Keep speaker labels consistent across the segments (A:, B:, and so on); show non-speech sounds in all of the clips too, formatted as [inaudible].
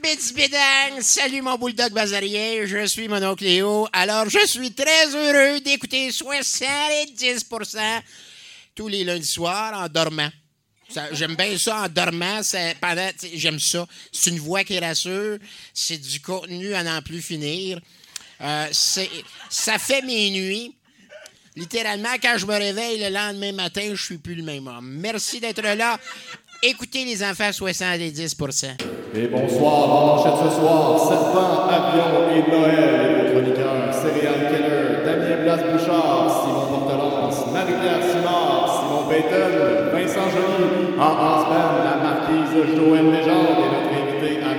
A: Bidang! Salut mon bulldog bazarien, je suis mon oncle Léo. Alors, je suis très heureux d'écouter 70% tous les lundis soirs en dormant. J'aime bien ça en dormant. j'aime ça. C'est une voix qui rassure. C'est du contenu à n'en plus finir. Euh, ça fait mes nuits. Littéralement, quand je me réveille le lendemain matin, je suis plus le même homme. Merci d'être là. Écoutez les enfants 70%.
B: Et bonsoir, en manchette ce soir, Serpent, Avion et Noël, et vos chroniqueurs, Céréal Keller, Damien Blas Bouchard, Simon Portelance, Marie-Pierre Simard, Simon Payton, Vincent Joly, en Aspen, la marquise Joël Légende et notre invité à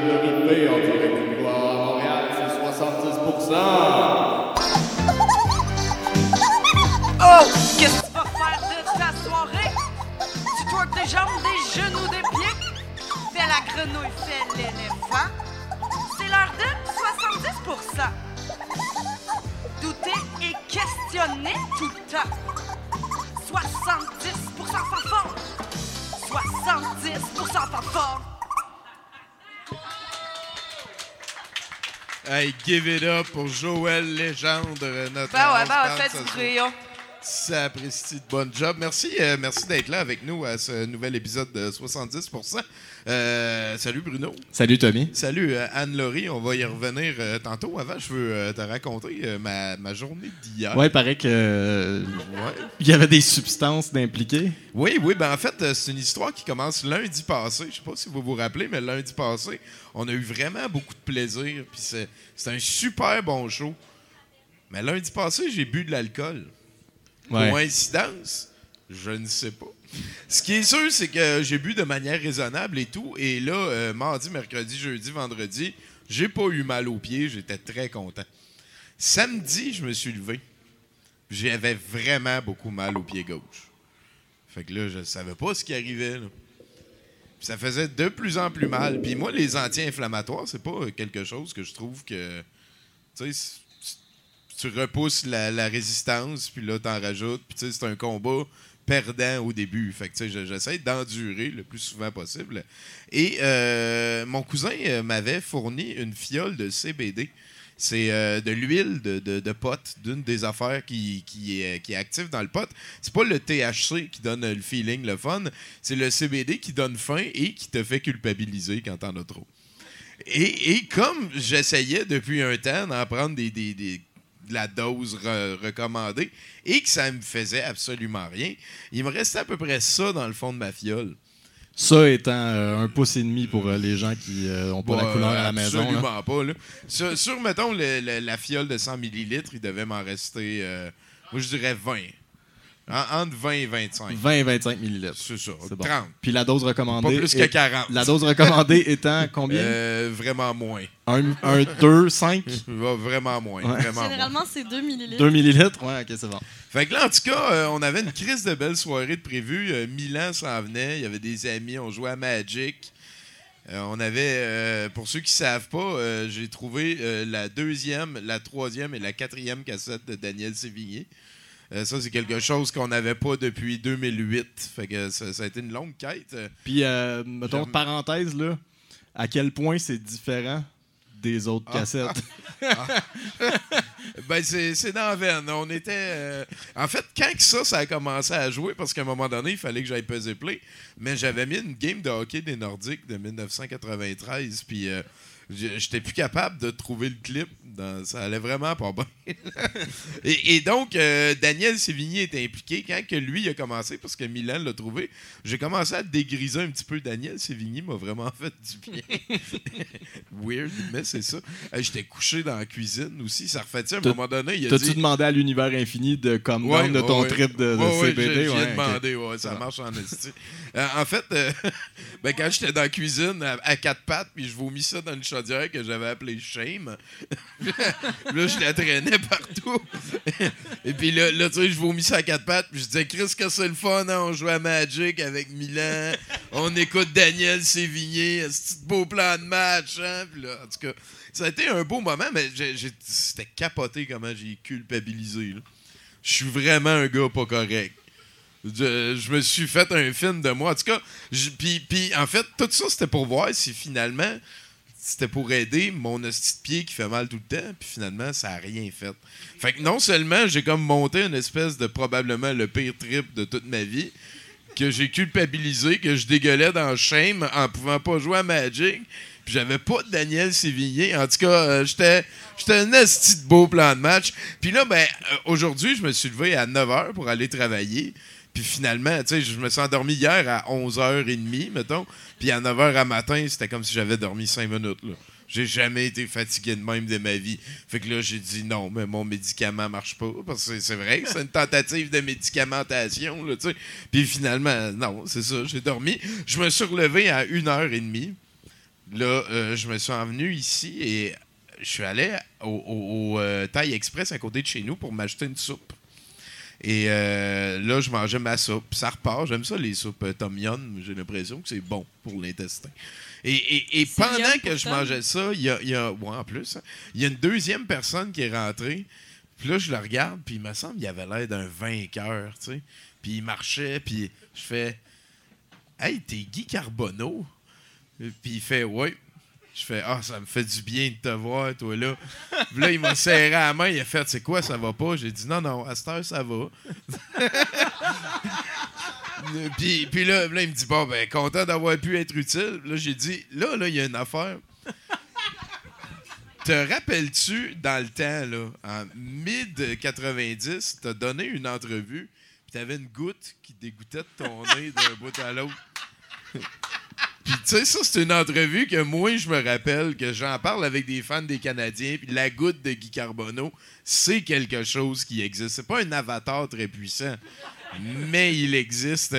B: P en direct du à Montréal, c'est 70%.
C: Des jambes, des genoux, des pieds? Fais la grenouille, fais l'éléphant. C'est l'heure de 70%. Douter et questionner tout le temps. 70% fanfare. 70% fanfare.
D: Hey, give it up pour Joël Légende, notre
C: Ben ouais, ben ouais, fais
D: ce
C: du
D: soir.
C: Hein.
D: Sapristi de bon job. Merci, euh, merci d'être là avec nous à ce nouvel épisode de 70%. Euh, salut Bruno.
E: Salut Tommy.
D: Salut euh, Anne-Laurie. On va y revenir tantôt. Avant, je veux te raconter ma, ma journée d'hier.
E: Ouais, il paraît que
D: Ouais.
E: il y avait des substances d'impliquées.
D: Oui, oui, ben en fait, c'est une histoire qui commence lundi passé. Je sais pas si vous vous rappelez, mais lundi passé, on a eu vraiment beaucoup de plaisir. Puis c'est un super bon show. Mais lundi passé, j'ai bu de l'alcool.
E: Ouais.
D: Coïncidence? Je ne sais pas. Ce qui est sûr, c'est que j'ai bu de manière raisonnable et tout. Et là, euh, mardi, mercredi, jeudi, vendredi, j'ai pas eu mal aux pieds. J'étais très content. Samedi, je me suis levé. J'avais vraiment beaucoup mal au pied gauche. Fait que là, je savais pas ce qui arrivait. là. Ça faisait de plus en plus mal. Puis moi, les anti-inflammatoires, c'est pas quelque chose que je trouve que. Tu sais, tu repousses la, résistance, puis là, t'en rajoutes. Puis tu sais, c'est un combat perdant au début. Fait que tu sais, je- j'essaie d'endurer le plus souvent possible. Et euh, mon cousin euh, m'avait fourni une fiole de CBD. C'est euh, de l'huile de, de, pote, d'une des affaires qui, qui, est, qui est active dans le pot. C'est pas le THC qui donne le feeling, le fun. C'est le CBD qui donne faim et qui te fait culpabiliser quand t'en as trop. Et, et comme j'essayais depuis un temps d'en prendre des- de la dose re- recommandée et que ça me faisait absolument rien, il me restait à peu près ça dans le fond de ma fiole.
E: Ça étant euh, un pouce et demi pour euh, les gens qui n'ont pas la couleur à la maison. là.
D: Absolument pas. Là. Sur, sur, mettons, le- le- la fiole de 100 ml, il devait m'en rester, euh, moi je dirais 20. En- entre 20 et 25.
E: 20 et 25 millilitres.
D: C'est ça.
E: C'est bon.
D: 30.
E: Puis la dose
D: Pas
E: recommandée.
D: plus que
E: est-
D: 40.
E: La dose recommandée [laughs] étant combien?
D: Euh, vraiment moins.
E: 1, 2, 5
D: Va Vraiment moins.
E: Ouais.
D: Vraiment moins.
F: Généralement, c'est 2 millilitres.
E: 2 millilitres? Ouais, ok, c'est bon.
D: Fait que là, en tout cas, euh, on avait une crise de belle soirée de prévu. Euh, Milan s'en venait. Il y avait des amis. On jouait à Magic. Euh, on avait, euh, pour ceux qui savent pas, euh, j'ai trouvé euh, la deuxième, la troisième et la quatrième cassette de Daniel Sévigné. Euh, ça, c'est quelque chose qu'on n'avait pas depuis 2008. Fait que ça, ça a été une longue quête.
E: Puis, euh, mettons, parenthèse, là, à quel point c'est différent des autres
D: Ah.
E: cassettes? [laughs]
D: Ben, c'est c'est dans la veine. On était. euh, En fait, quand que ça, ça a commencé à jouer, parce qu'à un moment donné, il fallait que j'aille peser play, mais j'avais mis une game de hockey des Nordiques de 1993, puis euh, j'étais plus capable de trouver le clip. Dans- Ça allait vraiment pas bien. [laughs] et, et donc, euh, Daniel Sévigny était impliqué quand que lui a commencé, parce que Milan l'a trouvé. J'ai commencé à dégriser un petit peu. Daniel Sévigny m'a vraiment fait du bien. [laughs] Weird, mais c'est ça. Euh, J'étais couché dans la cuisine aussi. Ça refait à un moment donné. Il a
E: T'as-tu
D: dit.
E: demandé à l'univers infini de
D: Ouais,
E: down de ton
D: ouais,
E: trip de, de
D: ouais,
E: CBD?
D: J'ai
E: ok.
D: demandé, ça marche en esti. Euh, en fait, euh, [laughs] ben, quand j'étais dans la cuisine à, à quatre pattes, puis je vomis ça dans une shot chaudière que j'avais appelée Shame. [laughs] là, je la traînais partout. [laughs] Et puis là, là tu sais, je vomissais à quatre pattes. Puis je disais, Chris, que c'est le fun, hein? on joue à Magic avec Milan. On écoute Daniel Sévigné. C'est beau plan de match. Hein? Puis là, en tout cas, ça a été un beau moment, mais c'était capoté comment j'ai culpabilisé. Je suis vraiment un gars pas correct. Je, je me suis fait un film de moi. En tout cas, puis en fait, tout ça, c'était pour voir si finalement, c'était pour aider mon hostie de pied qui fait mal tout le temps, puis finalement, ça a rien fait. Fait que non seulement j'ai comme monté une espèce de probablement le pire trip de toute ma vie, que j'ai culpabilisé, que je dégueulais dans Shame en pouvant pas jouer à Magic, puis j'avais pas de Daniel Sévigné. En tout cas, euh, j'étais un esti de beau plan de match. Puis là, ben, euh, aujourd'hui, je me suis levé à 9h pour aller travailler. Puis finalement, tu sais, je me suis endormi hier à 11h30, mettons. Puis à 9h à matin, c'était comme si j'avais dormi 5 minutes, là. J'ai jamais été fatigué de même de ma vie. Fait que là, j'ai dit non, mais mon médicament marche pas. Parce que c'est vrai que c'est une tentative de médicamentation, là, tu sais. Puis finalement, non, c'est ça, j'ai dormi. Je me suis relevé à 1h30. Là, euh, je me suis envenu ici et je suis allé au, au, euh, Thai Express à côté de chez nous pour m'acheter une soupe. Et euh, là, je mangeais ma soupe. Ça repart. J'aime ça, les soupes euh, Tom Yum. J'ai l'impression que c'est bon pour l'intestin. Et, et- et pendant que je mangeais ça, il y a, y a- ouais, en plus, hein, il y a une deuxième personne qui est rentrée. Puis là, je le regarde, puis il me semble qu'il avait l'air d'un vainqueur, tu sais. Puis il marchait, puis je fais Hey, t'es Guy Carbonneau? Puis il fait Ouais. Je fais Ah, ça me fait du bien de te voir, toi là. Puis là, il m'a serré la main, il a fait C'est quoi, ça va pas? J'ai dit Non, non, à cette heure, ça va. [laughs] puis, puis là, là, il me dit Bon, ben, content d'avoir pu être utile. Là, j'ai dit Là, là, il y a une affaire. Te rappelles-tu, dans le temps, là, en mid-90, t'as donné une entrevue, puis t'avais une goutte qui dégoûtait de ton nez d'un bout à l'autre? Puis, tu sais, ça, c'est une entrevue que moi, je me rappelle, que j'en parle avec des fans des Canadiens, puis la goutte de Guy Carbonneau, c'est quelque chose qui existe. C'est pas un avatar très puissant, mais il existe.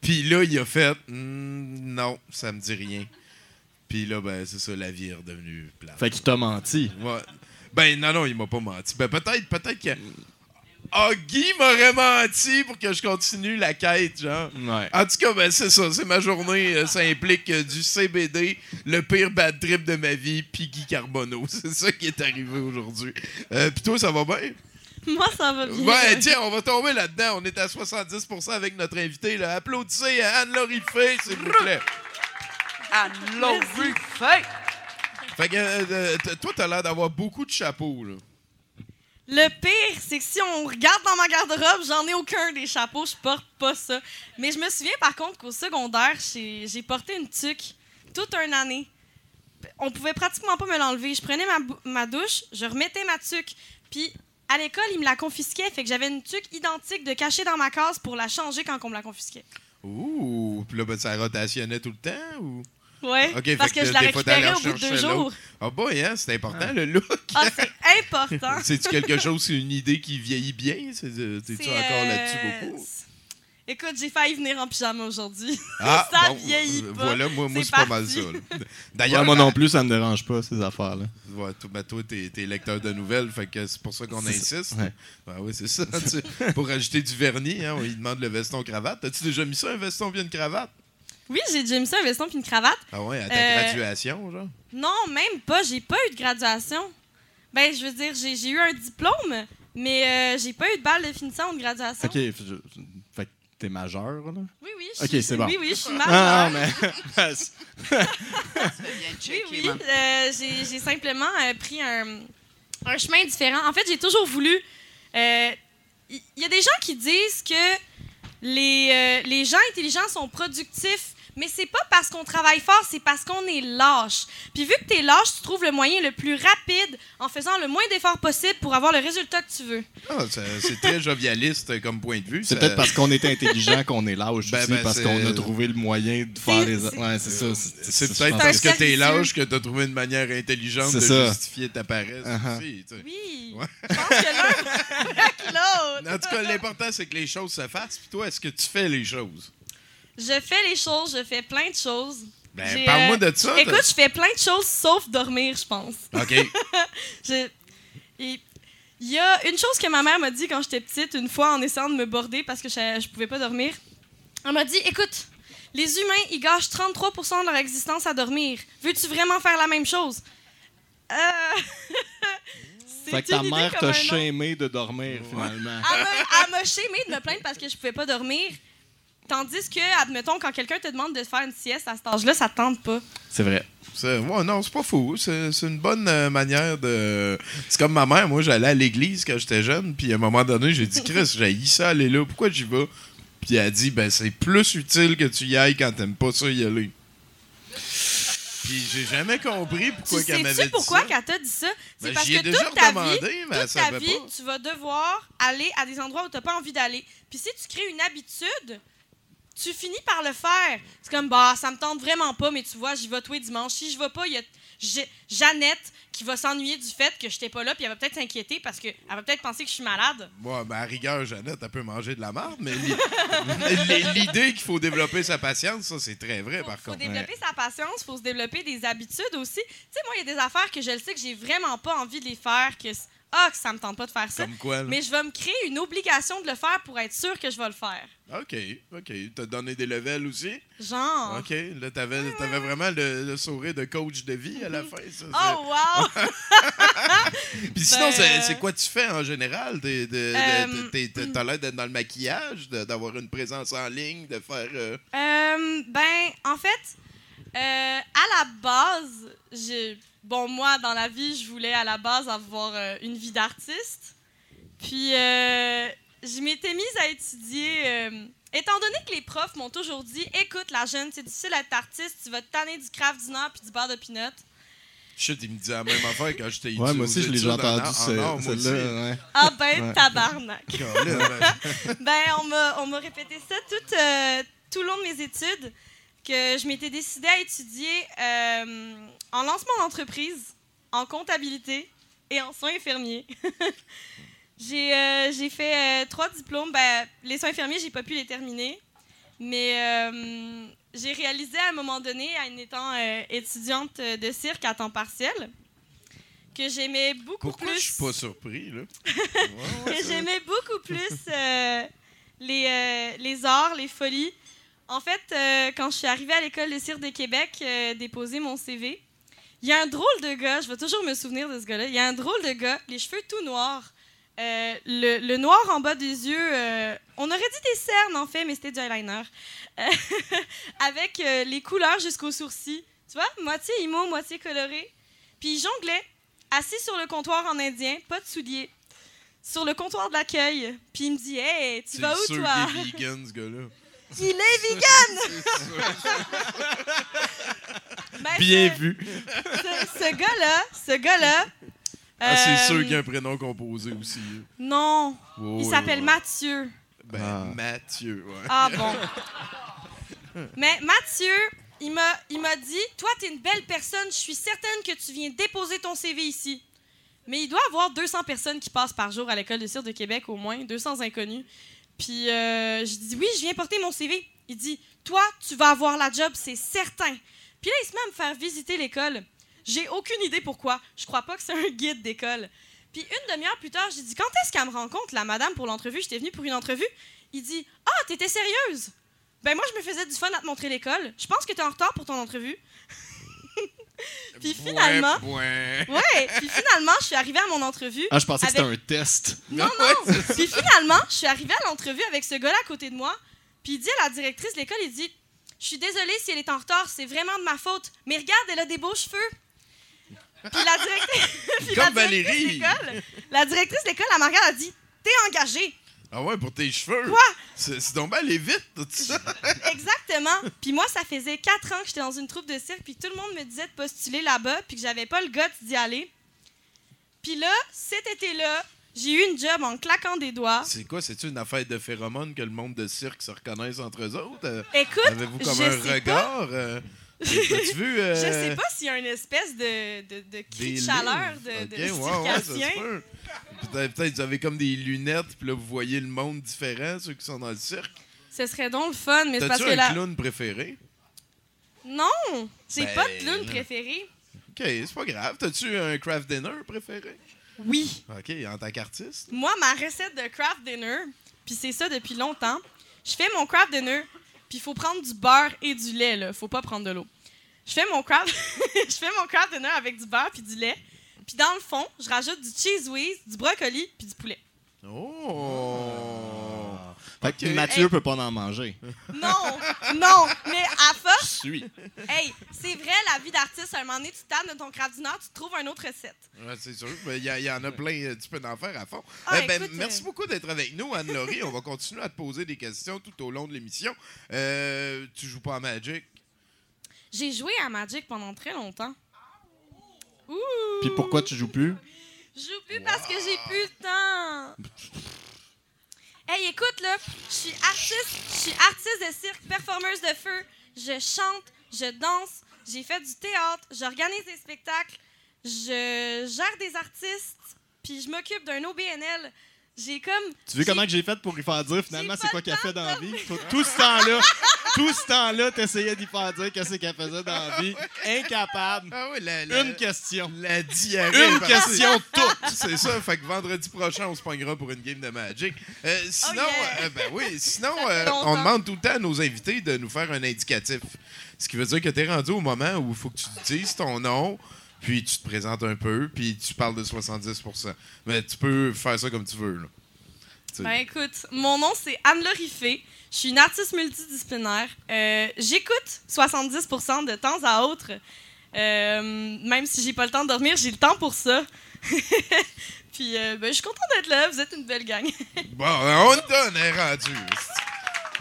D: Puis là, il a fait Hmm, non, ça me dit rien. Puis là, ben, c'est ça, la vie est redevenue plate.
E: Fait qu'il t'a menti.
D: Ouais. Ben non, non, il m'a pas menti. Ben peut-être, peut-être que. Ah, Guy m'aurait menti pour que je continue la quête, genre.
E: Ouais.
D: En tout cas, ben c'est ça, c'est ma journée. euh, ça implique euh, du CBD, le pire bad trip de ma vie, puis Guy Carbonneau. [laughs] C'est ça qui est arrivé aujourd'hui. Euh, puis toi, ça va bien?
F: Moi, ça va bien.
D: Ouais, tiens, on va tomber là-dedans. On est à 70% avec notre invité. Là. Applaudissez à Anne-Laurie Fay, s'il vous plaît.
C: Anne-Laurie Fay.
D: Fait que euh, toi, t'as l'air d'avoir beaucoup de chapeaux, là.
F: Le pire, c'est que si on regarde dans ma garde-robe, j'en ai aucun des chapeaux, je porte pas ça. Mais je me souviens par contre qu'au secondaire, j'ai porté une tuque toute une année. On pouvait pratiquement pas me l'enlever. Je prenais ma douche, je remettais ma tuque, puis à l'école, ils me la confisquaient, fait que j'avais une tuque identique de cachée dans ma case pour la changer quand on me la confisquait.
D: Ouh, puis là, ben, ça rotationnait tout le temps, ou?
F: Ouais,
D: Ok,
F: parce que
D: que
F: je la récupérais au bout de deux jours.
D: Ah boy, hein, c'est important, le look.
F: Ah, c'est [laughs] important.
D: C'est-tu quelque chose, c'est une idée qui vieillit bien? C'est- euh, T'es-tu encore
F: euh,
D: là-dessus beaucoup?
F: Écoute, j'ai failli venir en pyjama aujourd'hui.
D: Ah, [laughs]
F: ça
D: bon,
F: vieillit
D: euh,
F: pas.
D: Voilà, moi, moi
F: C'est
D: pas mal ça. [laughs]
E: Ouais,
D: D'ailleurs,
E: moi non plus, ça me dérange pas, ces affaires-là.
D: Ouais, toi, ben, toi, t'es, t'es lecteur de nouvelles, fait que c'est pour ça qu'on insiste.
E: ça, ouais.
D: Ben oui, c'est ça. pour ajouter du vernis, hein, on lui demande le veston cravate. As-tu déjà mis ça, un veston bien une cravate?
F: Oui, j'ai déjà mis ça, un veston puis une cravate.
D: Ah ouais, à ta
F: Euh,
D: graduation, genre?
F: Non, même pas. J'ai pas eu de graduation. Ben, je veux dire, j'ai j'ai eu un diplôme, mais euh, j'ai pas eu de balle de finition ou de graduation.
E: Ok, fait je- fait que t'es majeur, là?
F: Oui, oui. je
E: Ok,
F: suis-
E: c'est bon.
F: Oui, oui, je suis
E: Ah,
F: majeure.
E: mais. [laughs] [laughs]
F: Oui, oui. euh, j'ai j'ai simplement euh, pris un, un chemin différent. En fait, j'ai toujours voulu. euh, Il y, a des gens qui disent que les, euh, les gens intelligents sont productifs, mais c'est pas parce qu'on travaille fort, c'est parce qu'on est lâche. Puis vu que tu es lâche, tu trouves le moyen le plus rapide en faisant le moins d'efforts possible pour avoir le résultat que tu veux.
D: Ah, c'est très jovialiste comme point de vue.
E: C'est
D: ça-
E: peut-être parce qu'on est intelligent qu'on est lâche [laughs]
D: Ben,
E: aussi,
D: ben,
E: parce qu'on a trouvé le moyen de faire les.
F: c'est-
E: Ouais, c'est ça.
D: C'est peut-être parce que t'es
F: servicieux.
D: lâche que t'as trouvé une manière intelligente de
E: ça.
D: justifier ta paresse aussi, tu sais.
F: Oui.
D: Ouais.
F: Je pense que [laughs] l'autre.
D: En tout cas, l'important, c'est que les choses se fassent. Puis toi, est-ce que tu fais les choses?
F: Je fais les choses, je fais plein de choses.
D: Ben, parle-moi
F: euh,
D: de ça.
F: Écoute, je fais plein de choses sauf dormir, je pense.
D: OK. [laughs]
F: Il y a une chose que ma mère m'a dit quand j'étais petite, une fois en essayant de me border parce que je, je pouvais pas dormir. Elle m'a dit Écoute, les humains, ils gâchent 33% de leur existence à dormir. Veux-tu vraiment faire la même chose? Euh. [laughs] C'est
E: Fait que ta mère t'a shamé de dormir, finalement.
F: Elle m'a- elle m'a shamé de me plaindre parce que je pouvais pas dormir. Tandis que, admettons, quand quelqu'un te demande de faire une sieste à cet âge-là, ça te tente pas.
E: C'est vrai.
D: C'est- ouais, non, c'est pas fou. C'est une bonne euh, manière de. C'est comme ma mère. Moi, j'allais à l'église quand j'étais jeune. Puis à un moment donné, j'ai dit, Chris, j'ai ça aller là. Pourquoi j'y vais? Puis elle a dit, ben, c'est plus utile que tu y ailles quand t'aimes pas ça y aller. Puis j'ai jamais compris pourquoi
F: tu
D: qu'elle m'avait dit
F: pourquoi
D: ça.
F: qu'elle t'a dit ça? C'est
D: Ben,
F: parce que
D: déjà
F: toute ta vie,
D: demandé,
F: toute ta vie,
D: pas.
F: tu vas devoir aller à des endroits où tu n'as pas envie d'aller. Puis si tu crées une habitude, tu finis par le faire. C'est comme, bah, ça me tente vraiment pas, mais tu vois, j'y vais tous les dimanches. Si je vais pas, il y a Jeannette qui va s'ennuyer du fait que je n'étais pas là, puis elle va peut-être s'inquiéter parce qu'elle va peut-être penser que je suis malade.
D: Ouais, ben, à rigueur, Jeannette, elle peut manger de la marde, mais li- [laughs] li- l'idée qu'il faut développer sa patience, ça, c'est très vrai,
F: faut,
D: par
F: faut
D: contre.
F: développer sa patience, faut se développer des habitudes aussi. Tu sais, moi, il y a des affaires que je le sais que j'ai vraiment pas envie de les faire, que ah, que ça me tente pas de faire ça.
D: Comme quoi, là?
F: Mais je vais me créer une obligation de le faire pour être sûr que je vais le faire.
D: OK, OK. T'as donné des levels aussi?
F: Genre.
D: OK. Là, t'avais, t'avais vraiment le, le sourire de coach de vie à la fin, ça.
F: Oh, wow! [laughs] [laughs]
D: Puis sinon,
F: ben,
D: c'est, quoi tu fais en général?
F: Euh,
D: t'as l'air d'être dans le maquillage, d'avoir une présence en ligne, de faire... euh,
F: Euh, ben, en fait, euh, à la base, j'ai. Bon, moi, dans la vie, je voulais à la base avoir euh, une vie d'artiste. Puis, euh, je m'étais mise à étudier. euh, étant donné que les profs m'ont toujours dit Écoute, la jeune, c'est difficile d'être artiste, tu vas te tanner du craft dinner puis du beurre de pinot.
D: Shit, il me disait la même affaire quand j'étais
E: Ouais,
D: étu-
E: moi aussi, je l'ai entendu,
D: en
E: celle-là. ouais.
F: Ah ben,
E: Ouais.
F: tabarnak! [laughs]
D: Ben, [laughs]
F: Ben, on m'a, on m'a répété ça tout, euh, tout le long de mes études, que je m'étais décidée à étudier euh, en lancement d'entreprise, en comptabilité et en soins infirmiers. [laughs] j'ai, euh, j'ai fait euh, trois diplômes. Ben, les soins infirmiers, j'ai pas pu les terminer, mais euh, j'ai réalisé à un moment donné, en étant euh, étudiante de cirque à temps partiel, que j'aimais beaucoup
D: Pourquoi
F: plus
D: je suis pas surpris, là? [laughs]
F: que j'aimais beaucoup [laughs] plus les, les arts, les folies. En fait, quand je suis arrivée à l'école de cirque de Québec, déposer mon CV, il y a un drôle de gars, je vais toujours me souvenir de ce gars-là, il y a un drôle de gars, les cheveux tout noirs, euh, le, le noir en bas des yeux, euh, on aurait dit des cernes en fait, mais c'était du eyeliner, Euh, [laughs] avec les couleurs jusqu'aux sourcils, tu vois, moitié emo, moitié coloré. Puis il jonglait, assis sur le comptoir en indien, pas de souliers, sur le comptoir de l'accueil. Puis il me dit Hey, tu vas où toi?
D: Qu'il est vegan, ce gars-là.
F: Il est vegan [laughs] Ben,
E: Bien
F: ce-
E: vu.
F: Ce, ce gars-là, ce gars-là.
D: Ah, c'est
F: euh,
D: sûr qu'il y a un prénom composé aussi. là.
F: Non, il s'appelle
D: ouais.
F: Mathieu.
D: Ben,
E: Ah.
D: Mathieu, ouais.
F: Ah bon. Mais Mathieu, il m'a, il m'a dit Toi, t'es une belle personne, je suis certaine que tu viens déposer ton CV ici. Mais il doit y avoir 200 personnes qui passent par jour à l'école de cirque de Québec, au moins, 200 inconnus. Puis euh, je dis Oui, je viens porter mon CV. Il dit Toi, tu vas avoir la job, c'est certain. Puis là, il se met à me faire visiter l'école. J'ai aucune idée pourquoi. Je crois pas que c'est un guide d'école. Puis une demi-heure plus tard, j'ai dit Quand est-ce qu'elle me rencontre, la madame, pour l'entrevue? J'étais venue pour une entrevue. Il dit Ah, t'étais sérieuse Ben, moi, je me faisais du fun à te montrer l'école. Je pense que t'es en retard pour ton entrevue. Puis finalement.
D: Ouais,
F: puis finalement, je suis arrivée à mon entrevue.
E: Ah, je pensais que c'était un test.
F: Non, non. Puis finalement, je suis arrivée à l'entrevue avec ce gars-là à côté de moi. Puis il dit à la directrice de l'école, il dit Je suis désolée si elle est en retard, c'est vraiment de ma faute. Mais regarde, elle a des beaux cheveux. Puis la directrice. [laughs] puis la
D: Comme
F: directrice
D: Valérie.
F: d'école- La directrice de l'école, elle m'a regardé, elle a dit T'es engagée.
D: Ah ouais, pour tes cheveux.
F: Quoi?
D: C'est, donc bien aller vite, tout ça. [laughs]
F: Exactement. Puis moi, ça faisait quatre ans que j'étais dans une troupe de cirque, puis tout le monde me disait de postuler là-bas, puis que j'avais pas le guts d'y aller. Puis là, cet été-là, j'ai eu une job en claquant des doigts.
D: C'est quoi, c'est-tu une affaire de phéromones que le monde de cirque se reconnaisse entre eux autres? Euh,
F: Écoute,
D: Avez-vous comme
F: je
D: un
F: sais
D: regard? euh, As-tu vu? euh,
F: Je sais pas s'il y a une espèce de, de, de cri de chaleur de,
D: Ok,
F: de
D: ouais, peut. Peut-être, peut-être vous avez comme des lunettes, puis là, vous voyez le monde différent, ceux qui sont dans le cirque.
F: Ce serait donc le fun, mais c'est parce
D: T'as-tu
F: que
D: un
F: là.
D: clown préféré?
F: Non, j'ai
D: Ben,
F: pas de clown
D: là.
F: préféré.
D: OK, c'est pas grave. T'as-tu un craft dinner préféré?
F: Oui.
D: OK, en tant qu'artiste?
F: Moi, ma recette de craft dinner, puis c'est ça depuis longtemps, je fais mon craft dinner, puis il faut prendre du beurre et du lait, là. Faut pas prendre de l'eau. Je fais mon craft [laughs] je fais mon dinner avec du beurre puis du lait. Puis dans le fond, je rajoute du cheese whiz, du brocoli puis du poulet.
D: Oh!
E: Fait que
D: Ok.
E: Mathieu peut pas en manger.
F: Non, non, mais à force,
E: Suis.
F: hey, c'est vrai, la vie d'artiste, à un moment donné, tu tapes de ton craft dinner, tu trouves une autre recette.
D: Ouais, c'est sûr. Mais Il y, en a plein. euh, Tu peux en faire à fond.
F: Ah,
D: Eh ben,
F: écoute,
D: merci
F: euh,
D: beaucoup d'être avec nous, Anne-Laurie. On va continuer à te poser des questions tout au long de l'émission. Euh, tu joues pas à Magic?
F: J'ai joué à Magic pendant très longtemps. Ouh!
E: Puis pourquoi tu joues plus?
F: Je joue plus parce que j'ai plus le temps. [laughs] Hey, écoute, là, je suis artiste, je suis artiste de cirque, performeuse de feu. Je chante, je danse, j'ai fait du théâtre, j'organise des spectacles, je gère des artistes, puis je m'occupe d'un OBNL. J'ai comme.
E: Tu veux comment que j'ai fait pour y faire dire finalement c'est quoi
F: le
E: qu'elle fait dans la vie? Tout, tout ce temps-là, tout ce temps-là, t'essayais d'y faire dire qu'est-ce qu'elle faisait dans la vie. Incapable.
D: Ah oui, la, la-
E: Une question.
D: La diarrhée.
E: Une question toute. [laughs]
D: C'est ça, fait que vendredi prochain, on se pognera pour une game de Magic. Euh, sinon,
F: Oh yeah.
D: euh, ben oui, [laughs] sinon, euh, on demande tout le temps à nos invités de nous faire un indicatif. Ce qui veut dire que tu es rendu au moment où il faut que tu dises ton nom, puis tu te présentes un peu, puis tu parles de 70 Mais tu peux faire ça comme tu veux. Là.
F: Ben écoute, mon nom c'est Anne-Laurie Fay. Je suis une artiste multidisciplinaire. Euh, J'écoute 70% de temps à autre. Euh, même si j'ai pas le temps de dormir, j'ai le temps pour ça. [laughs] Puis euh, ben, je suis contente d'être là. Vous êtes une belle gang. [laughs]
D: Bon, on donne un rendu.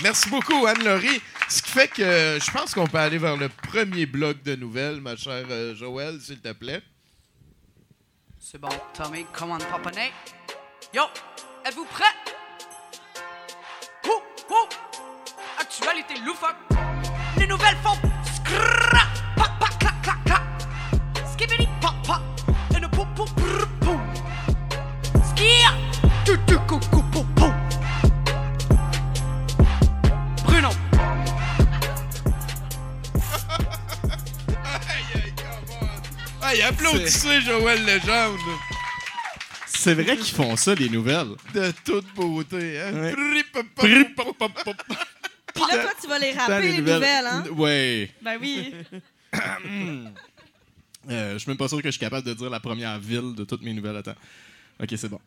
D: Merci beaucoup, Anne-Laurie. Ce qui fait que euh, je pense qu'on peut aller vers le premier bloc de nouvelles, ma chère euh, Joël, s'il te plaît.
C: C'est bon, Tommy, commande Papa Nate. Yo, êtes-vous prêts? Wouh, wouh, actualité loufoque. Les nouvelles font scrrra, pa, pa, clac, clac, clac. Skibidi, pa, pa, et le pou, pou, brr, pou. Skia, tu, tu, cou,
D: Aïe, applaudissez Joël Legendre
E: C'est vrai qu'ils font ça, les nouvelles.
D: de toute beauté. Hein?
E: Ouais.
D: Prip, pop, pop, pop.
F: Puis là, toi, tu vas les rapper, les nouvelles, hein?
E: Ouais.
F: Ben oui. [coughs]
E: Euh, je suis même pas sûr que je suis capable de dire la première ville de toutes mes nouvelles. Attends. Ok, c'est bon.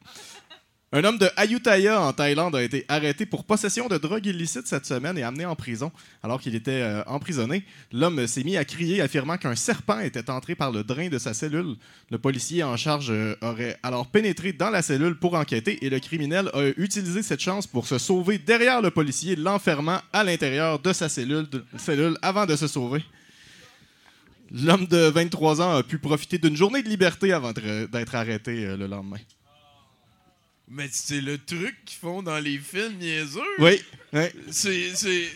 E: Un homme de Ayutthaya en Thaïlande a été arrêté pour possession de drogue illicite cette semaine et amené en prison. Alors qu'il était euh, emprisonné, l'homme s'est mis à crier, affirmant qu'un serpent était entré par le drain de sa cellule. Le policier en charge euh, aurait alors pénétré dans la cellule pour enquêter et le criminel a utilisé cette chance pour se sauver derrière le policier, l'enfermant à l'intérieur de sa cellule, avant de se sauver. L'homme de 23 ans a pu profiter d'une journée de liberté avant d'être arrêté euh, le lendemain.
D: Mais c'est le truc qu'ils font dans les films niaiseux.
E: Oui, oui.
D: C'est. c'est...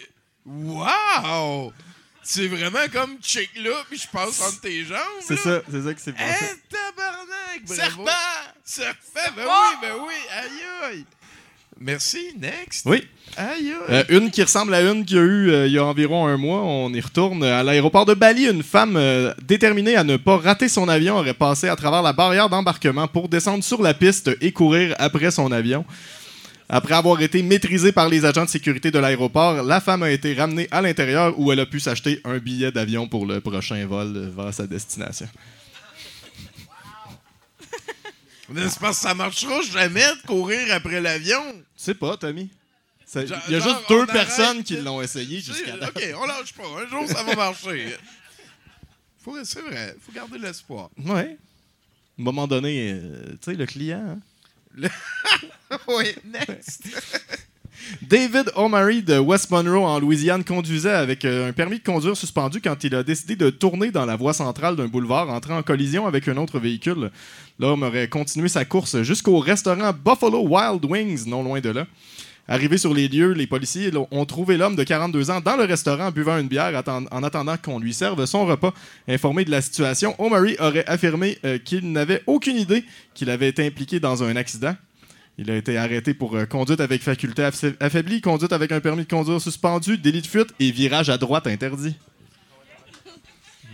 D: Wow! C'est vraiment comme check là, puis je passe entre tes jambes.
E: c'est
D: là.
E: ça, c'est ça qui s'est passé.
D: Hein, tabarnak! bravo.
E: Serpent!
D: Serpent! Ben
C: Oh!
D: oui, ben oui! Aïe aïe! Merci, next!
E: Oui.
D: Aïe aïe!
E: Euh, une qui ressemble à une qu'il y a eu euh, il y a environ un mois. On y retourne. À l'aéroport de Bali, une femme euh, déterminée à ne pas rater son avion aurait passé à travers la barrière d'embarquement pour descendre sur la piste et courir après son avion. Après avoir été maîtrisée par les agents de sécurité de l'aéroport, la femme a été ramenée à l'intérieur où elle a pu s'acheter un billet d'avion pour le prochain vol euh, vers sa destination.
D: Mais [laughs] C'est parce que ça marchera jamais de courir après l'avion.
E: Sais pas, Tommy? Il y a
D: genre,
E: juste deux
D: on
E: personnes
D: arrête
E: qui l'ont essayé jusqu'à date.
D: OK, on lâche pas. Un jour, ça va marcher. [laughs] Faut, c'est vrai, faut garder l'espoir.
E: Ouais. À un moment donné, euh, tu sais, le client. hein? [laughs]
D: oui, next. [laughs]
E: David O'Mary de West Monroe en Louisiane conduisait avec euh, un permis de conduire suspendu quand il a décidé de tourner dans la voie centrale d'un boulevard, entrant en collision avec un autre véhicule. L'homme aurait continué sa course jusqu'au restaurant Buffalo Wild Wings, non loin de là. Arrivé sur les lieux, les policiers ont trouvé l'homme de 42 ans dans le restaurant buvant une bière en attendant qu'on lui serve son repas. Informé de la situation, O'Mary aurait affirmé euh, qu'il n'avait aucune idée qu'il avait été impliqué dans un accident. Il a été arrêté pour euh, conduite avec faculté affa- affaiblie, conduite avec un permis de conduire suspendu, délit de fuite et virage à droite interdit.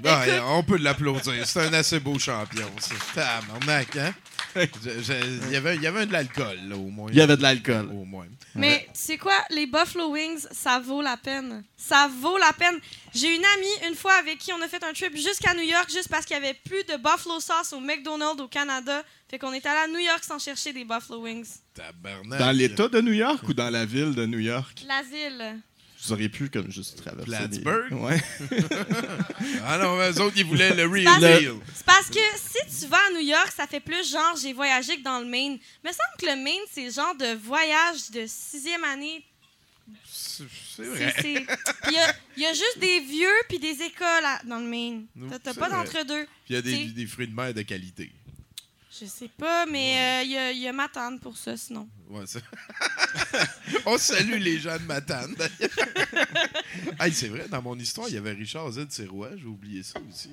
D: Ouais, on peut l'applaudir. C'est un assez beau champion, ça. Tabarnak, hein? Il y avait, il y avait de l'alcool, là, au moins.
E: Il y avait de l'alcool.
D: Au moins.
G: Mais tu sais quoi, les Buffalo Wings, ça vaut la peine. Ça vaut la peine. J'ai une amie, une fois, avec qui on a fait un trip jusqu'à New York, juste parce qu'il y avait plus de Buffalo sauce au McDonald's au Canada. Fait qu'on est allé à New York sans chercher des Buffalo Wings.
D: Tabarnak.
E: Dans l'État de New York ou dans la ville de New York?
G: La ville.
E: Vous auriez pu comme juste traverser.
D: Plattsburgh?
E: Ouais. [laughs] [laughs]
D: Ah non, eux autres, ils voulaient le real deal.
G: C'est parce que si tu vas à New York, ça fait plus genre j'ai voyagé que dans le Maine. Me semble que le Maine, c'est le genre de voyage de sixième année.
D: C'est vrai.
G: il y a, il y a juste des vieux puis des écoles à- dans le Maine. T'as- pas d'entre-deux.
D: Puis il y a des fruits de mer de qualité.
G: Je sais pas, mais euh, il y, a, il y a ma tante pour ça, sinon.
D: Ouais, ça. [laughs] On salue les gens de Matane, d'ailleurs. [laughs] hey, c'est vrai, dans mon histoire, il y avait Richard Z. Sirois, j'ai oublié ça aussi.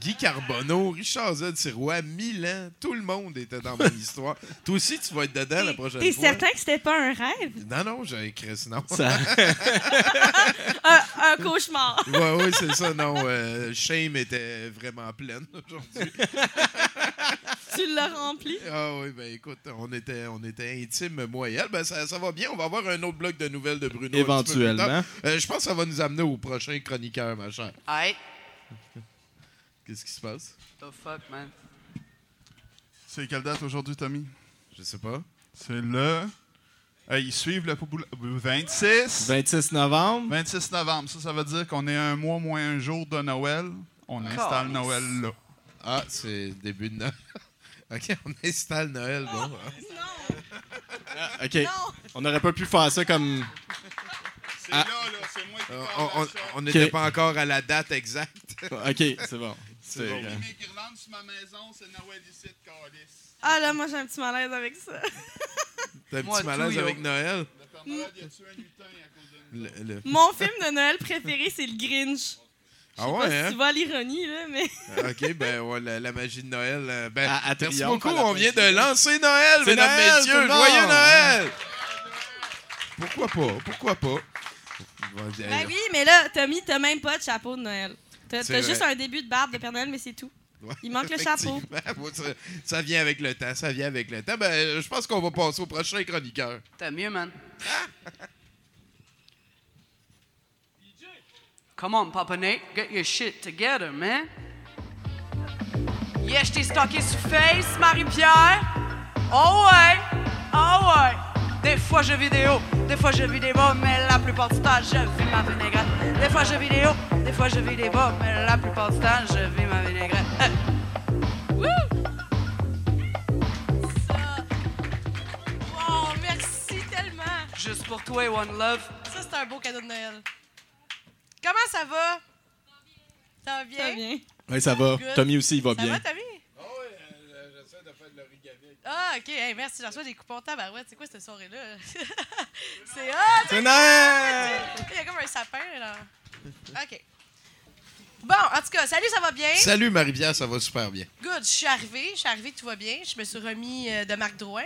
D: Guy Carbonneau, Richard Z. Sirois, Milan, tout le monde était dans mon histoire. [laughs] Toi aussi, tu vas être dedans la prochaine
G: T'es
D: fois.
G: certain que c'était pas un rêve?
D: Non, non, j'ai écrit sinon.
E: Ça-
G: Un, un cauchemar.
D: Ouais, ouais, c'est ça, non. euh, Shame était vraiment pleine aujourd'hui.
G: L'as rempli.
D: Ah oui, ben écoute, on était, on était intimes, moi et elle. Ben ça, ça va bien. On va avoir un autre bloc de nouvelles de Bruno.
E: Éventuellement.
D: Euh, je pense que ça va nous amener au prochain chroniqueur, ma chère.
H: Hey,
D: Qu'est-ce qui se passe?
H: the fuck, man?
I: C'est quelle date aujourd'hui, Tommy?
D: Je sais pas.
I: C'est le. Hey, ils suivent le popoula- 26.
E: 26 novembre.
I: 26 novembre. Ça, ça veut dire qu'on est un mois moins un jour de Noël. On installe. Noël là.
D: Ah, c'est début de Noël. [laughs] OK, [laughs] on installe Noël. Bon.
G: Non,
E: Ah, OK.
G: non.
E: On n'aurait pas pu faire ça comme.
I: C'est
E: Ah.
I: là, là. C'est moi qui
D: Euh,
I: parle
D: on- n'était pas encore à la date exacte. [laughs]
E: OK, c'est bon. C'est
D: bon.
I: J'ai mes guirlandes sur ma maison, c'est Noël ici de Calice.
G: Ah là, moi j'ai un petit malaise avec ça.
D: T'as un
H: Moi,
D: petit malaise
H: tout, yo.
D: avec Noël?
I: Le Père Noël, il a tué un lutin à cause de nous.
D: Le- le-
G: Mon film de Noël préféré, c'est le Grinch.
D: Ah ouais,
G: pas si
D: hein?
G: tu vois l'ironie, là, mais.
D: OK, ben ouais, la, la magie de Noël. euh, ben,
E: À- à
D: merci beaucoup.
E: à
D: On vient de lancer Noël,
E: C'est
D: mesdames,
E: Noël,
D: messieurs. Joyeux Noël! Pourquoi pas? Pourquoi pas?
G: Ben oui, mais là, Tommy, t'as même pas de chapeau de Noël. T'as juste un début de barbe de Père Noël, mais c'est tout.
D: Ouais,
G: Il manque le chapeau.
D: ça, ça vient avec le temps, ça vient avec le temps. Ben, je pense qu'on va passer au prochain chroniqueur.
H: T'as mieux, man. [laughs] Come on, Papa Nate, get your shit together, man. Yeah, je t'ai stocké sur Face, Marie-Pierre. Oh ouais, oh ouais. Des fois je vidéo, des fois je vidéo, mais la plupart du temps je vis ma vinaigrette. Des fois je vidéo, des fois je vidéo, mais la plupart du temps je vis ma vinaigrette. Hey. [laughs] Woo!
G: Ça. Wow, merci tellement.
H: Juste pour toi, One Love.
G: Ça, c'est un beau cadeau de Noël. Comment ça va? Ça va bien? Ça va bien.
E: Ouais, ça va.
G: Good.
E: Tommy aussi, il va
G: Ça
E: bien.
G: va, Tommy?
D: Ah oui, j'essaie de faire de l'origami.
G: Ah, OK. Hey, merci. J'en reçois des coupons tabarouette. C'est quoi cette soirée-là? [laughs] c'est ah,
E: C'est Noël!
G: Il y a comme un sapin, là. OK. Bon, en tout cas, salut, ça va bien?
D: Salut Marie-Pierre, ça va super bien.
G: Good, je suis arrivée. Je suis arrivée, tout va bien. Je me suis remis euh, de Marc Drouin.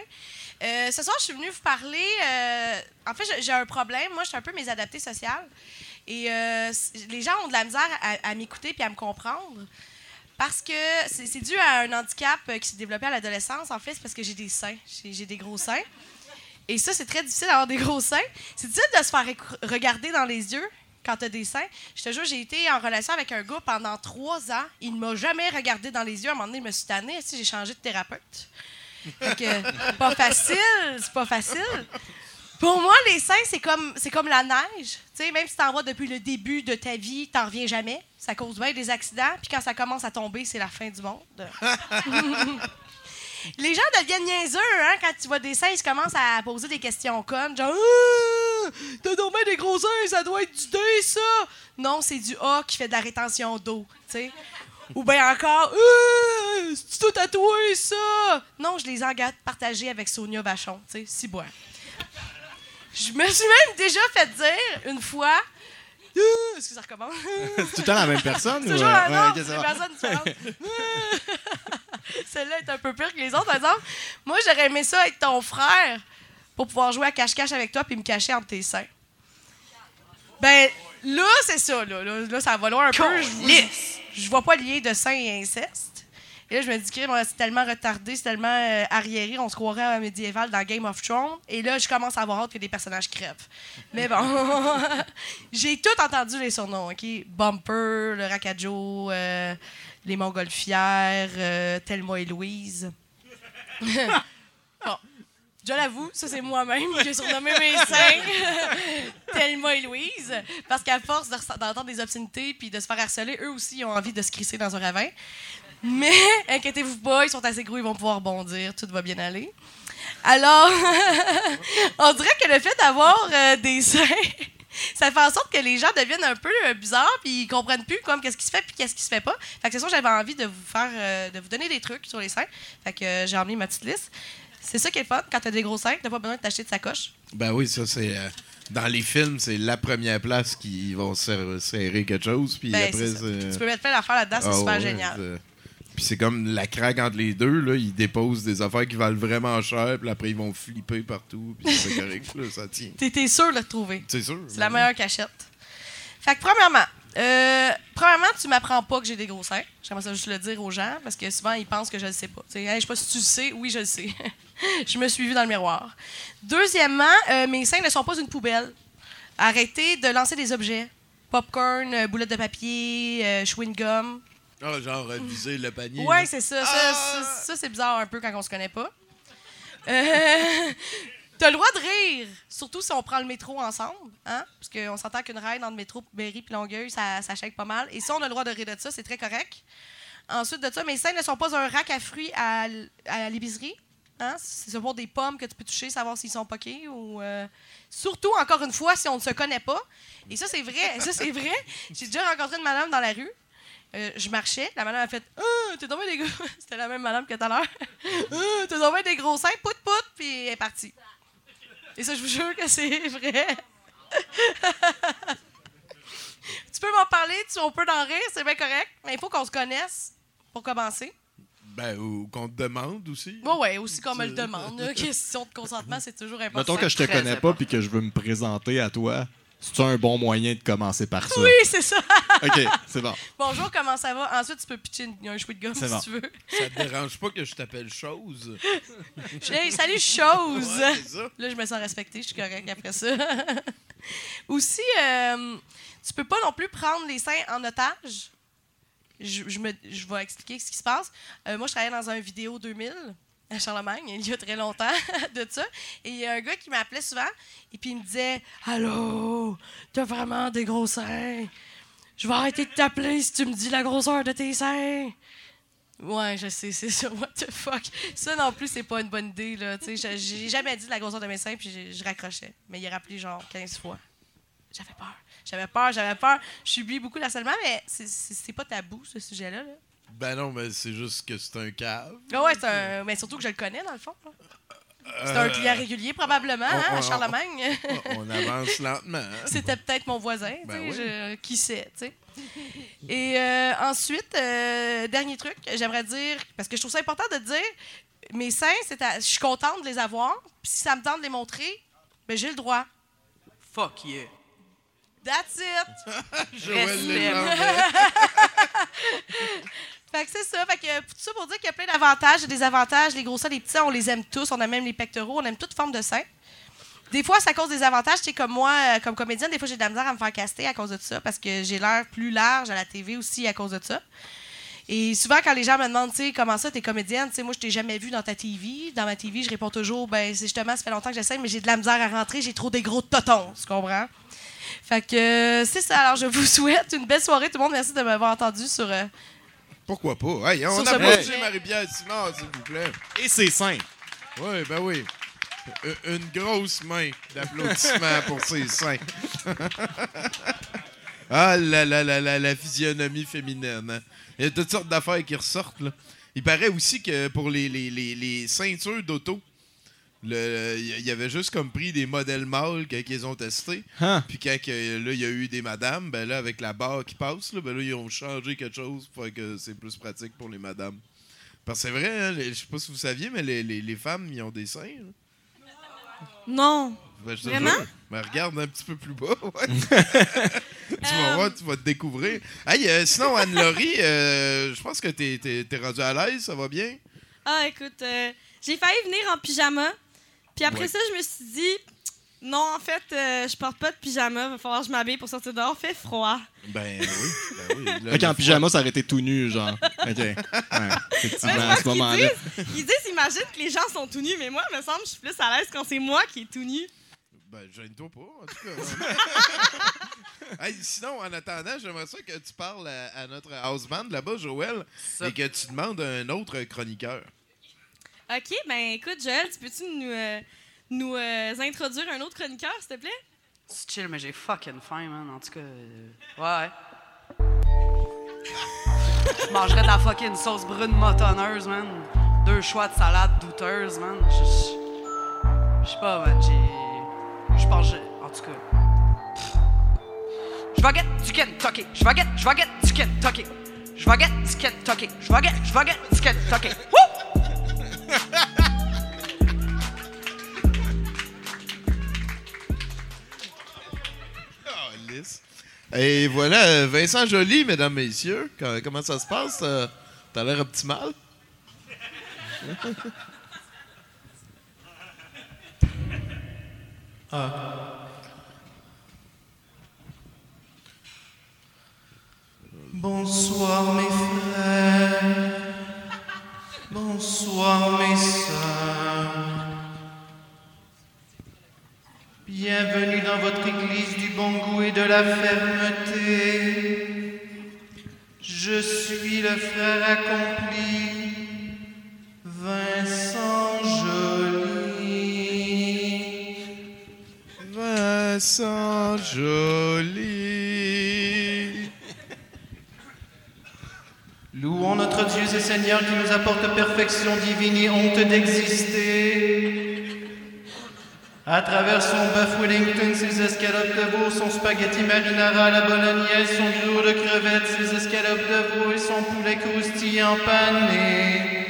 G: Euh, ce soir, je suis venue vous parler. euh, en fait, j'ai- j'ai un problème. Moi, je suis un peu mésadaptée sociale. Et euh, les gens ont de la misère à, m'écouter puis à me comprendre. Parce que c'est dû à un handicap euh, qui s'est développé à l'adolescence. En fait, c'est parce que j'ai des seins. J'ai des gros seins. Et ça, c'est très difficile d'avoir des gros seins. C'est difficile de se faire regarder dans les yeux quand tu as des seins. Je te jure, j'ai été en relation avec un gars pendant trois ans. Il ne m'a jamais regardé dans les yeux. À un moment donné, je me suis tannée. J'ai changé de thérapeute. Fait que, pas facile, c'est pas facile. Pour moi, les seins, c'est comme, c'est comme la neige. Tu sais, même si t'en vois depuis le début de ta vie, t'en reviens jamais. Ça cause bien des accidents. Puis quand ça commence à tomber, c'est la fin du monde. [laughs] Les gens deviennent niaiseux, hein, quand tu vois des seins, ils commencent à poser des questions connes, genre Ah, T'as bien des gros seins, ça doit être du D, ça! Non, c'est du A qui fait de la rétention d'eau, tu. Ou bien encore Ah, C'est tout tatoué, ça! Non, je les ai partagés avec Sonia Vachon, tu sais, si bois. Je me suis même déjà fait dire une fois. Est-ce que ça recommence? [laughs]
E: C'est tout le temps la même personne? ou,
G: Toujours
E: euh, ça
G: une
E: va.
G: personne. [laughs] Celle-là est un peu pire que les autres, par exemple. Moi, j'aurais aimé ça être ton frère pour pouvoir jouer à cache-cache avec toi puis me cacher entre tes seins. Ben, là, c'est ça, là. Là, là, ça va loin un peu. Je vois pas le lien de sein et inceste. Et là, je me dis, c'est tellement retardé, c'est tellement euh, arriéré, on se croirait à médiéval dans Game of Thrones. Et là, je commence à avoir hâte que des personnages crèvent. Mais bon, [laughs] j'ai tout entendu les surnoms, OK? Bumper, le Rakajo, euh, les Montgolfières, euh, Thelma et Louise. [laughs] bon, je l'avoue, ça c'est moi-même. J'ai surnommé mes seins [laughs] Thelma et Louise. Parce qu'à force d'entendre des obscénités puis de se faire harceler, eux aussi ont envie de se crisser dans un ravin. Mais [laughs] inquiétez-vous pas, ils sont assez gros, ils vont pouvoir bondir, tout va bien aller. Alors, [laughs] on dirait que le fait d'avoir euh, des seins, [laughs] ça fait en sorte que les gens deviennent un peu euh, bizarres puis ils comprennent plus comme qu'est-ce qui se fait puis qu'est-ce qui se fait pas. Fait que c'est ça, j'avais envie de vous faire, euh, de vous donner des trucs sur les seins. Fait que j'ai emmené ma petite liste. C'est ça qui est fun quand t'as des gros seins, t'as pas besoin de t'acheter de sacoche.
D: Ben oui, ça, c'est. dans les films, c'est la première place qu'ils vont ser- serrer quelque chose. Puis
G: Ben,
D: après.
G: Tu peux mettre plein d'affaires là-dedans, c'est
D: Ah
G: super
D: ouais,
G: génial.
D: Puis c'est comme la craque entre les deux, là. Ils déposent des affaires qui valent vraiment cher, puis après, ils vont flipper partout, puis c'est correct, là, ça tient. [laughs]
G: T'es sûr de le trouver?
D: C'est sûr.
G: C'est la meilleure cachette. Fait que, premièrement, euh, premièrement, tu m'apprends pas que j'ai des gros seins. J'aimerais ça juste le dire aux gens parce que souvent, ils pensent que je le sais pas. Hey, je sais pas si tu le sais. Oui, je le sais. [laughs] je me suis vue dans le miroir. Deuxièmement, euh, mes seins ne sont pas une poubelle. Arrêtez de lancer des objets. Popcorn, euh, boulettes de papier, euh, chewing-gum.
D: Ah, genre, euh, viser le panier.
G: Ouais, c'est ça. Ça,
D: Ah!
G: ça, ça, c'est bizarre un peu quand on se connaît pas. Euh, [laughs] T'as le droit de rire, surtout si on prend le métro ensemble, hein? Parce qu'on s'entend qu'une ride entre le métro, Berry et Longueuil, ça, ça shake pas mal. Et si on a le droit de rire de ça, c'est très correct. Ensuite de ça, mes seins ne sont pas un rack à fruits à, à l'épicerie. Hein? C'est pour des pommes que tu peux toucher, savoir s'ils sont poqués. Ou, euh, Surtout, encore une fois, si on ne se connaît pas. Et ça, c'est vrai. Ça, c'est vrai. J'ai déjà rencontré une madame dans la rue. Euh, je marchais, la madame a fait Ah, t'es tombé des gros. [laughs] C'était la même madame que tout à l'heure. Ah, t'es tombé des gros seins, pout pout, puis elle est partie. Et ça, je vous jure que c'est [laughs] vrai. [laughs] tu peux m'en parler, tu, on peut en rire, c'est bien correct, mais il faut qu'on se connaisse pour commencer.
D: Ben, ou qu'on te demande aussi.
G: Bon, ouais, aussi qu'on me le demande. là. Question de consentement, c'est toujours important.
E: Mettons que je te connais pas puis que je veux me présenter à toi. C'est un bon moyen de commencer par ça?
G: Oui, c'est ça. [laughs]
E: OK, c'est bon.
G: Bonjour, comment ça va? Ensuite, tu peux pitcher une- un chouette de gomme si
E: bon.
G: tu veux.
D: Ça te dérange pas que je t'appelle chose? [laughs]
G: Hey, salut, chose!
D: Ouais, c'est ça.
G: Là, je me sens respectée, je suis correcte après ça. [laughs] Aussi, euh, tu peux pas non plus prendre les seins en otage. Je, je me, je vais expliquer ce qui se passe. Euh, moi, je travaillais dans un vidéo 2000 à Charlemagne, il y a très longtemps [laughs] de ça. Et il y a un gars qui m'appelait souvent et puis il me disait Allô, t'as vraiment des gros seins. Je vais arrêter de t'appeler si tu me dis la grosseur de tes seins. Ouais, je sais, c'est ça. What the fuck? Ça non plus, c'est pas une bonne idée, là. Tu sais, je- j'ai jamais dit la grosseur de mes seins, puis je raccrochais. Mais il a rappelé genre 15 fois. J'avais peur. J'avais peur, j'avais peur. Je subis beaucoup l'harcèlement, mais c'est- c'est c'est pas tabou, ce sujet-là. Là.
D: Ben non, mais c'est juste que c'est un cave.
G: Ah ouais, c'est un... Mais surtout que je le connais, dans le fond. là. C'est un client régulier, probablement, hein,
D: on-
G: à
D: on-
G: Charlemagne.
D: On avance lentement. hein.
G: C'était peut-être mon voisin, tu
D: Ben
G: sais,
D: oui.
G: je- qui sait, tu sais. Et euh, ensuite, euh, dernier truc, j'aimerais dire, parce que je trouve ça important de dire, mes seins, c'est à- je suis contente de les avoir, puis si ça me tente de les montrer, ben j'ai le droit.
C: Fuck yeah.
G: That's it! [laughs]
D: Joël
C: Respect.
D: Legendre. [laughs]
G: Fait que c'est ça. Fait que euh, tout ça pour dire qu'il y a plein d'avantages et des avantages. Les gros seins, les petits on les aime tous. On a même les pectoraux, on aime toute forme de seins. Des fois, à cause des avantages. Tu sais, comme moi, euh, comme comédienne, des fois, j'ai de la misère à me faire caster à cause de ça parce que j'ai l'air plus large à la TV aussi à cause de ça. Et souvent, quand les gens me demandent, tu sais, comment ça, t'es comédienne, tu sais, moi, je t'ai jamais vu dans ta TV. Dans ma TV, je réponds toujours, ben, c'est justement, ça fait longtemps que j'essaie, mais j'ai de la misère à rentrer, j'ai trop des gros totons, tu comprends? Fait que euh, c'est ça. Alors, je vous [laughs] souhaite une belle soirée, tout le monde. Merci de m'avoir entendu sur.
D: Pourquoi pas? Hey, on
G: ce
D: applaudit. Marie-Pierre Simard, s'il vous plaît.
E: Et c'est sain.
D: Oui, ben oui. U- Une grosse main d'applaudissements pour ses seins. [laughs] ah là là là là, la physionomie féminine. hein. Il y a toutes sortes d'affaires qui ressortent. Là. Il paraît aussi que pour les, les, les, les ceintures d'auto, il y avait juste comme pris des modèles mâles quand ils ont testé.
E: Hein?
D: Puis quand que, là, il y a eu des madames, ben là, avec la barre qui passe, là, ben là, ils ont changé quelque chose pour que c'est plus pratique pour les madames. Parce que c'est vrai, hein, les- je sais pas si vous saviez, mais les, les, les femmes, ils ont des seins. là.
F: Non.
D: Ben,
F: Vraiment?
D: Ben, regarde un petit peu plus bas. ouais. [laughs] tu vas voir, tu vas te découvrir. Hey, euh, sinon, Anne-Laurie, euh, je pense que t'es, t'es, t'es rendu à l'aise, ça va bien?
F: Ah, écoute, euh, j'ai failli venir en pyjama. Puis après
D: Ouais.
F: ça, je me suis dit, non, en fait, euh, je porte pas de pyjama. Va falloir que je m'habille pour sortir dehors. Fait froid.
D: Ben oui, ben oui. Là,
E: Fait qu'en
D: le
E: pyjama, ça aurait été tout nu, genre. OK. Ouais, effectivement,
F: c'est
E: à ce moment-là.
F: disent, ils disent, imagine que les gens sont tout nus, mais moi, il me semble que je suis plus à l'aise quand c'est moi qui est tout nu.
D: Ben, gêne-toi pas, en tout cas. [laughs] Hey, sinon, en attendant, j'aimerais ça que tu parles à, à notre house band là-bas, Joël, et que tu demandes un autre chroniqueur.
F: OK, ben écoute, Joël, tu peux-tu nous, euh, nous euh, introduire un autre chroniqueur, s'il te plaît?
H: C'est chill, mais j'ai fucking faim, man. En tout cas, euh, ouais. Je mangerais de la fucking sauce brune motonneuse, man. Deux choix de salade douteuse, man. Je- sais pas, man. J'ai. Je pense. En tout cas. Je vais get du Kentucky. Je vais get, je vais du Kentucky. Je vais get du. Je vais je du Kentucky. Woo!
D: Ah. Et voilà, Vincent Joly, mesdames, messieurs. Co- Comment ça se passe? Euh, T'as l'air optimal?
J: Bonsoir mes frères, bonsoir mes sœurs. Bienvenue dans votre église du bon goût et de la fermeté. Je suis le frère accompli, Vincent Joly.
D: Vincent Joly.
J: Louons notre Dieu et Seigneur qui nous apporte perfection divine et honte d'exister. À travers son bœuf Wellington, ses escalopes de veau, son spaghetti marinara à la bolognaise, son velours de crevettes, ses escalopes de veau et son poulet croustillant pané.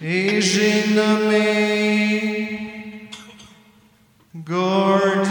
J: Et j'ai nommé Gordon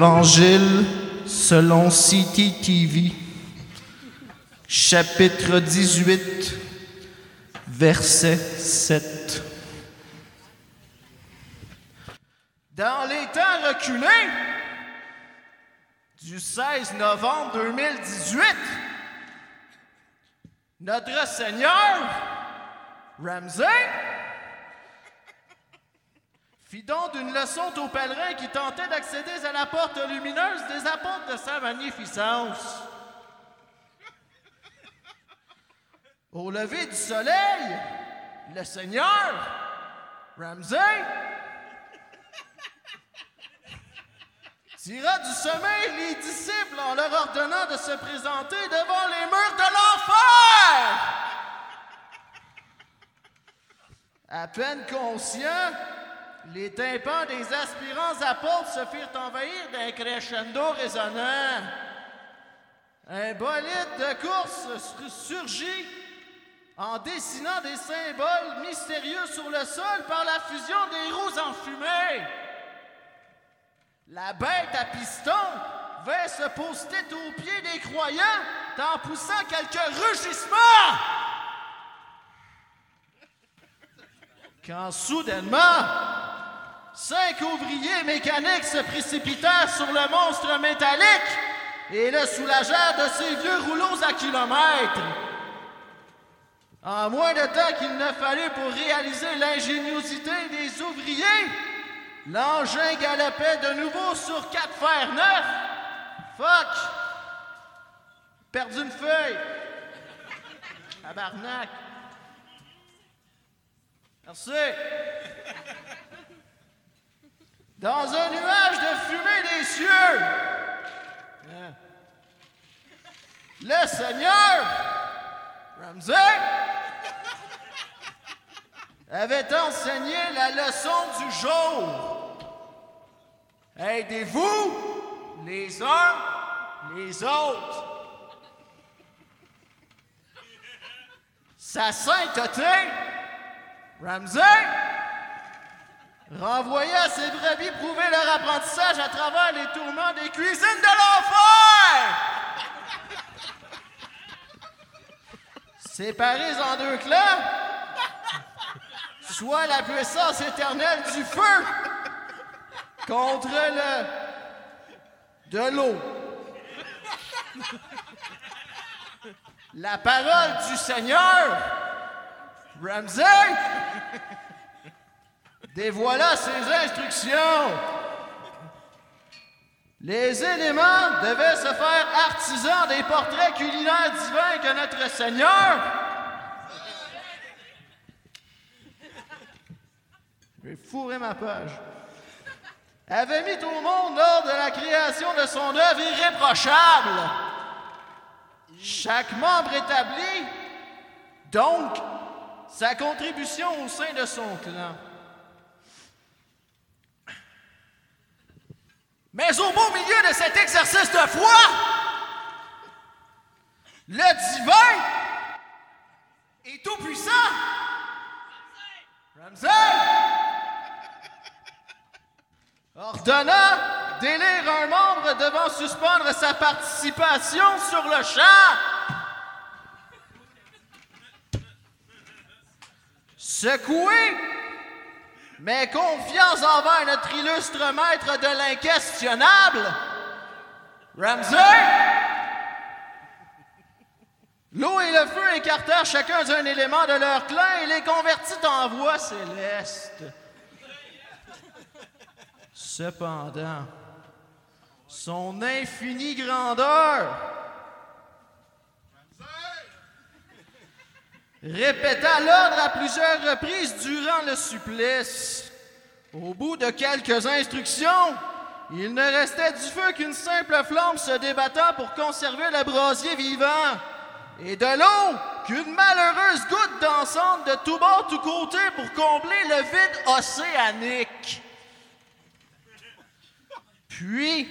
J: Évangile selon City TV, chapitre 18, verset 7.
K: Dans les temps reculés du 16 novembre 2018, notre Seigneur, Ramsay, leçon aux pèlerins qui tentaient d'accéder à la porte lumineuse des apôtres de sa magnificence. Au lever du soleil, le Seigneur, Ramsay,
J: tira du sommeil les disciples en leur ordonnant de se présenter devant les murs de l'enfer. À peine conscients, les tympans des aspirants apôtres se firent envahir d'un crescendo résonnant. Un bolide de course sur- surgit en dessinant des symboles mystérieux sur le sol par la fusion des roues enfumées. La bête à piston vint se poster aux pieds des croyants en poussant quelques rugissements. Quand soudainement, cinq ouvriers mécaniques se précipitèrent sur le monstre métallique et le soulagèrent de ses vieux rouleaux à kilomètres. En moins de temps qu'il ne fallut pour réaliser l'ingéniosité des ouvriers, l'engin galopait de nouveau sur quatre fers neufs. Fuck! Perdu une feuille. Tabarnak. Merci. Dans un nuage de fumée des cieux, hein, le Seigneur, Ramsey, avait enseigné la leçon du jour. Aidez-vous les uns les autres. Sa sainteté, Ramsey, renvoyait à ses brebis prouver leur apprentissage à travers les tourments des cuisines de l'enfer. [laughs] Séparés en deux clans, soit la puissance éternelle du feu contre le de l'eau. La parole du Seigneur, Ramsey, dévoila ses instructions. Les éléments devaient se faire artisans des portraits culinaires divins que notre Seigneur J'ai fourré ma page. Avait mis au monde lors de la création de son œuvre irréprochable. Chaque membre établi, donc, sa contribution au sein de son clan. Mais au beau milieu de cet exercice de foi, le divin est tout puissant. Ramsey ordonna d'élire un membre devant suspendre sa participation sur le champ. Secoué, mais confiance envers notre illustre maître de l'inquestionnable, Ramsey, l'eau et le feu écartèrent chacun d'un élément de leur clan et les convertit en voix célestes. Cependant, son infinie grandeur répéta l'ordre à plusieurs reprises durant le supplice. Au bout de quelques instructions, il ne restait du feu qu'une simple flamme se débattant pour conserver le brasier vivant, et de l'eau qu'une malheureuse goutte d'encens de tout bord, tout côté pour combler le vide océanique. Puis,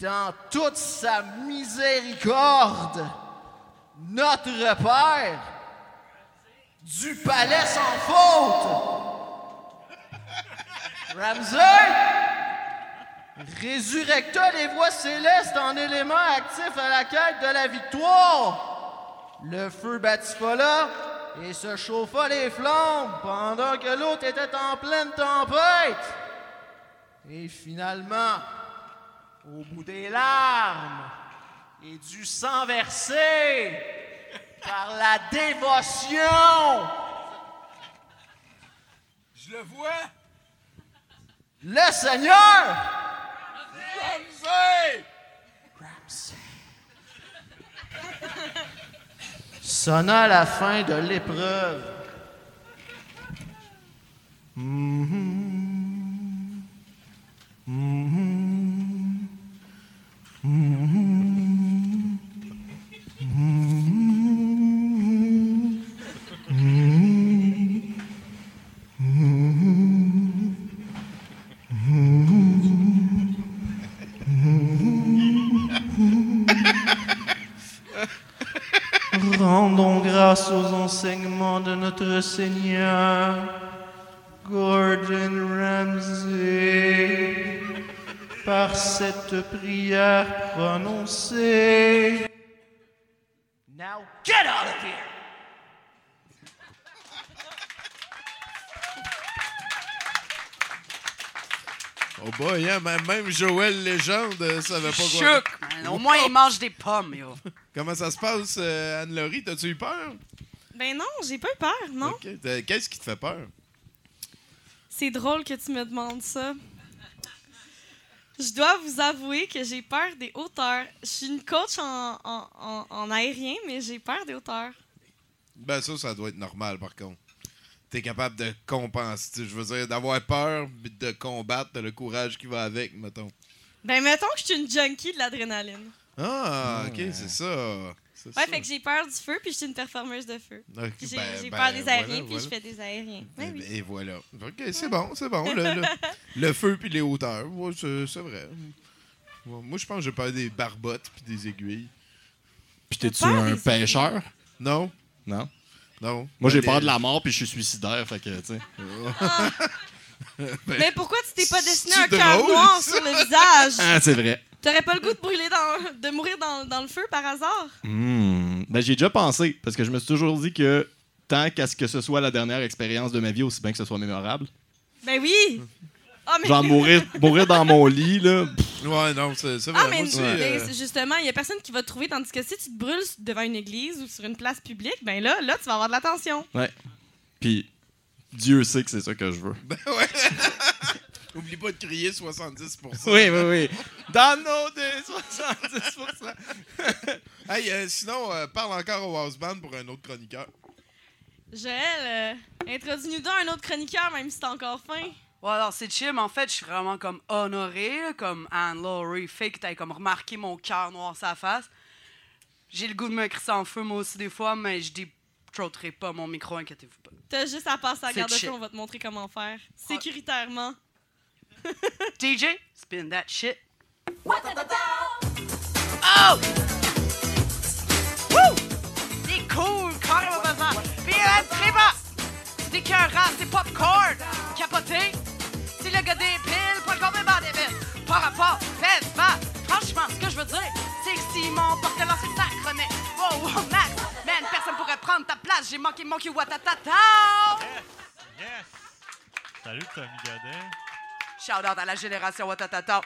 J: dans toute sa miséricorde, notre Père, du palais sans faute, Ramsey, résurrecta les voix célestes en éléments actifs à la quête de la victoire. Le feu batifola et se chauffa les flammes pendant que l'autre était en pleine tempête. Et finalement, au bout des larmes et du sang versé par la dévotion,
D: Je le vois.
J: le Seigneur
D: Ramsey!
J: sonna la fin de l'épreuve. Mhm. Mhm.
L: Rendons Seigneur, Gordon Ramsay, par cette prière prononcée. Now get out of here!
D: Oh boy, hein, même, Joël Légende euh, savait pas quoi.
H: Man. Au moins, il mange des pommes, yo. [laughs]
D: Comment ça se passe, euh, Anne-Laurie? T'as-tu eu peur?
F: Ben non, j'ai pas eu peur, non.
D: Ok. T'as- Qu'est-ce qui te fait peur?
F: C'est drôle que tu me demandes ça. Je dois vous avouer que j'ai peur des hauteurs. Je suis une coach en, en- en- en aérien, mais j'ai peur des hauteurs.
D: Ben ça, ça doit être normal par contre. T'es capable de compenser, je veux dire, d'avoir peur, puis de combattre, t'as le courage qui va avec, mettons.
F: Ben mettons que je suis une junkie de l'adrénaline.
D: Ah, ok, c'est ça. C'est
F: Ouais,
D: ça.
F: fait que j'ai peur du feu, puis je suis une performeuse de feu. Puis J'ai
D: ben,
F: j'ai
D: ben,
F: peur des
D: voilà,
F: aériens, puis
D: voilà.
F: je fais des aériens. Ouais, oui.
D: Et voilà. Ok, c'est bon, c'est bon. Le, le- [laughs] le feu puis les hauteurs, ouais, c'est c'est vrai. Ouais, Moi, je pense que j'ai peur des barbottes puis des aiguilles.
E: Puis t'es-tu un pêcheur?
D: Non,
E: Non?
D: non.
E: Moi, j'ai
D: Ben,
E: peur de la mort, puis je suis suicidaire, fait que, tu sais.
F: Mais pourquoi tu t'es pas dessiné un cœur noir sur le visage?
E: Ah, c'est vrai.
F: T'aurais pas le goût de brûler dans, de mourir dans, dans le feu par hasard?
E: Hmm. Ben, j'ai déjà pensé, parce que je me suis toujours dit que tant qu'à ce que ce soit la dernière expérience de ma vie, aussi bien que ce soit mémorable.
F: Ben oui! Ah, mais...
E: Genre mourir, mourir dans mon lit, là. pff,
D: Ouais, non, c'est c'est vrai.
F: Ah, mais
D: aussi,
F: mais
D: euh,
F: justement, il y a personne qui va te trouver, tandis que si tu te brûles devant une église ou sur une place publique, ben là, là, tu vas avoir de l'attention.
E: Ouais. Puis Dieu sait que c'est ça que je veux.
D: Ben ouais. [laughs] Oublie pas de crier 70%.
E: Oui, oui, oui. Dans nos deux 70%.
D: Hey, euh, sinon, euh, parle encore au house band pour un autre chroniqueur.
F: Joël, euh, introduis-nous donc un autre chroniqueur, même si t'es encore fin.
H: Ouais, alors c'est chill, mais en fait, je suis vraiment comme honoré, là, comme Anne-Laurie, fait que t'aies comme remarqué mon cœur noir sa face. J'ai le goût de me crisser en feu, moi aussi, des fois, mais je détrotterai pas mon micro, inquiétez-vous pas.
F: T'as juste à passer à la
H: C'est
F: garde de
H: chill.
F: feu, on va te montrer comment faire. Sécuritairement.
H: DJ, spin that shit. Oh! Woo! C'est cool, carrément. Puis euh, très bas. C'est écœurant, c'est popcorn. Capoté. C'est le gars des piles, pas comme un bandit. Par rapport, fais pas. Franchement, ce que je veux dire, c'est que si mon porte-là c'est sacré, wow, wow, max, man, personne pourrait prendre ta place. J'ai manqué mon cul, watatata.
M: Yes! Salut Tommy Godet.
H: Shout out à la génération watatata.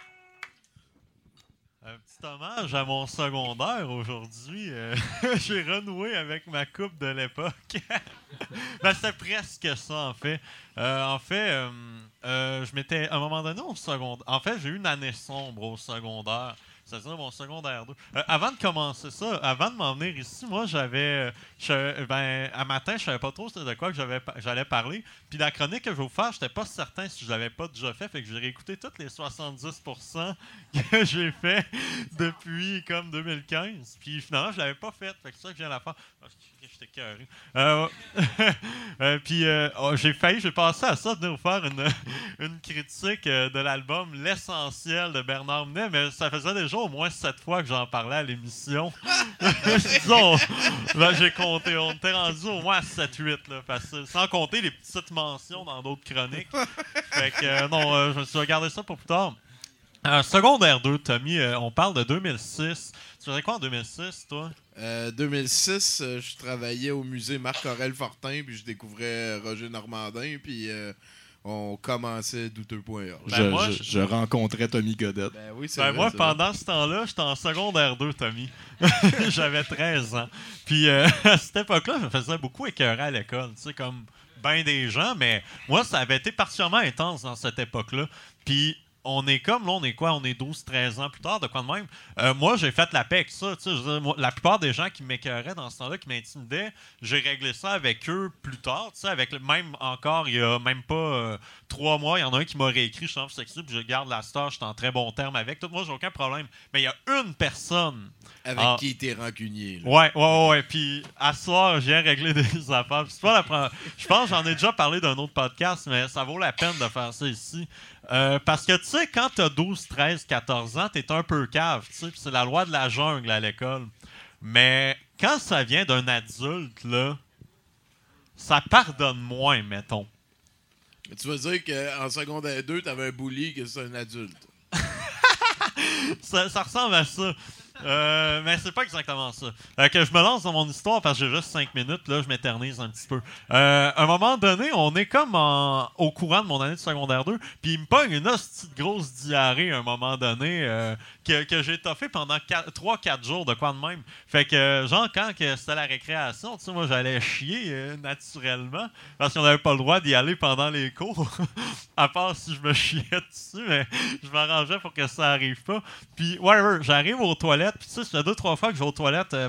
M: Un petit hommage à mon secondaire aujourd'hui. Euh, [laughs] J'ai renoué avec ma coupe de l'époque. [laughs] ben, c'est presque ça, en fait. Euh, en fait, euh, euh, je m'étais, à un moment donné, au secondaire. En fait, j'ai eu une année sombre au secondaire. C'est-à-dire mon secondaire 2. Euh, avant de commencer ça, avant de m'en venir ici, moi, j'avais. ben, à matin, je savais pas trop de quoi que j'allais parler. Puis la chronique que je vais vous faire, j'étais pas certain si je l'avais pas déjà fait. Fait que j'ai réécouté toutes les 70% [laughs] que j'ai fait depuis comme 2015. Puis finalement, je l'avais pas fait. Fait que c'est ça que je viens de la faire. J'étais carré. Euh, [laughs] euh, puis euh, oh, j'ai failli, j'ai passé à ça de vous faire une, [laughs] critique de l'album L'essentiel de Bernard Minet, mais ça faisait déjà au moins sept fois que j'en parlais à l'émission. [laughs] Disons, là, j'ai compté, on était rendu au moins à 7-8, là, parce que- sans compter les petites mentions dans d'autres chroniques. Fait que non, je me suis regardé ça pour plus tard. Euh, secondaire 2, Tommy, euh, on parle de 2006. Tu faisais quoi en 2006, toi?
D: Euh, 2006, euh, je travaillais au musée Marc-Aurel Fortin, puis je découvrais Roger Normandin, puis euh, on commençait douteux.org.
E: Je,
M: Ben, moi,
E: je-
M: je-
E: je rencontrais Tommy Godette.
D: Ben oui, c'est
M: Ben
D: vrai,
M: moi, pendant ce temps-là, j'étais en secondaire 2, Tommy. [laughs] J'avais 13 ans. Puis euh, [laughs] à cette époque-là, je me faisais beaucoup écœurer à l'école, tu sais, comme ben des gens, mais moi, ça avait été particulièrement intense dans cette époque-là. Puis on est comme, là, on est quoi? On est 12, 13 ans plus tard, de quoi de même? Euh, moi, j'ai fait la paix avec ça. tu sais, je veux dire, moi, la plupart des gens qui m'écœuraient dans ce temps-là, qui m'intimidaient, j'ai réglé ça avec eux plus tard. tu sais, Avec le, même encore, il y a même pas euh, trois mois, il y en a un qui m'a réécrit, je suis en sexy, puis je garde la star, je suis en très bon terme avec. Tout, moi, j'ai aucun problème. Mais il y a une personne.
D: Avec
M: Ah.
D: qui t'es rancunier. là.
M: Ouais, ouais, ouais. Puis à ce soir, j'ai réglé [laughs] des affaires. Pas la première- Je pense que j'en ai déjà parlé d'un autre podcast, mais ça vaut la peine de faire ça ici. Euh, parce que tu sais, quand t'as 12, 13, 14 ans, t'es un peu cave, tu sais. c'est la loi de la jungle à l'école. Mais quand ça vient d'un adulte, là, ça pardonne moins, mettons.
D: Mais tu veux dire qu'en secondaire 2, t'avais un bully que c'est un adulte. [laughs]
M: ça, ça ressemble à ça. Euh, mais c'est pas exactement ça. Fait que je me lance dans mon histoire parce que j'ai juste 5 minutes. Là, je m'éternise un petit peu. Euh, à un moment donné, on est comme en- au courant de mon année de secondaire 2. Puis il me pogne une hostie de grosse diarrhée à un moment donné euh, que, j'ai toffé pendant 3-4 jours de quoi de même. Fait que, genre, quand c'était la récréation, tu sais, moi, j'allais chier euh, naturellement parce qu'on n'avait pas le droit d'y aller pendant les cours. [laughs] à part si je me chiais dessus, mais je m'arrangeais pour que ça arrive pas. Puis, whatever, j'arrive aux toilettes. Puis, tu sais, ça fait deux, trois fois que je vais aux toilettes. euh,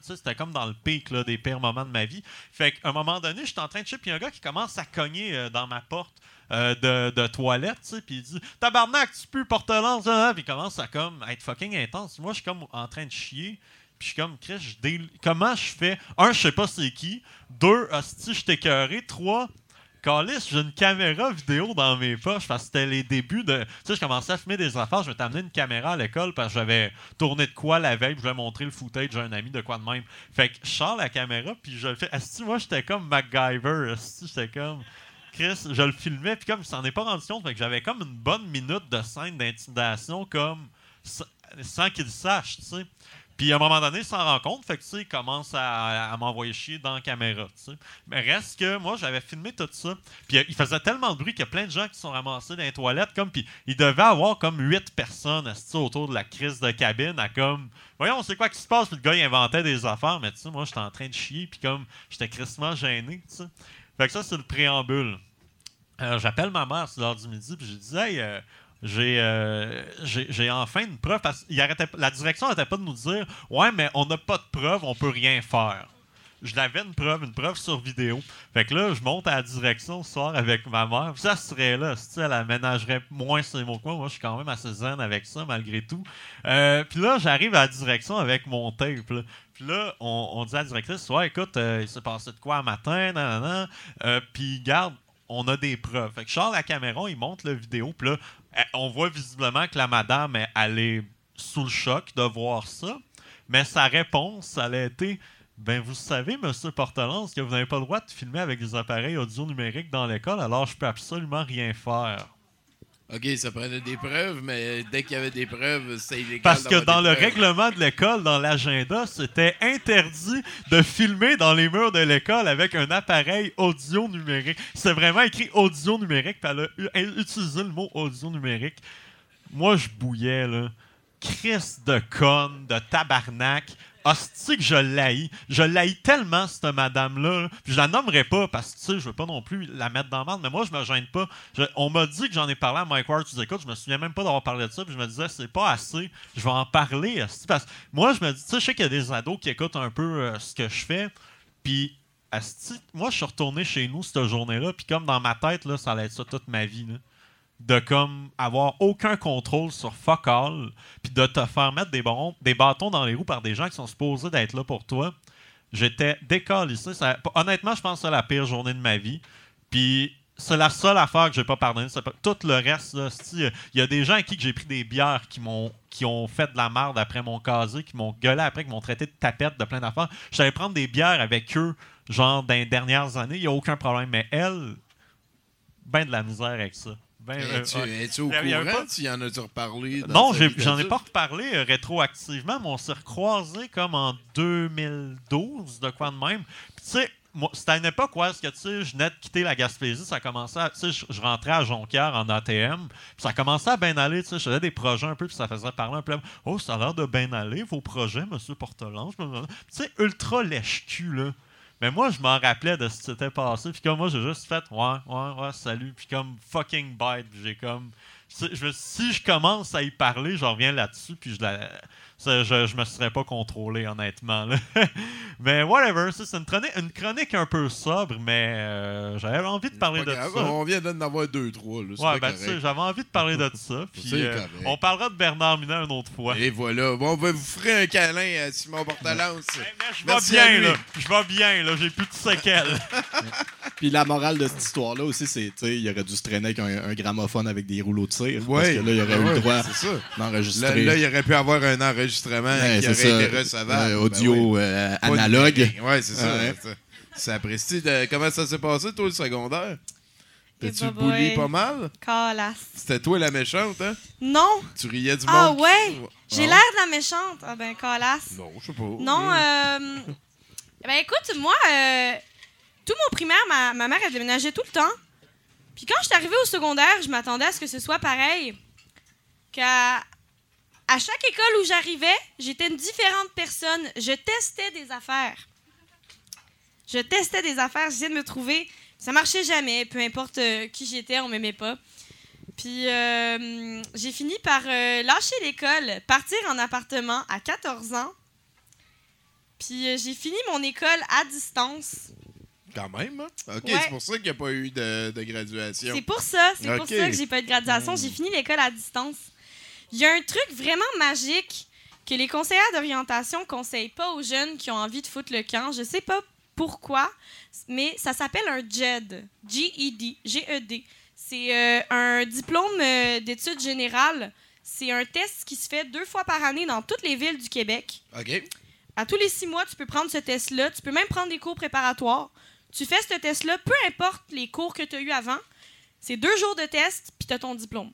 M: c'était comme dans le pic là, des pires moments de ma vie. Fait qu'à un moment donné, j'étais en train de chier. Puis, un gars qui commence à cogner euh, dans ma porte. Euh, de, de toilette, tu sais, puis il dit Tabarnak, tu peux porte-lance, hein? puis il commence à comme à être fucking intense. Moi, je suis comme en train de chier, puis je suis comme, Chris, je comment je fais? Un, je sais pas c'est qui. Deux, hostie, je t'ai écœuré. Trois, Calis, j'ai une caméra vidéo dans mes poches parce que c'était les débuts de. Tu sais, je commençais à filmer des affaires. Je vais t'amener une caméra à l'école parce que j'avais tourné de quoi la veille. Je vais montrer le footage d'un ami de quoi de même. Fait que je sors la caméra puis je le fais. Asti, moi, j'étais comme MacGyver. Asti, j'étais comme. Chris, je le filmais puis comme il s'en est pas rendu compte, fait que j'avais comme une bonne minute de scène d'intimidation comme sa- sans qu'il sache, tu sais. Puis à un moment donné, il s'en rend compte, fait que tu sais, il commence à, m'envoyer chier dans la caméra, tu sais. Mais reste que moi, j'avais filmé tout ça. Puis euh, il faisait tellement de bruit qu'il y a plein de gens qui sont ramassés dans les toilettes, comme, puis il devait avoir comme huit personnes autour de la crise de cabine à comme, voyons, c'est quoi qui se passe, puis le gars, il inventait des affaires, mais tu sais, moi, j'étais en train de chier, puis comme, j'étais crissement gêné, tu sais. Fait que ça, c'est le préambule. Euh, J'appelle ma mère, c'est l'heure du midi, puis je dis, hey, euh, j'ai euh, j'ai j'ai enfin une preuve. Parce qu'il arrêtait, la direction n'arrêtait pas de nous dire, ouais, mais on n'a pas de preuve, on peut rien faire. Je l'avais une preuve, une preuve sur vidéo. Fait que là, je monte à la direction ce soir avec ma mère. Ça serait là. Si elle aménagerait moins ses mots que moi, je suis quand même assez zen avec ça, malgré tout. Puis là, j'arrive à la direction avec mon tape. là. Puis là, on, on dit à la directrice, ouais, écoute, euh, il s'est passé de quoi un matin, nanana. Euh, puis garde, on a des preuves. Fait que sors la caméra, il monte la vidéo, puis là, euh, on voit visiblement que la madame, elle est sous le choc de voir ça. Mais sa réponse, elle a été Ben, vous savez, monsieur Portelance, que vous n'avez pas le droit de filmer avec des appareils audio numériques dans l'école, alors je peux absolument rien faire.
D: OK, ça prenait des preuves, mais dès qu'il y avait des preuves, c'est illégal.
M: Parce que dans le
D: preuves.
M: règlement de l'école, dans l'agenda, c'était interdit de filmer dans les murs de l'école avec un appareil audio numérique. C'est vraiment écrit audio numérique, puis elle a utilisé le mot audio numérique. Moi, je bouillais, là. Chris de conne, de tabarnak. Hostie que je l'haïs. Je l'haïs tellement, cette madame-là. là. Puis je la nommerai pas parce que, tu sais, je veux pas non plus la mettre dans la merde, mais moi, je me gêne pas. On m'a dit que j'en ai parlé à Mike Ward, tu écoutes, je me souviens même pas d'avoir parlé de ça, puis je me disais, c'est pas assez, je vais en parler. Parce que moi, je me dis, tu sais, je sais qu'il y a des ados qui écoutent un peu euh, ce que je fais, puis hostie, moi, je suis retourné chez nous cette journée-là, puis comme dans ma tête, là, ça allait être ça toute ma vie. là de comme avoir aucun contrôle sur fuck all, puis de te faire mettre des, des bâtons dans les roues par des gens qui sont supposés d'être là pour toi. J'étais décalissé. Ça, honnêtement, je pense que c'est la pire journée de ma vie. Puis c'est la seule affaire que j'ai pas pardonné. Tout le reste, c'est-tu, il y a des gens à qui j'ai pris des bières qui m'ont qui ont fait de la merde après mon casier, qui m'ont gueulé après, qui m'ont traité de tapette, de plein d'affaires. J'allais prendre des bières avec eux, genre dans les dernières années, il n'y a aucun problème. Mais elle, ben de la misère avec ça. Ben, euh,
D: Es-tu
M: ouais.
D: es-tu au
M: y y
D: courant?
M: pas-
D: Tu y en as-tu reparlé?
M: non, j'en ai pas reparlé euh, rétroactivement, mais on s'est recroisés comme en 2012, de quoi de même. Puis tu sais, c'était à une époque où est-ce que tu sais, je venais de quitter la Gaspésie, ça commençait à, tu sais, je, je rentrais à Jonquière en ATM, puis ça commençait à bien aller, tu sais, je faisais des projets un peu, puis ça faisait parler un peu. Oh, ça a l'air de bien aller, vos projets, monsieur Portelange. Tu sais, ultra lèche-cul, là. Mais moi, je m'en rappelais de ce qui s'était passé. Puis comme moi, j'ai juste fait, ouais, ouais, ouais, salut. Puis comme fucking bite. J'ai comme. Si je, si je commence à y parler, je reviens là-dessus, puis je, la, je, je me serais pas contrôlé, honnêtement. là. [laughs] mais whatever, c'est une chronique, une chronique un peu sobre, mais euh, j'avais envie de parler de
D: grave,
M: ça.
D: On vient d'en avoir deux, trois. Là,
M: Ouais, ben,
D: correct.
M: tu sais, j'avais envie de parler de ça. [laughs] Puis, euh, on parlera de Bernard Minet une autre fois.
D: Et voilà. Bon, ben, vous ferez un câlin à Simon Portalance.
M: Je vais bien, là. Je vais bien, là. J'ai plus de séquelles. [laughs]
E: Puis la morale de cette histoire-là aussi, c'est, tu sais, il aurait dû se traîner avec un, un gramophone avec des rouleaux de Parce
D: Ouais.
E: que là, il aurait eu le droit d'enregistrer.
D: là, il aurait pu avoir un enregistrement
E: Ouais,
D: qui
E: c'est
D: aurait
E: ça.
D: été recevable.
E: Ouais, audio,
D: Ben oui.
E: euh, analogue.
D: Ouais, c'est ça.
E: Ouais.
D: c'est ça. De- Comment ça s'est passé, toi, le secondaire? T'as-tu
F: Eh,
D: bully
F: boy.
D: pas mal?
F: Calasse.
D: C'était toi la méchante, hein?
F: Non.
D: Tu riais du
F: Ah
D: monde?
F: ouais? J'ai
D: Ah.
F: l'air de la méchante. Ah ben, calasse.
D: Non, je sais pas.
F: Non, euh... Ben écoute, moi, euh, tout mon primaire, ma, ma mère, elle déménageait tout le temps. Puis quand je suis arrivée au secondaire, je m'attendais à ce que ce soit pareil. Qu'à à chaque école où j'arrivais, j'étais une différente personne. Je testais des affaires. Je testais des affaires, j'essayais de me trouver. Ça marchait jamais, peu importe euh, qui j'étais, on m'aimait pas. Puis euh, j'ai fini par euh, lâcher l'école, partir en appartement à 14 ans. Puis j'ai fini mon école à distance.
D: Quand même, hein? OK,
F: Ouais.
D: c'est pour ça qu'il n'y a pas eu de, de graduation.
F: C'est pour ça, c'est pour ça que j'ai pas eu de graduation.
D: Hmm.
F: J'ai fini l'école à distance. Il y a un truc vraiment magique que les conseillères d'orientation conseillent pas aux jeunes qui ont envie de foutre le camp. Je sais pas pourquoi, mais ça s'appelle un GED. G-E-D. G-E-D. C'est euh, un diplôme euh, d'études générales. C'est un test qui se fait deux fois par année dans toutes les villes du Québec.
D: OK.
F: À tous les six mois, tu peux prendre ce test-là. Tu peux même prendre des cours préparatoires. Tu fais ce test-là, peu importe les cours que tu as eus avant. C'est deux jours de test, puis tu as ton diplôme.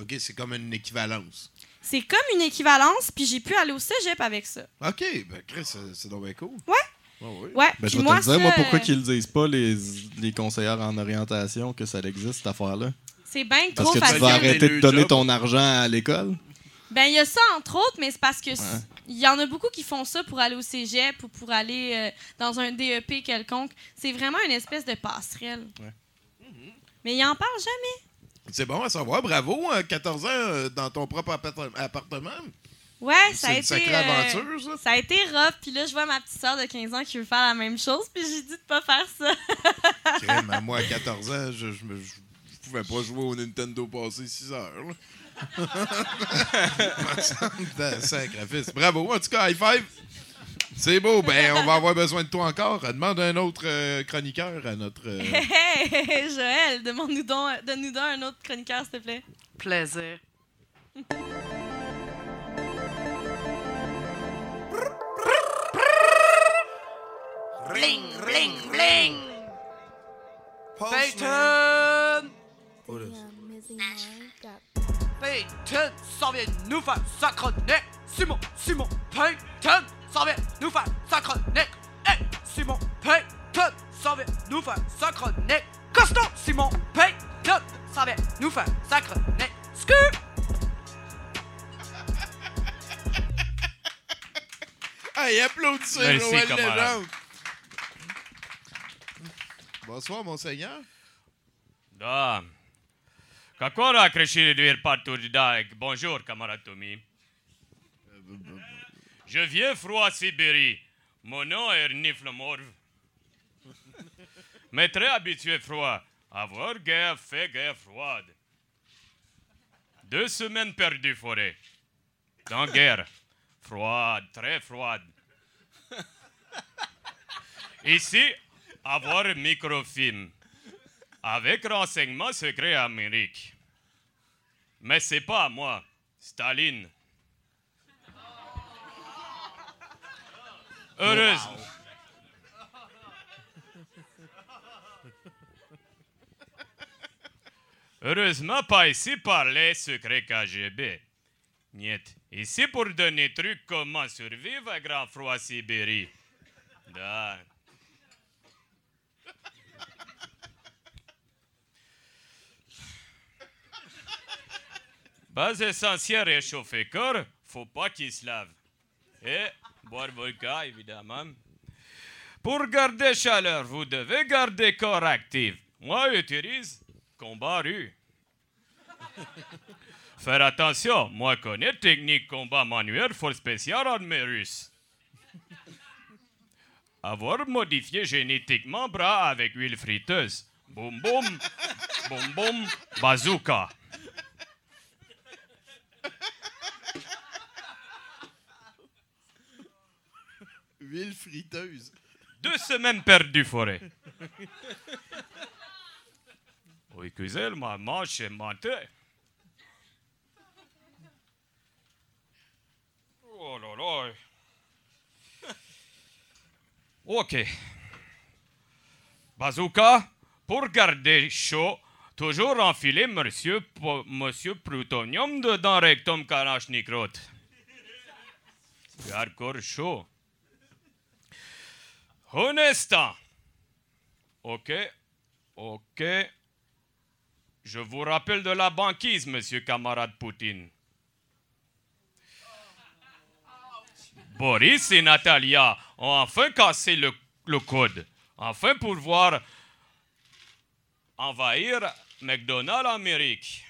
D: OK, c'est comme une équivalence.
F: C'est comme une équivalence, puis j'ai pu aller au cégep avec ça.
D: OK, ben Chris, c'est donc bien cool.
F: Ouais.
D: Ouais, ouais.
F: Ouais,
E: Ben, je vais
F: moi,
E: te moi, pourquoi
F: euh,
E: qu'ils le disent pas, les, les conseillères en orientation, que ça existe, cette affaire-là?
F: C'est bien
E: Parce
F: trop
E: que tu
F: facile.
E: vas arrêter de donner
D: job.
E: ton argent à l'école?
F: Ben, il y a ça, entre autres, mais c'est parce que s- il y en a beaucoup qui font ça pour aller au cégep ou pour aller euh, dans un DEP quelconque. C'est vraiment une espèce de passerelle. Mais ils en parlent jamais.
D: C'est bon à savoir. Bravo, hein, 14 ans euh, dans ton propre appart- appartement.
F: Ouais, ça a
D: C'est
F: été.
D: une sacrée
F: euh,
D: aventure, ça.
F: Ça a été rough. Puis là, je vois ma petite soeur de 15 ans qui veut faire la même chose. Puis j'ai dit de pas faire ça.
D: Crème, à [laughs] moi, à 14 ans, je, je- je pouvais pas jouer au Nintendo passer 6 heures. là. D'un sacrifice. Bravo, en tout cas, high five. C'est beau, ben on va avoir besoin de toi encore. Demande un autre euh, chroniqueur à notre. euh,
F: Hey, Joël, demande-nous donc, donne-nous donc un autre chroniqueur, s'il te plaît.
H: Plaisir. Bling, bling, bling! Peyton! Peyton s'en vient nous faire sa chronique! Simon, Simon, Peyton s'en vient nous faire sa chronique! Hey, Simon, Peyton s'en vient nous faire sa chronique! Costaud, Simon, Peyton s'en vient nous faire sa chronique! Scoop!
D: Hey, applaudissez Joël
N: camarade.
D: Legendre. Bonsoir, monseigneur.
N: Da. Какого кричали дверь partout да. Bonjour, camarade Tommy. Je viens froid Sibérie. Mon nom est Nifle Morve. [laughs] Mais très habitué froid. Avoir guerre fait guerre froide. Deux semaines perdues forêt. Dans guerre. Froide, très froide. Ici, avoir microfilm. Avec renseignement secret Amérique. Mais c'est pas à moi, Staline. Heureuse. Heureusement, pas ici parler secret KGB. Niet. Ici pour donner trucs comment survivre à grand froid Sibérie. Da. Base essentielle réchauffer corps, faut pas qu'il se lave. Et boire vodka, évidemment. Pour garder chaleur, vous devez garder corps actif. Moi, j'utilise combat rue. [laughs] Faire attention, moi connais technique combat manuel force spéciale armée russe. Avoir modifié génétiquement bras avec huile friteuse. Boum boum, boum boum, bazooka. Deux semaines perdues forêt. Oui, excusez, ma manche est mentée. Oh là là. Ok. Bazooka, pour garder chaud, toujours enfiler monsieur, monsieur Plutonium dedans rectum Kalachnikov. C'est hardcore chaud. Instant. Ok. Ok. Je vous rappelle de la banquise, monsieur camarade Poutine. Boris et Natalia ont enfin cassé le, le code. Enfin pouvoir envahir McDonald's Amérique.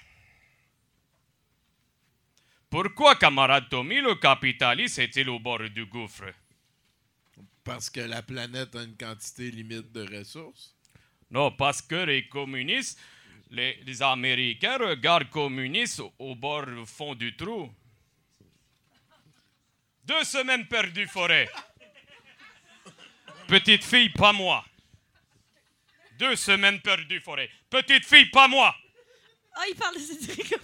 N: Pourquoi, camarade Tommy, le capitaliste est-il au bord du gouffre?
D: Parce que la planète a une quantité limite de ressources?
N: Non, parce que les communistes, les, les Américains regardent communistes au, bord du fond du trou. Deux semaines perdues forêt. Petite fille, pas moi. Deux semaines perdues forêt. Petite fille, pas moi.
F: Ah, il parle de Cédric.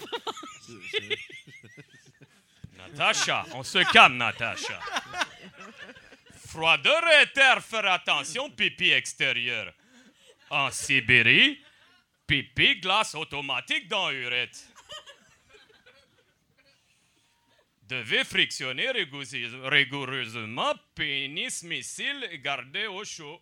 N: Natacha, on se calme, Natacha. Froideur éther, faire attention, pipi extérieur. En Sibérie, pipi glace automatique dans urette. Devez frictionner rigoureusement- pénis missile et garder au chaud.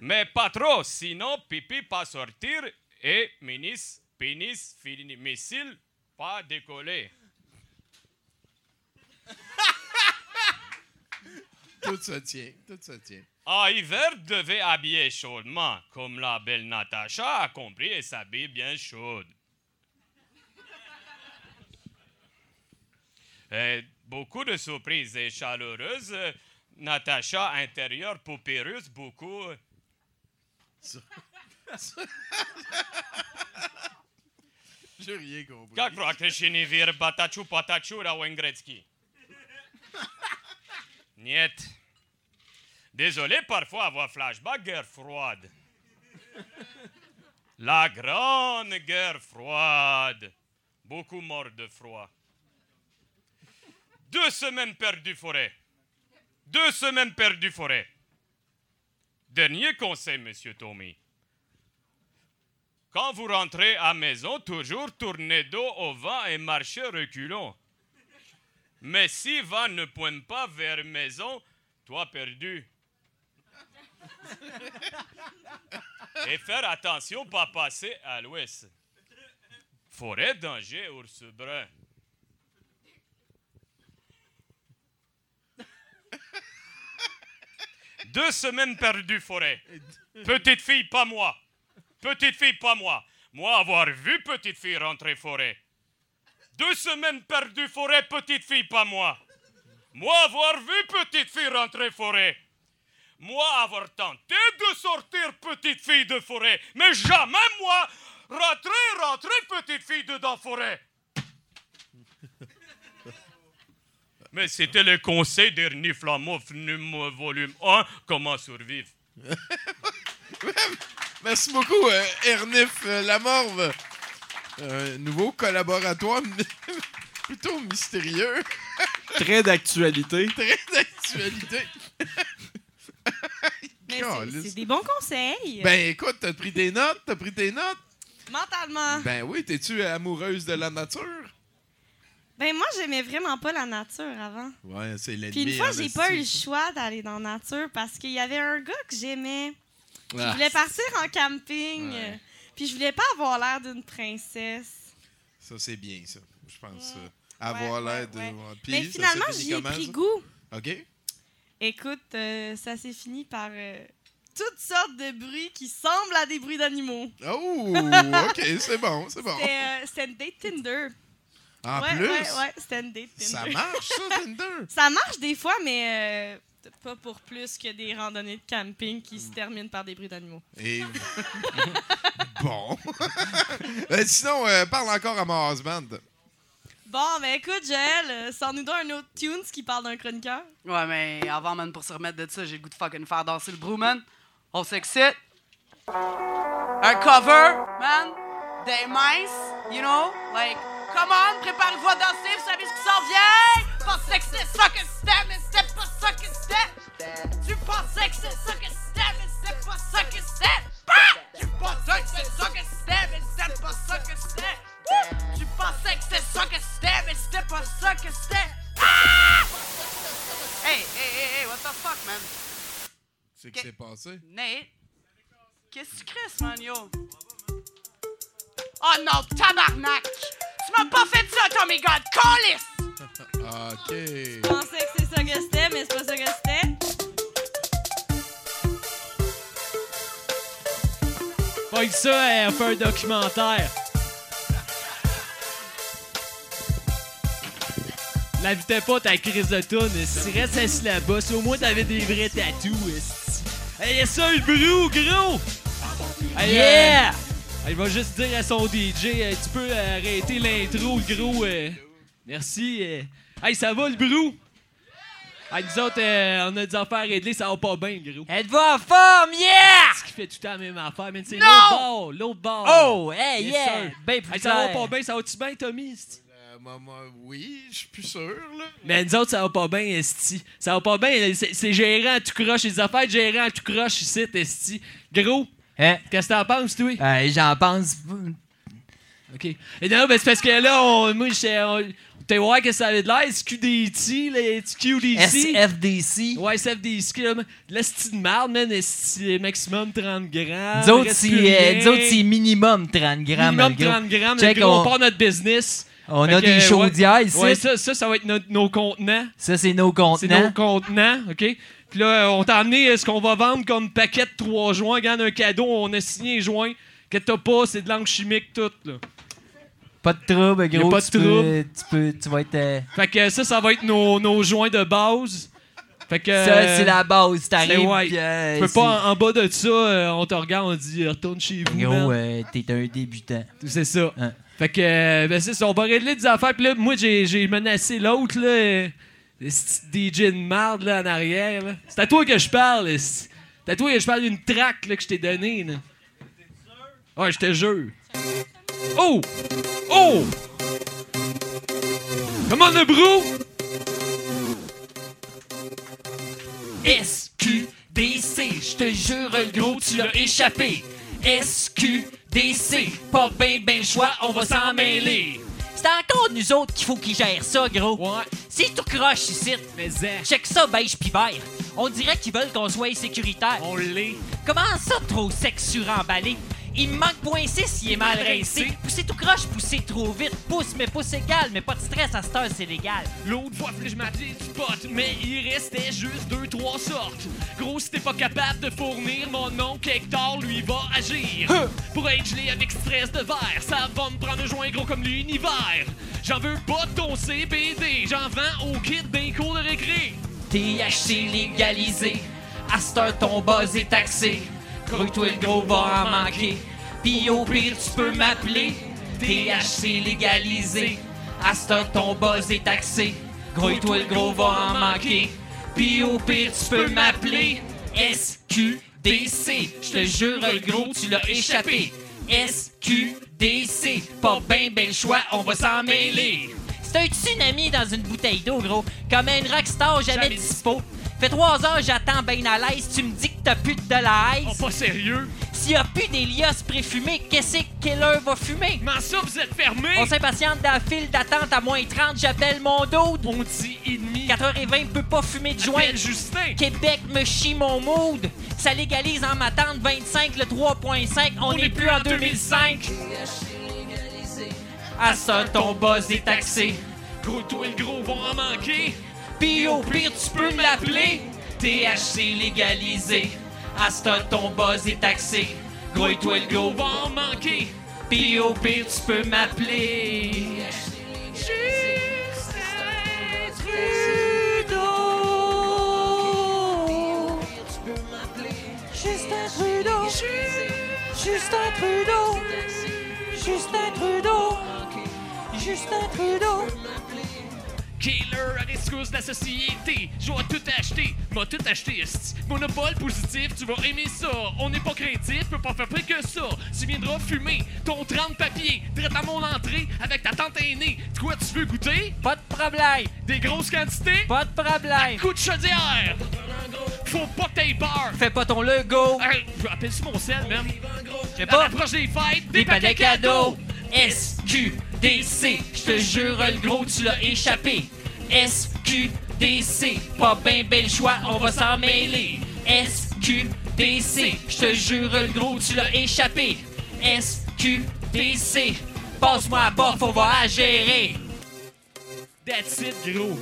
N: Mais pas trop, sinon pipi pas sortir et pénis, pénis missile pas décoller.
D: Tout se tient, tout se tient.
N: En hiver, devez habiller chaudement, comme la belle Natacha a compris et s'habille bien chaude. Et beaucoup de surprises et chaleureuses. euh, Natacha intérieur poupée russe, beaucoup. [laughs]
D: J'ai rien compris.
N: Как прокрешение вир батачу патачу Равенгрецкий. Niet. Désolé parfois avoir flashback, guerre froide. La grande guerre froide. Beaucoup morts de froid. Deux semaines perdues forêt. Deux semaines perdues forêt. Dernier conseil, monsieur Tommy. Quand vous rentrez à maison, toujours tournez dos au vent et marchez reculons. Mais si vent ne pointe pas vers maison, toi perdu. Et faire attention, pas passer à l'ouest. Forêt, danger, ours brun. Deux semaines perdues, forêt. Petite fille, pas moi. Petite fille, pas moi. Moi, avoir vu petite fille rentrer forêt. Deux semaines perdues, forêt, petite fille, pas moi. Moi, avoir vu petite fille rentrer forêt. Moi, avoir tenté de sortir petite fille de forêt. Mais jamais, moi, rentrer, rentrer petite fille dedans forêt. [laughs] Mais c'était le conseil d'Ernie Flammeau, numéro- volume 1, Comment survivre. [laughs]
D: Merci beaucoup, euh, Ernif Lamorve. Un nouveau collaboratoire [laughs] plutôt mystérieux.
E: Très d'actualité. [laughs]
D: Très d'actualité. [laughs]
F: C'est- des bons conseils.
D: Ben écoute, t'as pris tes notes, t'as pris tes notes.
F: Mentalement.
D: Ben oui, t'es-tu amoureuse de la nature?
F: Ben moi, j'aimais vraiment pas la nature avant.
D: Ouais, c'est l'ennemi.
F: Puis une fois, j'ai pas eu le choix d'aller dans la nature parce qu'il y avait un gars que j'aimais. Je
D: Ah.
F: voulais partir en camping.
D: Ouais.
F: Puis je voulais pas avoir l'air d'une princesse.
D: Ça, c'est bien, ça. Je pense. euh, avoir
F: ouais,
D: l'air de.
F: ouais.
D: Puis,
F: Mais finalement, j'y ai pris
D: ça?
F: goût.
D: OK.
F: Écoute, euh, ça s'est fini par euh, toutes sortes de bruits qui semblent à des bruits d'animaux.
D: Oh, OK, [laughs] c'est bon, c'est bon.
F: C'était euh, c'était une date Tinder.
D: En
F: ouais,
D: plus,
F: Ouais, ouais, c'était une date Tinder.
D: ça marche, ça, Tinder? [laughs]
F: ça marche des fois, mais pas pour plus que des randonnées de camping qui se terminent par des bruits d'animaux.
D: Et... [laughs] bon. [laughs] Euh, sinon, euh, parle encore à Mars Band.
F: Bon, ben écoute, Joël, euh, sors-nous donc un autre tunes qui parle d'un chroniqueur.
H: Ouais, mais avant, man, pour se remettre de ça, j'ai le goût de fucking faire danser le brou, man. On s'excite. Un cover, man. Des minces, you know? Like, come on, préparez-vous à danser, vous savez ce qui s'en Nate, qu'est-ce que tu crisses, man, yo? Oh non, tabarnak! Tu m'as pas fait ça, Tommy God! Callis! [laughs]
D: OK.
F: Je pensais que c'est ça que c'était, mais c'est pas ça que c'était.
O: Pas que ça, euh, on fait un documentaire. L'invitais pas ta crise de toune, si tu restes assis là-bas, si au moins t'avais des vrais tatous. Hey, ça, le brou, gros! Hey,
P: Yeah!
O: euh, il va juste dire à son DJ, euh, tu peux euh, arrêter l'intro, gros. euh. merci. euh. Hey, ça va, le brou? Hey, nous autres, euh, on a des affaires à régler, ça va pas bien, gros.
P: Êtes-vous en forme? Yeah!
O: Ce qui fait tout le temps la même affaire, mais c'est l'autre bord, l'autre bord.
P: Oh, hey,
O: Yes,
P: yeah!
O: sir.
P: Ben plus
O: Hey, ça va pas bien, ça va-tu bien, Tommy?
D: Moi, moi, oui, je suis plus sûr, là.
O: Mais nous autres, ça va pas bien, Esti. Ça va pas bien. C'est c'est gérant à tout croche. Les affaires de gérant à tout croche ici, Esti. Gros,
P: Hein?
O: qu'est-ce que t'en penses, toi?
P: Euh, J'en pense.
O: OK. Et non, ben, c'est parce que là, on, moi, on- T'es voir que ça avait de l'air, SQDT, les QDC.
P: SFDC.
O: Ouais, SFDC. C'est une merde, man. esti, maximum 30 grammes.
P: Nous autres,
O: reste
P: c'est
O: plus
P: euh, c'est minimum 30 grammes.
O: Minimum
P: le gros.
O: 30 grammes.
P: Check,
O: on- part notre business.
P: On
O: Fait
P: a
O: que,
P: des
O: ouais.
P: chaudières ici.
O: Ouais, ça, ça, ça va être notre- nos contenants.
P: Ça, c'est nos
O: C'est nos
P: contenants.
O: contenants, OK? Puis là, on t'a amené euh, ce qu'on va vendre comme paquet de 3 joints. Regarde un cadeau, on a signé les joints. Que t'as pas, c'est de l'angle chimique, tout, là.
P: Pas de trouble, gros.
O: pas de
P: tu, peux, tu, peux, tu vas être. euh,
O: Fait que ça, ça va être nos, nos joints de base. Fait que.
P: Ça, c'est la base. T'arrives.
O: ouais.
P: puis, euh,
O: Tu peux pas, en, en bas de ça, euh, on te regarde, on dit retourne chez vous.
P: Gros,
O: man.
P: euh, t'es un débutant.
O: C'est ça.
P: Hein.
O: Fait que, euh, ben c'est ça, on va régler des affaires. Puis là, moi, j'ai menacé l'autre, là. euh, DJ de marde, là, en arrière. C'est à toi que je parle. c'est à toi que je parle d'une track, là, que je t'ai donnée, là. Ouais, je te jure. Oh! Oh! Comment le brou?
P: SQDC, je te jure, le gros, tu l'as échappé. SQDC, pas ben ben choix, on va s'en mêler. C'est encore nous autres qu'il faut qu'ils gèrent ça, gros.
O: Ouais.
P: C'est tout croche ici.
O: Mais hein,
P: Check ça, beige pis vert. On dirait qu'ils veulent qu'on soit sécuritaire.
O: on l'est.
P: Comment ça, trop sec suremballé? Il me manque point 6, il est mal rincé. Pousser tout croche, pousser trop vite. Pousse, mais pousse égal, mais pas de stress, à cette heure, c'est légal.
O: L'autre fois, je m'attendais du pot, mais il restait juste deux, trois sortes. Gros, si t'es pas capable de fournir, mon oncle Hector, lui, va agir. Pour être gelé avec stress de verre, ça va me prendre un joint gros comme l'univers. J'en veux pas de ton CBD, j'en vends au kit d'un cours de récré.
P: THC légalisé. À cette heure, ton buzz est taxé. Grouille-toi, le gros va en manquer. Pis au pire, tu peux m'appeler. THC légalisé. À ton buzz est taxé. Grouille-toi, le gros va en manquer. Pis au pire, tu peux m'appeler. SQDC. Je te jure, le gros, tu l'as échappé. SQDC. Pas ben ben le choix, on va s'en mêler. C'est un tsunami dans une bouteille d'eau, gros. Comme un rockstar jamais,
O: Jamais
P: dispo. Fait trois heures, j'attends ben à l'aise. Tu me dis que t'as plus de la
O: Oh, pas sérieux?
P: S'il y a plus d'Elias préfumé, qu'est-ce que Keller va fumer?
O: Comment ça, vous êtes fermé?
P: On s'impatiente dans la file d'attente à moins 30. J'appelle mon dos.
O: On dit et demi.
P: 4h20 peut pas fumer de joint.
O: Appelle Justin.
P: Québec me chie mon mood. Ça légalise en m'attente 25 le 3.5. On n'est plus en 2005. À ça, ton buzz est taxé.
O: Gros, toi et le gros vont en manquer.
P: Pis au pire, tu peux m'appeler. THC légalisé. Temps, ton buzz est taxé. Gros et toi, le gros va en manquer. Pis au pire, tu peux m'appeler.
J: Justin Trudeau. Justin Trudeau. Justin Trudeau. Justin Trudeau.
O: Killer à l'excuse de la société. Je vais tout acheter. M'a tout acheté. Monopole positif, tu vas aimer ça. On n'est pas craintif, peut pas faire plus que ça. Tu viendras fumer ton 30 papier. Direct à mon entrée avec ta tante aînée. De quoi tu veux goûter?
P: Pas de problème.
O: Des grosses quantités?
P: Pas de problème.
O: Coup de chaudière. Faut pas que t'aies peur.
P: Fais pas ton logo.
O: Hey, appelle-tu mon sel, même?
P: sais
O: À
P: pas.
O: l'approche des fêtes,
P: Des paquets cadeaux. SQDC, je te jure, le gros, tu l'as échappé. SQDC, pas ben bel choix, on va s'en mêler. SQDC, je te jure, le gros, tu l'as échappé. SQDC, passe-moi à bord, on va à gérer.
O: That's it, gros.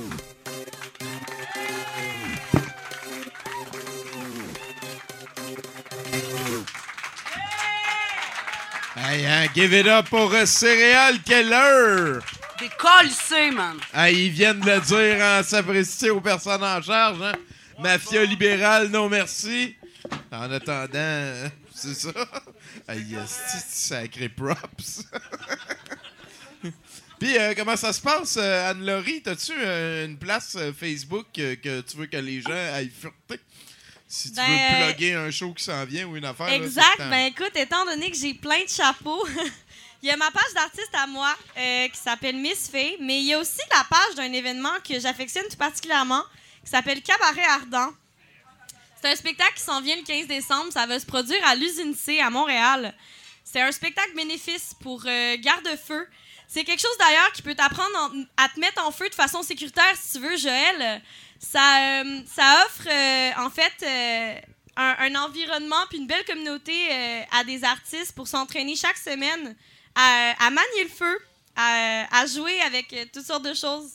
D: Hey, hein, give it up pour euh, Céréales Keller!
H: Des colissés, man.
D: Ah, ils viennent de le dire en s'apprécier aux personnes en charge. Hein? Mafia libérale, non merci. En attendant, euh, c'est ça. Aïe, c'est sacré props. [laughs] Puis, euh, comment ça se passe, euh, Anne-Laurie? T'as-tu euh, une place Facebook euh, que tu veux que les gens aillent fureter? Si tu
F: Ben,
D: veux
F: euh,
D: plugger un show qui s'en vient ou une affaire.
F: Exact. Ben écoute, étant donné que j'ai plein de chapeaux, [laughs] il y a ma page d'artiste à moi euh, qui s'appelle Miss Fay, mais il y a aussi la page d'un événement que j'affectionne tout particulièrement qui s'appelle Cabaret Ardent. C'est un spectacle qui s'en vient le 15 décembre. Ça va se produire à l'usine C à Montréal. C'est un spectacle bénéfice pour euh, garde-feu. C'est quelque chose d'ailleurs qui peut t'apprendre en- à te mettre en feu de façon sécuritaire si tu veux, Joël. Ça, euh, ça offre euh, en fait euh, un, un environnement puis une belle communauté à des artistes pour s'entraîner chaque semaine à, à manier le feu, à, à jouer avec toutes sortes de choses.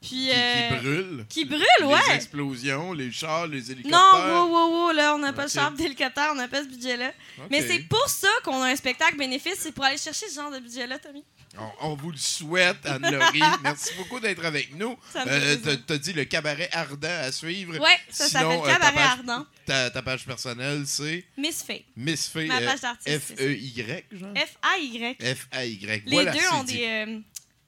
F: Puis,
D: Qui,
F: euh,
D: qui brûle.
F: Qui brûle,
D: Les
F: ouais.
D: explosions, les chars, les hélicoptères.
F: Non, wow, wow, wow, là, on n'a pas de char d'hélicoptère, on n'a pas ce budget-là. Mais c'est pour ça qu'on a un spectacle bénéfice, c'est pour aller chercher ce genre de budget-là, Tommy.
D: On, on vous le souhaite, Anne-Laurie. [laughs] Merci beaucoup d'être avec nous. Euh, T'as dit le cabaret ardent à suivre.
F: Ouais, ça s'appelle
D: euh,
F: Cabaret
D: page-
F: Ardent.
D: Ta, ta page personnelle, c'est?
F: Miss Fay.
D: Miss Fay.
F: Ma
D: euh,
F: page d'artiste, c'est ça.
D: F-E-Y, genre?
F: F-A-Y.
D: F-A-Y.
F: Les
D: Voilà,
F: deux ont
D: dit.
F: des. euh,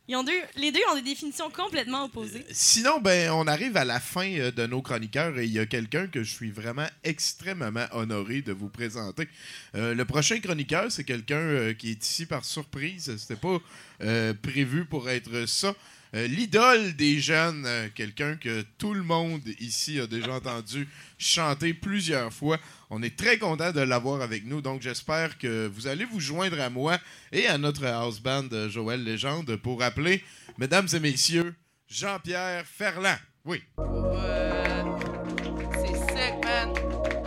F: les deux ont des définitions complètement opposées.
D: Sinon, ben, on arrive à la fin euh, de nos chroniqueurs et il y a quelqu'un que je suis vraiment extrêmement honoré de vous présenter. Euh, le prochain chroniqueur, c'est quelqu'un euh, qui est ici par surprise. C'était pas euh, prévu pour être ça. Euh, L'idole des jeunes, euh, quelqu'un que tout le monde ici a déjà entendu chanter plusieurs fois. On est très content de l'avoir avec nous, donc j'espère que vous allez vous joindre à moi et à notre house band euh, Joël Légende pour appeler, mesdames et messieurs, Jean-Pierre Ferland. Oui.
H: C'est man.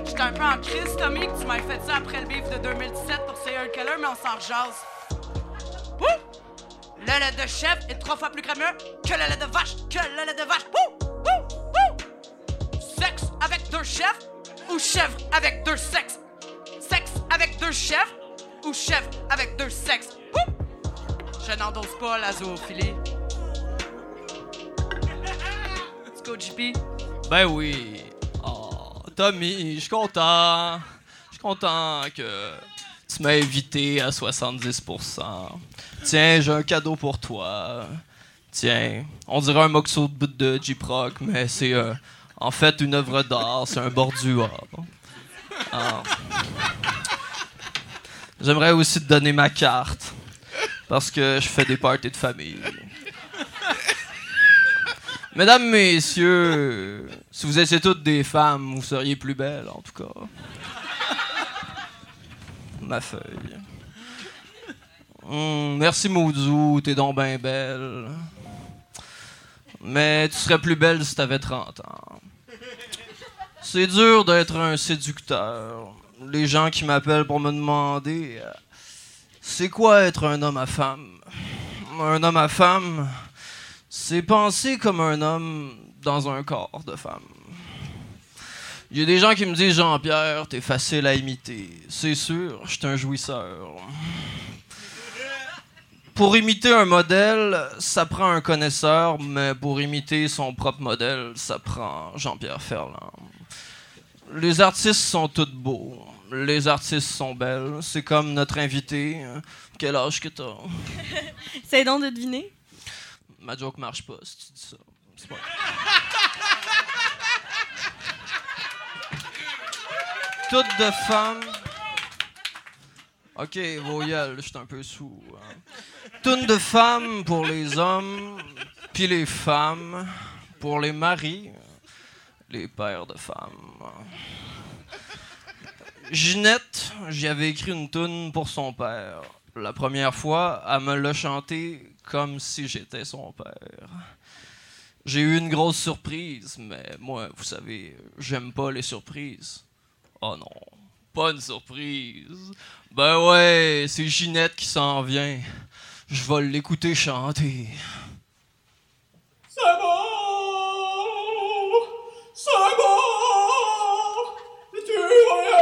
H: J'étais un peu en crise, Tommy, tu m'as fait ça après le beef de 2017 pour Killer, mais on s'en rejase. Wouh! Le lait de chèvre est trois fois plus crémeux que le lait de vache, que le lait de vache. Wouh! Wouh! Wouh! Sexe avec deux chèvres ou chèvre avec deux sexes? Sexe avec deux chèvres ou chèvre avec deux sexes? Wouh! Je n'endosse pas la zoophilie. Let's JP.
Q: Ben oui. Oh, Tommy, je suis content. Je suis content que tu m'as invité à 70%. Tiens, j'ai un cadeau pour toi. Tiens, on dirait un moxo de J-Proc, mais c'est euh, en fait une œuvre d'art, c'est un bordure. Ah. J'aimerais aussi te donner ma carte, parce que je fais des parties de famille. Mesdames, messieurs, si vous étiez toutes des femmes, vous seriez plus belles, en tout cas. Ma feuille. Hum, merci, Moudou, t'es donc bien belle. Mais tu serais plus belle si t'avais 30 ans. C'est dur d'être un séducteur. Les gens qui m'appellent pour me demander euh, c'est quoi être un homme à femme? Un homme à femme, c'est penser comme un homme dans un corps de femme. Il y a des gens qui me disent Jean-Pierre, t'es facile à imiter. C'est sûr, je suis un jouisseur. Pour imiter un modèle, ça prend un connaisseur, mais pour imiter son propre modèle, ça prend Jean-Pierre Ferland. Les artistes sont tous beaux. Les artistes sont belles. C'est comme notre invité. Quel âge que t'as? [laughs]
F: C'est donc de deviner.
Q: Ma joke marche pas si tu dis ça. C'est pas... Toutes de femmes. Ok, vos gueules, je suis un peu sous. hein. Toutes de femmes pour les hommes, puis les femmes pour les maris, les pères de femmes. Ginette, j'y avais écrit une toune pour son père. La première fois, elle me l'a chanté comme si j'étais son père. J'ai eu une grosse surprise, mais moi, vous savez, j'aime pas les surprises. Oh non, pas une surprise. Ben ouais, c'est Ginette qui s'en vient. Je vais l'écouter chanter.
J: C'est bon, c'est bon, tu es là-bas.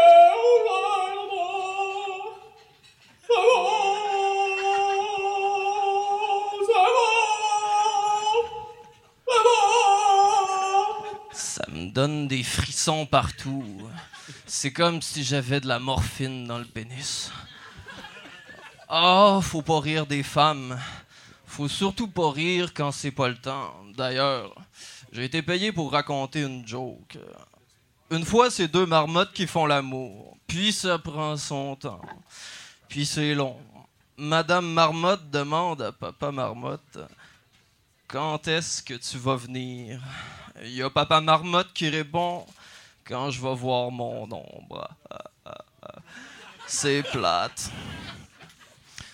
J: C'est bon, c'est bon, c'est bon.
Q: Ça me donne des frissons partout. C'est comme si j'avais de la morphine dans le pénis. Ah, faut pas rire des femmes. Faut surtout pas rire quand c'est pas le temps. D'ailleurs, j'ai été payé pour raconter une joke. Une fois, c'est deux marmottes qui font l'amour. Puis ça prend son temps. Puis c'est long. Madame Marmotte demande à Papa Marmotte Quand est-ce que tu vas venir? Il y a Papa Marmotte qui répond Quand je vais voir mon ombre. C'est plate.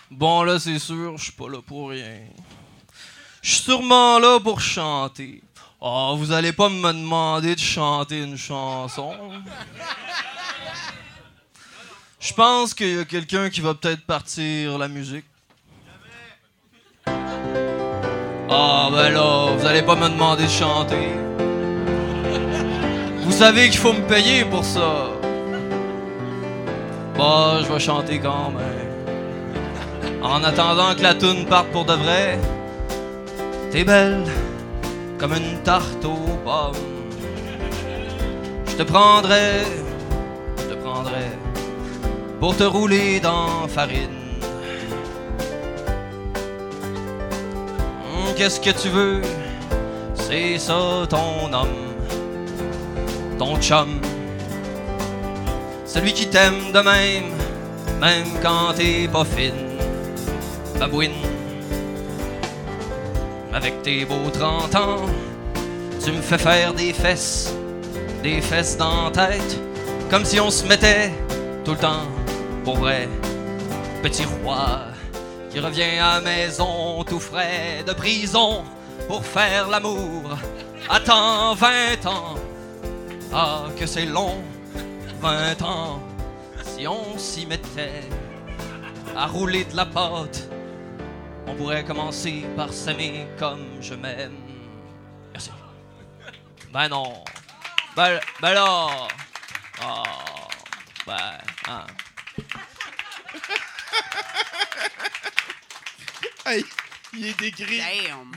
Q: Bon, là, c'est sûr, je suis pas là pour rien. Je suis sûrement là pour chanter. Oh, vous allez pas me demander de chanter une chanson. Je pense qu'il y a quelqu'un qui va peut-être partir la musique. Ah, ben là, vous allez pas me demander de chanter. Vous savez qu'il faut me payer pour ça. Bah, je vais chanter quand même. En attendant que la toune parte pour de vrai, t'es belle comme une tarte aux pommes. Je te prendrai, je te prendrai pour te rouler dans farine. Hum, Qu'est-ce que tu veux? C'est ça ton homme, ton chum. Celui qui t'aime de même, même quand t'es pas fine. Babouine. Avec tes beaux 30 ans, tu me fais faire des fesses, des fesses dans tête, comme si on se mettait tout le temps pour vrai. Petit roi qui revient à maison tout frais de prison pour faire l'amour. Attends 20 ans, ah que c'est long, 20 ans, si on s'y mettait à rouler de la pâte. On pourrait commencer par s'aimer comme je m'aime. Merci. Ben non. Ben, ben. Ah. Ben, hein.
D: Hey, il est écrit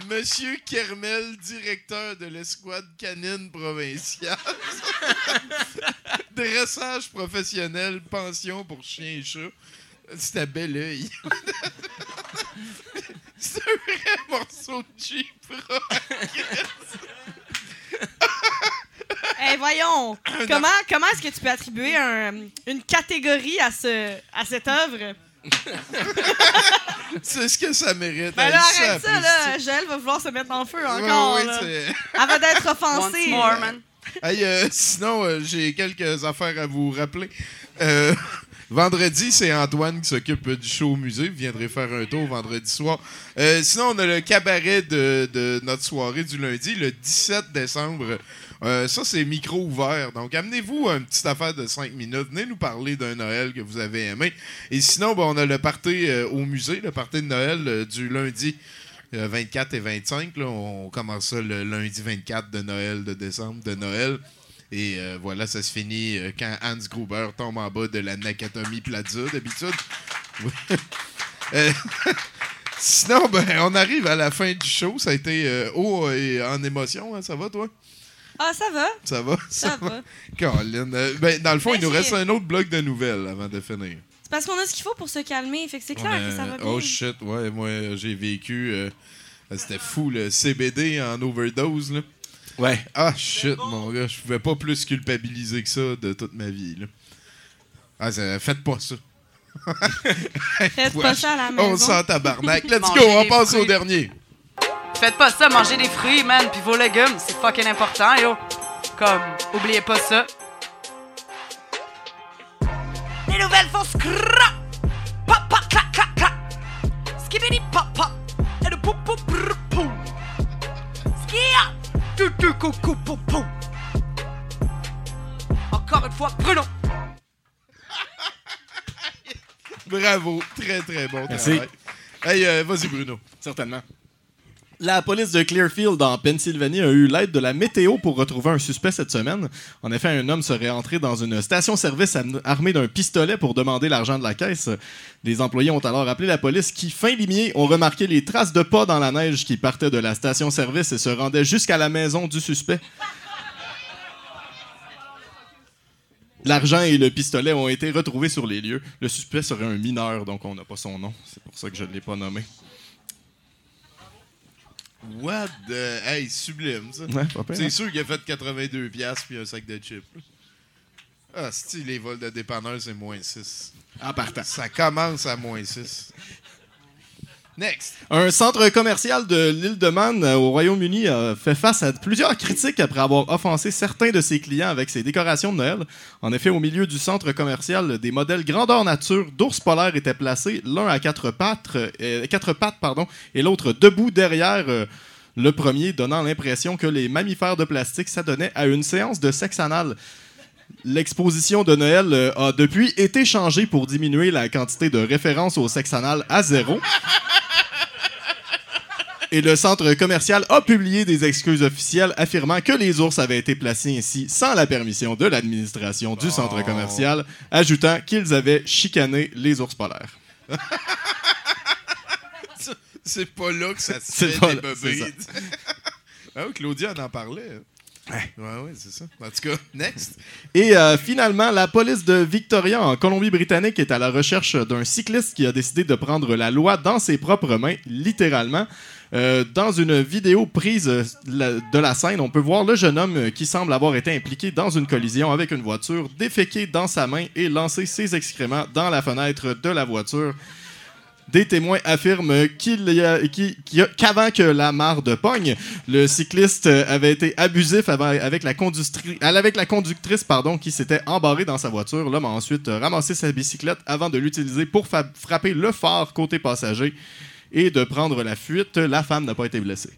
D: Monsieur Kermel, directeur de l'escouade canine provinciale. Dressage professionnel, pension pour chien et chat. C'est un bel oeil. C'est un vrai morceau de Jeep.
F: Eh, voyons, comment, comment est-ce que tu peux attribuer un- une catégorie à, ce, à cette œuvre? [laughs]
D: C'est ce que ça mérite.
F: Ben là, arrête ça, là. Joël va vouloir se mettre en feu encore.
D: Ouais,
F: là. va d'être offensée. [laughs]
H: Once more, man.
D: Hey, euh, sinon, euh, j'ai quelques affaires à vous rappeler. Euh, [laughs] vendredi, c'est Antoine qui s'occupe du show au musée. Vous viendrez faire un tour vendredi soir. Euh, sinon, on a le cabaret de, de notre soirée du lundi, le 17 décembre. Euh, ça, c'est micro ouvert. Donc, amenez-vous une petite affaire de 5 minutes. Venez nous parler d'un Noël que vous avez aimé. Et sinon, ben, on a le party euh, au musée, le party de Noël euh, du lundi. euh, 24 et 25, là, on commence ça le lundi 24 de Noël, de décembre, de Noël. Et voilà, ça se finit quand Hans Gruber tombe en bas de la Nakatomi Plaza, d'habitude. [laughs] [laughs] Sinon, ben, on arrive à la fin du show. Ça a été haut et en émotion. hein. Ça va, toi?
F: Ah, ça va?
D: Ça va?
F: Ça va.
D: Colin. Euh, ben, dans le fond,
F: Ben,
D: il nous reste un autre bloc de nouvelles avant de finir.
F: C'est parce qu'on a ce qu'il faut pour se calmer. Fait que c'est clair
D: On a-
F: que ça va bien.
D: Oh shit, ouais, moi j'ai vécu. euh, C'était fou, le CBD en overdose. Là.
E: Ouais.
D: Ah shit, mon gars, je pouvais pas plus culpabiliser que ça de toute ma vie. Là. Ah, ça- faites pas ça.
F: Faites pas [laughs] ça à la
D: On
F: maison.
D: s'en tabarnak. [laughs] Let's go, on passe au dernier.
H: Faites pas ça, mangez des fruits, man, puis vos légumes, c'est fucking important, yo. Comme, oubliez pas ça. Les nouvelles font scra! Pop, pop, clac, clac, clac! Skibidi pop, pop! Et le pou, pou, brr, pou! Skia! Tu, tu, cou, cou, pou, pou! Encore une fois, Bruno!
D: Bravo, très très bon
E: Merci.
D: travail. Hey, euh, vas-y Bruno.
E: Certainement. La police de Clearfield en Pennsylvanie a eu l'aide de la météo pour retrouver un suspect cette semaine. En effet, un homme serait entré dans une station-service armé d'un pistolet pour demander l'argent de la caisse. Les employés ont alors appelé la police qui, fin limier, ont remarqué les traces de pas dans la neige qui partaient de la station-service et se rendaient jusqu'à la maison du suspect. L'argent et le pistolet ont été retrouvés sur les lieux. Le suspect serait un mineur, donc on n'a pas son nom. C'est pour ça que je ne l'ai pas nommé.
D: What the... Hey, sublime, ça.
E: Ouais, pas pire,
D: C'est
E: hein?
D: sûr qu'il a fait 82$ piastres puis un sac de chips. Ah, si les vols de dépanneur, c'est moins 6.
E: En partant.
D: Ça commence à moins 6. Next.
E: Un centre commercial de l'île de Man euh, au Royaume-Uni a fait face à plusieurs critiques après avoir offensé certains de ses clients avec ses décorations de Noël. En effet, au milieu du centre commercial, des modèles grandeur nature d'ours polaires étaient placés, l'un à quatre pattes, euh, et l'autre debout derrière euh, le premier, donnant l'impression que les mammifères de plastique s'adonnaient à une séance de sexe anal. L'exposition de Noël euh, a depuis été changée pour diminuer la quantité de références au sexe anal à zéro. Et le centre commercial a publié des excuses officielles affirmant que les ours avaient été placés ainsi sans la permission de l'administration du centre commercial, ajoutant qu'ils avaient chicané les ours polaires.
D: C'est pas là que ça se
E: C'est
D: fait
E: pas
D: des
E: là,
D: ah oui, Claudia en en parlait. Ouais, ouais, c'est ça. En tout cas, [laughs] next.
E: Et euh, finalement, la police de Victoria en Colombie-Britannique est à la recherche d'un cycliste qui a décidé de prendre la loi dans ses propres mains, littéralement. Euh, dans une vidéo prise euh, de la scène, on peut voir le jeune homme qui semble avoir été impliqué dans une collision avec une voiture, déféquer dans sa main et lancer ses excréments dans la fenêtre de la voiture. Des témoins affirment qu'avant que la marde pogne, le cycliste avait été abusif avec la, avec conductrice pardon, qui s'était embarrée dans sa voiture. L'homme a ensuite ramassé sa bicyclette avant de l'utiliser pour frapper le phare côté passager et de prendre la fuite. La femme n'a pas été blessée.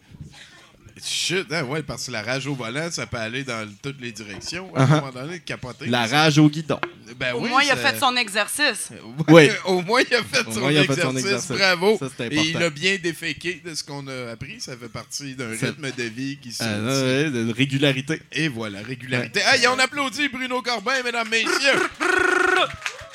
D: Shit, hein, ouais, parce que la rage au volant, ça peut aller dans toutes les directions. À un
E: Uh-huh.
D: moment donné, capoter.
E: La rage au guidon.
D: Ben
H: Au
D: oui,
H: moins, il a fait son exercice. [laughs]
E: Oui.
D: Au moins, il a fait, son,
E: moins, il a fait
D: exercice.
E: son exercice.
D: Bravo.
E: Ça,
D: Et il a bien déféqué de ce qu'on a appris. Ça fait partie d'un rythme de vie qui se.
E: Ah, ouais, de régularité.
D: Et voilà, régularité. Hey, on applaudit Bruno Corbin, mesdames, messieurs.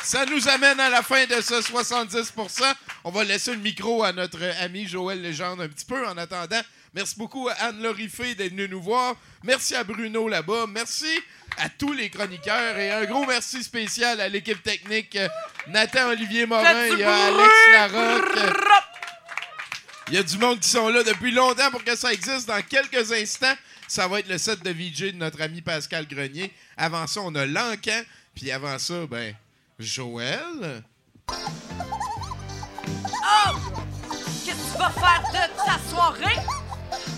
D: Ça nous amène à la fin de ce 70% On va laisser le micro à notre ami Joël Legendre un petit peu en attendant. Merci beaucoup à Anne-Laurie Fay d'être venue nous voir. Merci à Bruno là-bas. Merci à tous les chroniqueurs et un gros merci spécial à l'équipe technique euh, Nathan Olivier Morin et à! Alex Larocque. Il y a du monde qui sont là depuis longtemps pour que ça existe. Dans quelques instants, ça va être le set de VJ de notre ami Pascal Grenier. Avant ça, on a Lancan. Puis avant ça, ben, Joël.
C: Oh! Qu'est-ce que tu vas faire de ta soirée?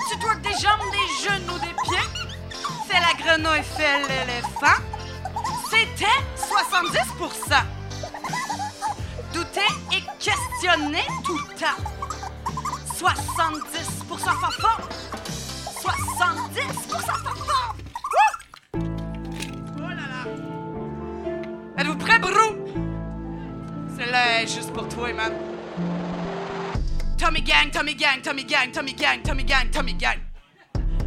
C: Tu twerk des jambes, des genoux, des pieds?
H: Fais la grenouille, fais l'éléphant.
C: C'était 70% Douter et questionner tout le temps. 70 fanfare. 70 fanfare. Wouh! Oh là là.
H: Êtes-vous prêts, Brou? Celle-là est juste pour toi, man. Tommy Gang, Tommy Gang, Tommy Gang, Tommy Gang, Tommy Gang, Tommy Gang.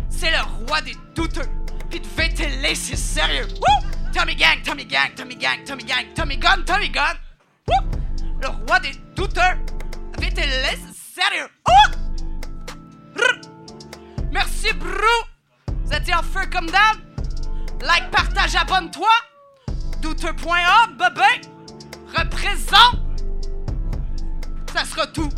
H: C'est le roi des douteux. Pis de VTL, c'est sérieux. Tommy Gang, Tommy Gang, Tommy Gang, Tommy Gang, Tommy Gun, Tommy Gun. Le roi des douteurs. VTL, c'est sérieux. Merci, Brou. Vous étiez en feu comme d'hab. Like, partage, abonne-toi. Douteux.org, bébé. Représente. Ça sera tout.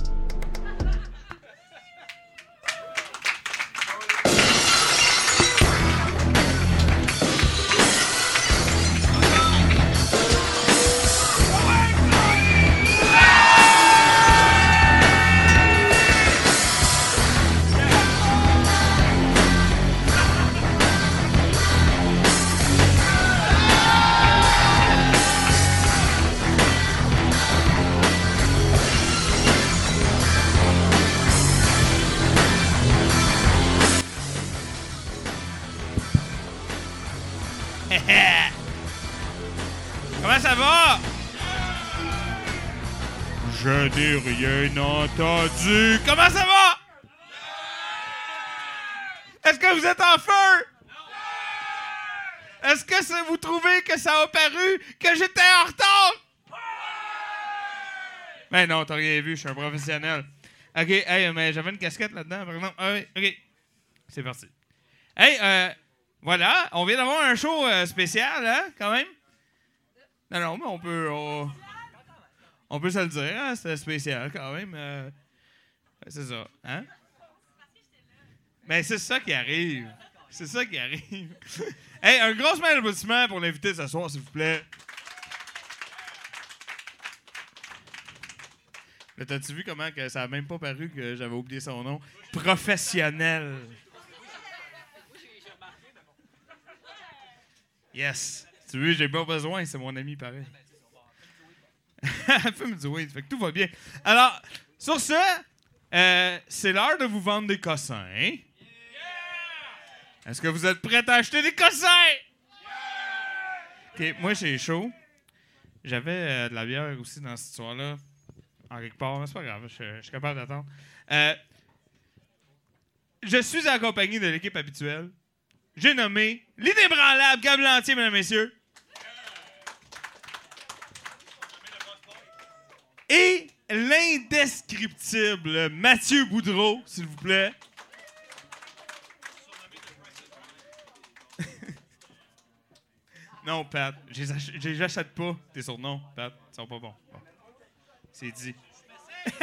R: Va? Je n'ai rien entendu. Comment ça va? Est-ce que vous êtes en feu? Est-ce que ça- vous trouvez que ça a paru que j'étais en retard? Ben non, t'as rien vu, je suis un professionnel. Ok, hey, mais j'avais une casquette là-dedans, par exemple. Ah oui, ok. C'est parti. Hey, euh, voilà, on vient d'avoir un show euh, spécial, hein, quand même? Non, non, mais on peut. On, peut se le dire, hein, c'était spécial quand même. euh, c'est ça, hein? Mais c'est ça qui arrive. C'est ça qui arrive. [laughs] hey, un gros applaudissement pour l'invité ce soir, s'il vous plaît. Là, t'as-tu vu comment que ça a même pas paru que j'avais oublié son nom? Professionnel. Yes. Tu veux, j'ai pas besoin, c'est mon ami pareil. Elle peut me dire oui, fait que tout va bien. Alors, sur ce, euh, c'est l'heure de vous vendre des cossins. hein? Est-ce que vous êtes prêts à acheter des cossins? Ok, moi j'ai chaud. J'avais euh, de la bière aussi dans cette histoire-là. En quelque part, mais c'est pas grave, je, suis capable d'attendre. Euh, je suis accompagné de l'équipe habituelle. J'ai nommé l'inébranlable Gab Lantier, mesdames et messieurs. Et l'indescriptible Mathieu Boudreau, s'il vous plaît. [laughs] non, Pat, je les ach- je les achète pas, tes surnoms, Pat. Ils sont pas bons. Bon. C'est dit. [laughs]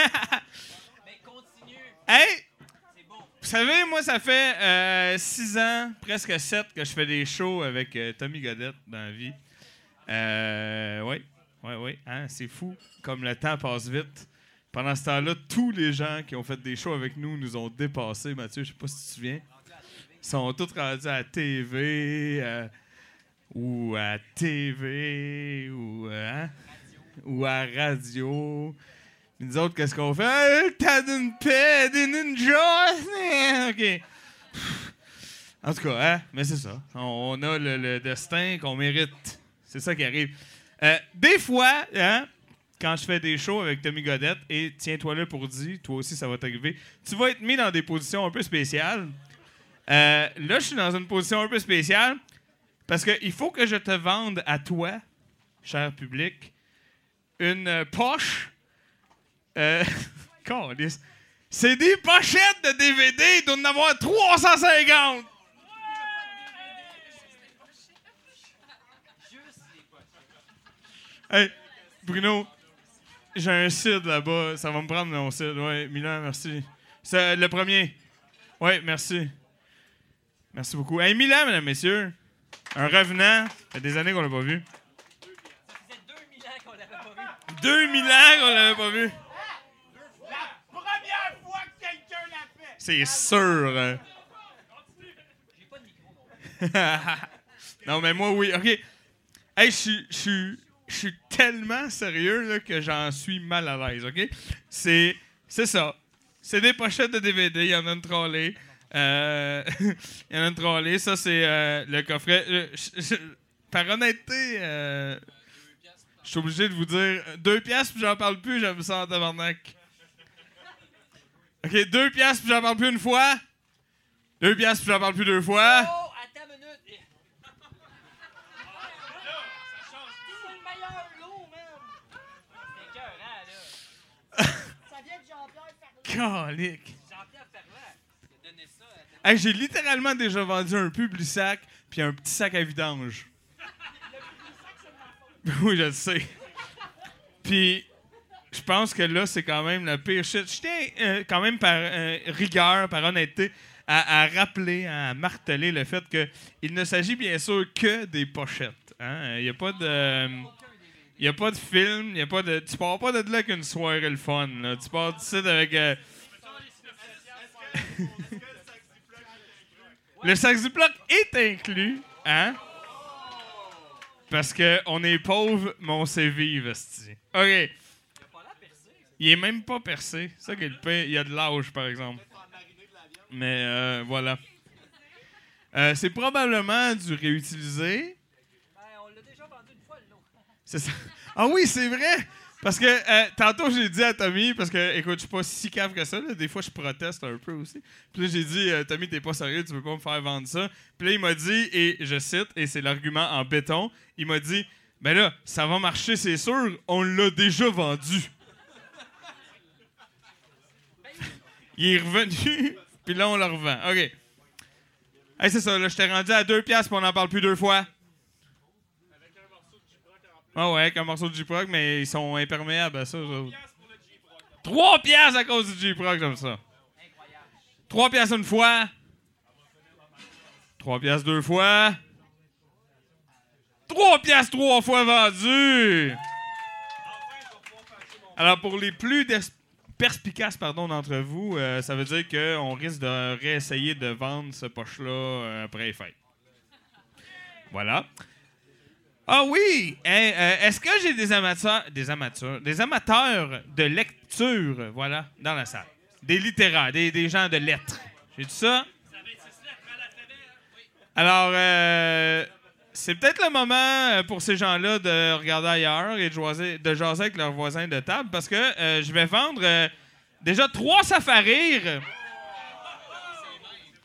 R: Hey! Vous savez, moi, ça fait euh, six ans, presque sept, que je fais des shows avec euh, Tommy Godette dans la vie. Euh, oui, oui, oui. Hein, c'est fou comme le temps passe vite. Pendant ce temps-là, tous les gens qui ont fait des shows avec nous nous ont dépassés. Mathieu, je sais pas si tu te souviens. Ils sont tous rendus à TV euh, ou à TV ou, euh, hein, ou à radio. Puis nous autres, qu'est-ce qu'on fait? T'as d'une paix, des ninjas! [laughs] OK. En tout cas, hein? Mais c'est ça. On a le destin qu'on mérite. C'est ça qui arrive. Euh, des fois, hein, quand je fais des shows avec Tommy Godette, et tiens-toi là pour dire, toi aussi ça va t'arriver, tu vas être mis dans des positions un peu spéciales. Euh, là, je suis dans une position un peu spéciale parce qu'il faut que je te vende à toi, cher public, une poche. Euh, [laughs] c'est des pochettes de DVD, il doit en avoir 350. Hey, Bruno, j'ai un CID là-bas. Ça va me prendre mon CID. Ouais, Milan, merci. C'est le premier. Ouais, merci. Merci beaucoup. Hey, Milan, mesdames, messieurs. Un revenant. Ça fait des années qu'on l'a pas vu. 2000 ans qu'on l'avait pas vu.
J: Première fois que quelqu'un l'a fait.
R: C'est sûr. hein. [laughs] non, mais moi, oui. OK. Hey, je suis- je suis- tellement sérieux là, que j'en suis mal à l'aise, OK? C'est c'est ça. C'est des pochettes de DVD. Il y en a une trolley. Euh, [laughs] Il y en a une trolley. Ça, c'est euh, le coffret. Euh, par honnêteté, je suis obligé de vous dire deux piastres puis j'en parle plus, j'aime ça en tabarnak. OK, deux piastres puis j'en parle plus une fois. Deux piastres puis j'en parle plus deux fois.
P: Oh, attends une minute.
R: J'ai littéralement déjà vendu un public-sac puis un petit sac à vidange. [laughs] oui, je le sais. Puis, je pense que là, c'est quand même la pire shit. Je tiens euh, quand même par euh, rigueur, par honnêteté, à, rappeler, à marteler le fait qu'il ne s'agit bien sûr que des pochettes. hein. Il n'y a pas de. Il n'y a pas de film, il y a pas de. Tu pars pas de là avec une soirée le fun. là. Tu pars d'ici avec. euh, [laughs] le sac Ziploc est inclus, hein? Parce qu'on est pauvre, mais on sait vivre. OK. Il est même pas percé. C'est ça qui est. Il y a de l'âge, par exemple. Mais euh, voilà. Euh, c'est probablement du réutilisé. C'est ça. Ah oui, c'est vrai! Parce que euh, tantôt, j'ai dit à Tommy, parce que, écoute, je suis pas si cave que ça, là, des fois, je proteste un peu aussi. Puis là, j'ai dit, euh, Tommy, t'es pas sérieux, tu peux pas me faire vendre ça? Puis là, il m'a dit, et je cite, et c'est l'argument en béton, il m'a dit, ben là, ça va marcher, c'est sûr, on l'a déjà vendu. il est revenu, [laughs] puis là, on le revend. OK. Hey, c'est ça, là, je t'ai rendu à deux piastres, puis on n'en parle plus deux fois. Ah ouais, avec un morceau de J-Prog, mais ils sont imperméables à ça. eux autres. 3 piastres à cause du J-Prog, comme ça. 3 piastres une fois. 3 piastres deux fois. 3 piastres trois fois vendu. Alors, pour les plus perspicaces pardon, d'entre vous, euh, ça veut dire qu'on risque de réessayer de vendre ce poche-là euh, après les fêtes. Voilà. Ah oui! Hein, euh, Est-ce que j'ai des amateurs, des amateurs, des amateurs de lecture, voilà, dans la salle? Des littéraires, des, gens de lettres. J'ai dit ça? Alors, euh, c'est peut-être le moment euh, pour ces gens-là de regarder ailleurs et de jaser, de jaser avec leurs voisins de table parce que je vais vendre déjà trois safaris.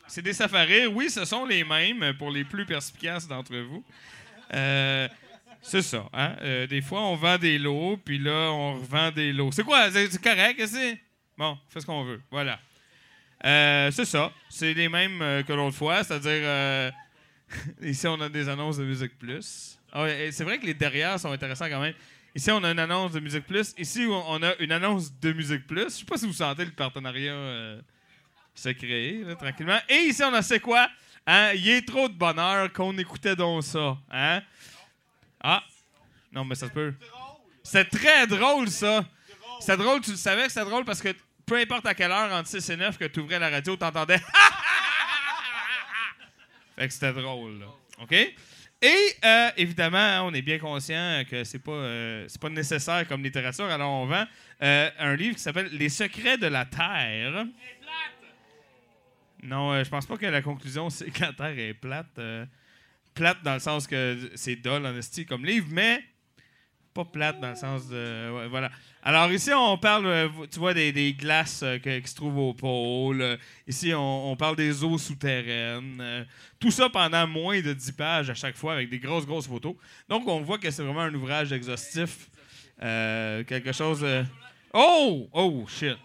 R: C'est des safaris, oui, ce sont les mêmes pour les plus perspicaces d'entre vous. Euh, c'est ça. Hein? Euh, des fois, on vend des lots, puis là, on revend des lots. C'est quoi? C'est correct, c'est? Bon, fais ce qu'on veut. Voilà. Euh, c'est ça. C'est les mêmes que l'autre fois, c'est-à-dire... [laughs] ici, on a des annonces de Musique Plus. Ah c'est vrai que les derrière sont intéressants quand même. Ici, on a une annonce de Musique Plus. Ici, on on a une annonce de Musique Plus. Je sais pas si vous sentez le partenariat se créer, là, tranquillement. Et ici, on a C'est quoi? Hein? Il est trop de bonheur qu'on écoutait donc ça. Hein? Ah! Non, mais ça se peut. C'est très drôle, ça. C'est drôle, tu le savais que c'était drôle parce que peu importe à quelle heure, entre 6 et 9, que tu ouvrais la radio, t'entendais. [laughs] fait que c'était drôle, là. OK? Et euh, évidemment, hein, on est bien conscient que c'est pas, euh, c'est pas nécessaire comme littérature, alors on vend euh, un livre qui s'appelle Les secrets de la Terre. Non, euh, je pense pas que la conclusion, c'est que la Terre est plate. euh, plate dans le sens que c'est dole en comme livre, mais pas plate dans le sens de. voilà. Alors ici, on parle, euh, tu vois, des, glaces euh, qui se trouvent au pôle. Ici, on, parle des eaux souterraines. Tout ça pendant moins de 10 pages à chaque fois avec des grosses, grosses photos. Donc, on voit que c'est vraiment un ouvrage exhaustif. Quelque chose. Oh! Oh, shit.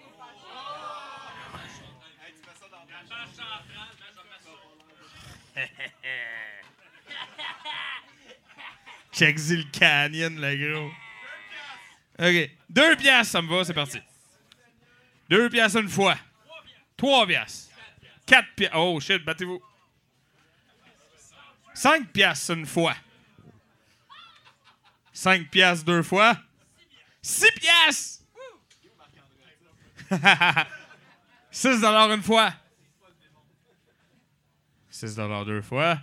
R: Check le canyon, le gros. OK. Deux piastres, ça me va, c'est parti. Deux piastres une fois. Trois piastres. Quatre piastres. Oh, shit, battez-vous. Cinq piastres une fois. Cinq piastres deux fois. Six piastres! [laughs] Six dollars une fois. Six dollars deux fois.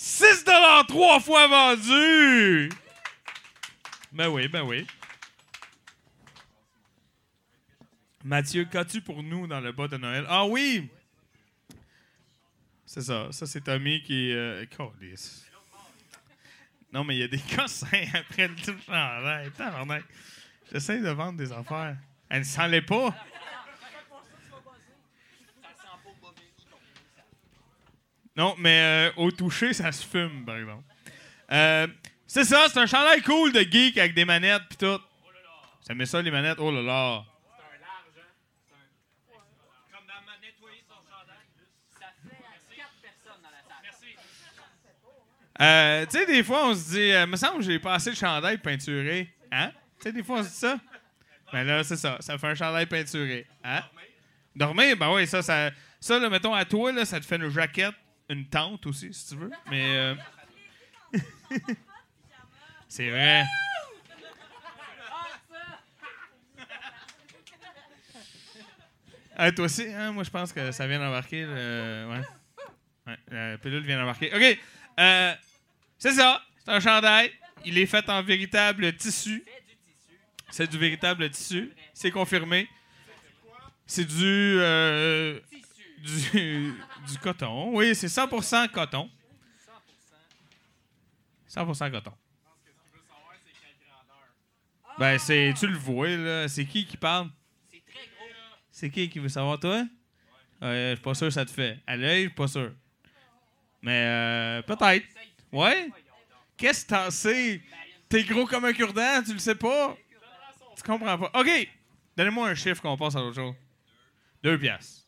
R: 6 trois fois vendu! Ben oui, ben oui. Mathieu, qu'as-tu pour nous dans le bas de Noël? Ah oui! C'est ça. Ça, c'est Tommy qui... Euh, non, mais il y a des [laughs] cossins après le tout. J'essaie de vendre des affaires. Elle ne s'en l'est pas. Non, mais euh, au toucher, ça se fume, par exemple. Euh, c'est ça, c'est un chandail cool de geek avec des manettes pis tout. Ça met ça, les manettes? Oh là là. Euh, tu sais, des fois, on se dit, euh, me semble que j'ai pas assez de chandail peinturé. Hein? Tu sais, des fois, on se dit ça. Ben là, c'est ça. Ça fait un chandail peinturé. Hein? Dormir, ben oui, ça, ça, ça là, mettons, à toi, là, ça te fait une jaquette, une tente aussi, si tu veux. Mais. euh, [laughs] c'est vrai. Ah, toi aussi, hein? Moi, je pense que ça vient d'embarquer. le- Ouais. Ouais, la pilule vient d'embarquer. OK. Euh, c'est ça. C'est un chandail. Il est fait en véritable tissu. C'est du véritable tissu. C'est confirmé. C'est du, euh, du. Du coton. Oui, c'est 100% coton. 100% coton. Ben, c'est. Tu le vois, là. C'est qui qui parle? C'est qui qui veut savoir, toi? Ouais, je suis pas sûr que ça te fait. À l'œil, je suis pas sûr. Mais euh, peut-être. Ouais? Qu'est-ce que t'en sais? T'es gros comme un cure-dent, tu le sais pas? Tu comprends pas. OK! Donnez-moi un chiffre qu'on passe à l'autre jour. Deux piastres.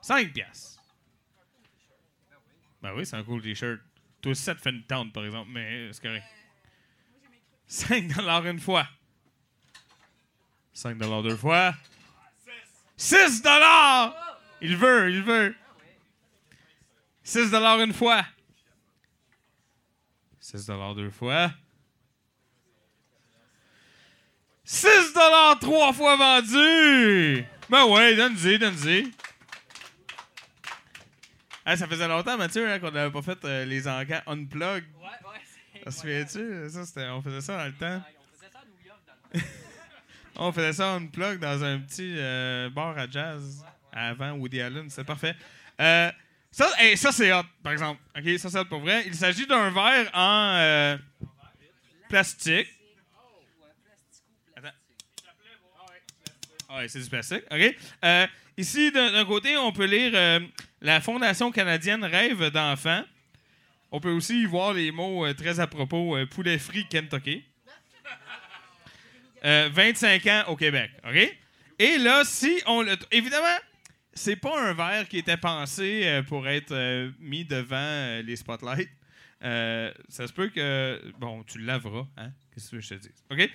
R: Cinq piastres. Ben oui, c'est un cool t-shirt. Toi aussi, ça te fait une tente, par exemple, mais c'est correct. 5 dollars une fois. 5 dollars deux fois. 6 dollars! Il veut, il veut. 6 dollars une fois. 6 dollars deux fois. 6 dollars trois fois vendu! Ben ouais, donne-y, donne-y. Ah, ça faisait longtemps, Mathieu, hein, qu'on n'avait pas fait euh, les encans unplug.
P: Ouais, ouais.
R: Ça se souviens-tu? Ça, on faisait ça dans le temps? on faisait ça [laughs] unplug dans un petit euh, bar à jazz avant Woody Allen. C'est parfait. Euh, ça, hey, ça c'est hot, par exemple. OK, ça, c'est hot pour vrai. Il s'agit d'un verre en euh, plastique. Attends. Ah ouais, c'est du plastique. OK. Ici, d'un côté, on peut lire euh, la Fondation canadienne Rêve d'enfants. On peut aussi y voir les mots euh, très à propos euh, poulet frit Kentucky. Euh, 25 ans au Québec, OK? Et là, si on le... Évidemment, c'est pas un verre qui était pensé pour être mis devant les spotlights. Ça se peut que... Bon, tu le laveras, hein? Qu'est-ce que je te dis? OK?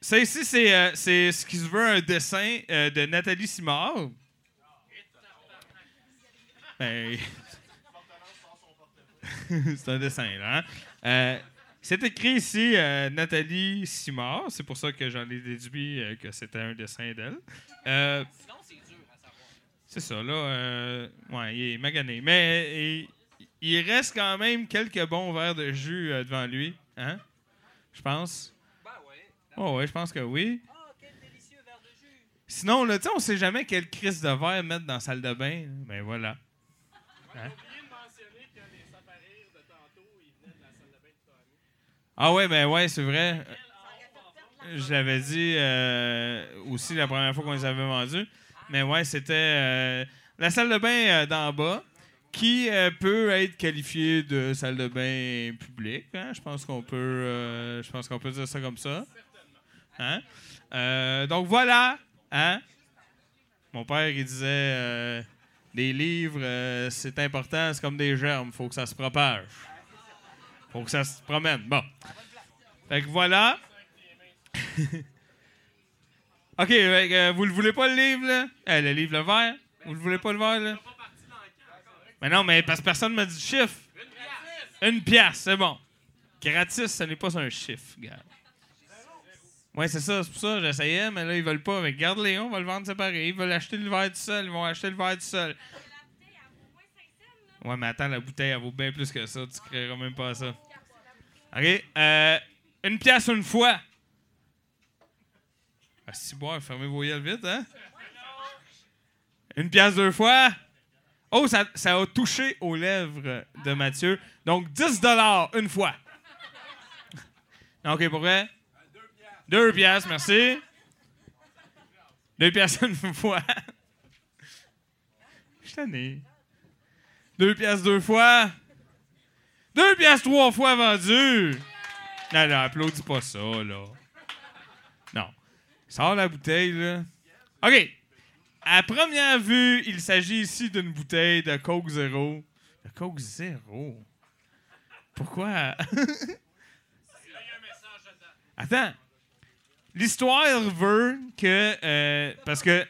R: Ça ici, c'est euh, c'est ce qui se veut un dessin euh, de Nathalie Simard. Ben, [laughs] c'est un dessin, là. hein? Euh, c'est écrit ici Nathalie Simard. C'est pour ça que j'en ai déduit que c'était un dessin d'elle. Euh, c'est ça, là. ouais, il est magané. Mais il, il reste quand même quelques bons verres de jus devant lui. Hein? Je pense. Oh, ouais, je pense que oui. Sinon, là, tu sais, on sait jamais quelle crise de verre mettre dans la salle de bain. Ben voilà. Hein? Ah ouais, ben ouais, c'est vrai. Je l'avais dit euh, aussi la première fois qu'on les avait vendus. Mais ouais, c'était euh, la salle de bain euh, d'en bas qui peut être qualifiée de salle de bain publique. hein. Je pense qu'on peut, je pense qu'on peut dire ça comme ça. Hein? Euh, donc voilà. Hein? Mon père, il disait euh, des livres, euh, c'est important, c'est comme des germes, faut que ça se propage. Faut que ça se promène. Bon. Fait que voilà. [laughs] OK, euh, vous le voulez pas le livre, là? Euh, le livre, le vert? Vous le voulez pas le vert, là? Mais non, mais parce que personne m'a dit le chiffre. Une pièce, c'est bon. Gratis, ce n'est pas un chiffre, gars. Ouais, c'est ça, c'est pour ça, j'essayais, mais là, ils veulent pas. Mais garde-les, on va le vendre séparé. Ils veulent acheter le verre tout seul, ils vont acheter le verre tout seul. Ouais, mais attends, la bouteille, elle vaut bien plus que ça. Tu créeras même pas ça. OK. Euh, une pièce une fois. Ah, si boire, fermez vos yeux vite, hein? Une pièce deux fois. Oh, ça, ça a touché aux lèvres de Mathieu. Donc, 10 une fois. [laughs] OK, pour vrai? Deux pièces, merci. Deux pièces une fois. Je suis. Deux pièces deux fois. Deux pièces trois fois vendu. Non, non, applaudis pas ça, là. Non. Il sort la bouteille, là. OK. À première vue, il s'agit ici d'une bouteille de Coke Zéro. De Coke Zéro? Pourquoi? [laughs] Attends. L'histoire veut que. euh, parce que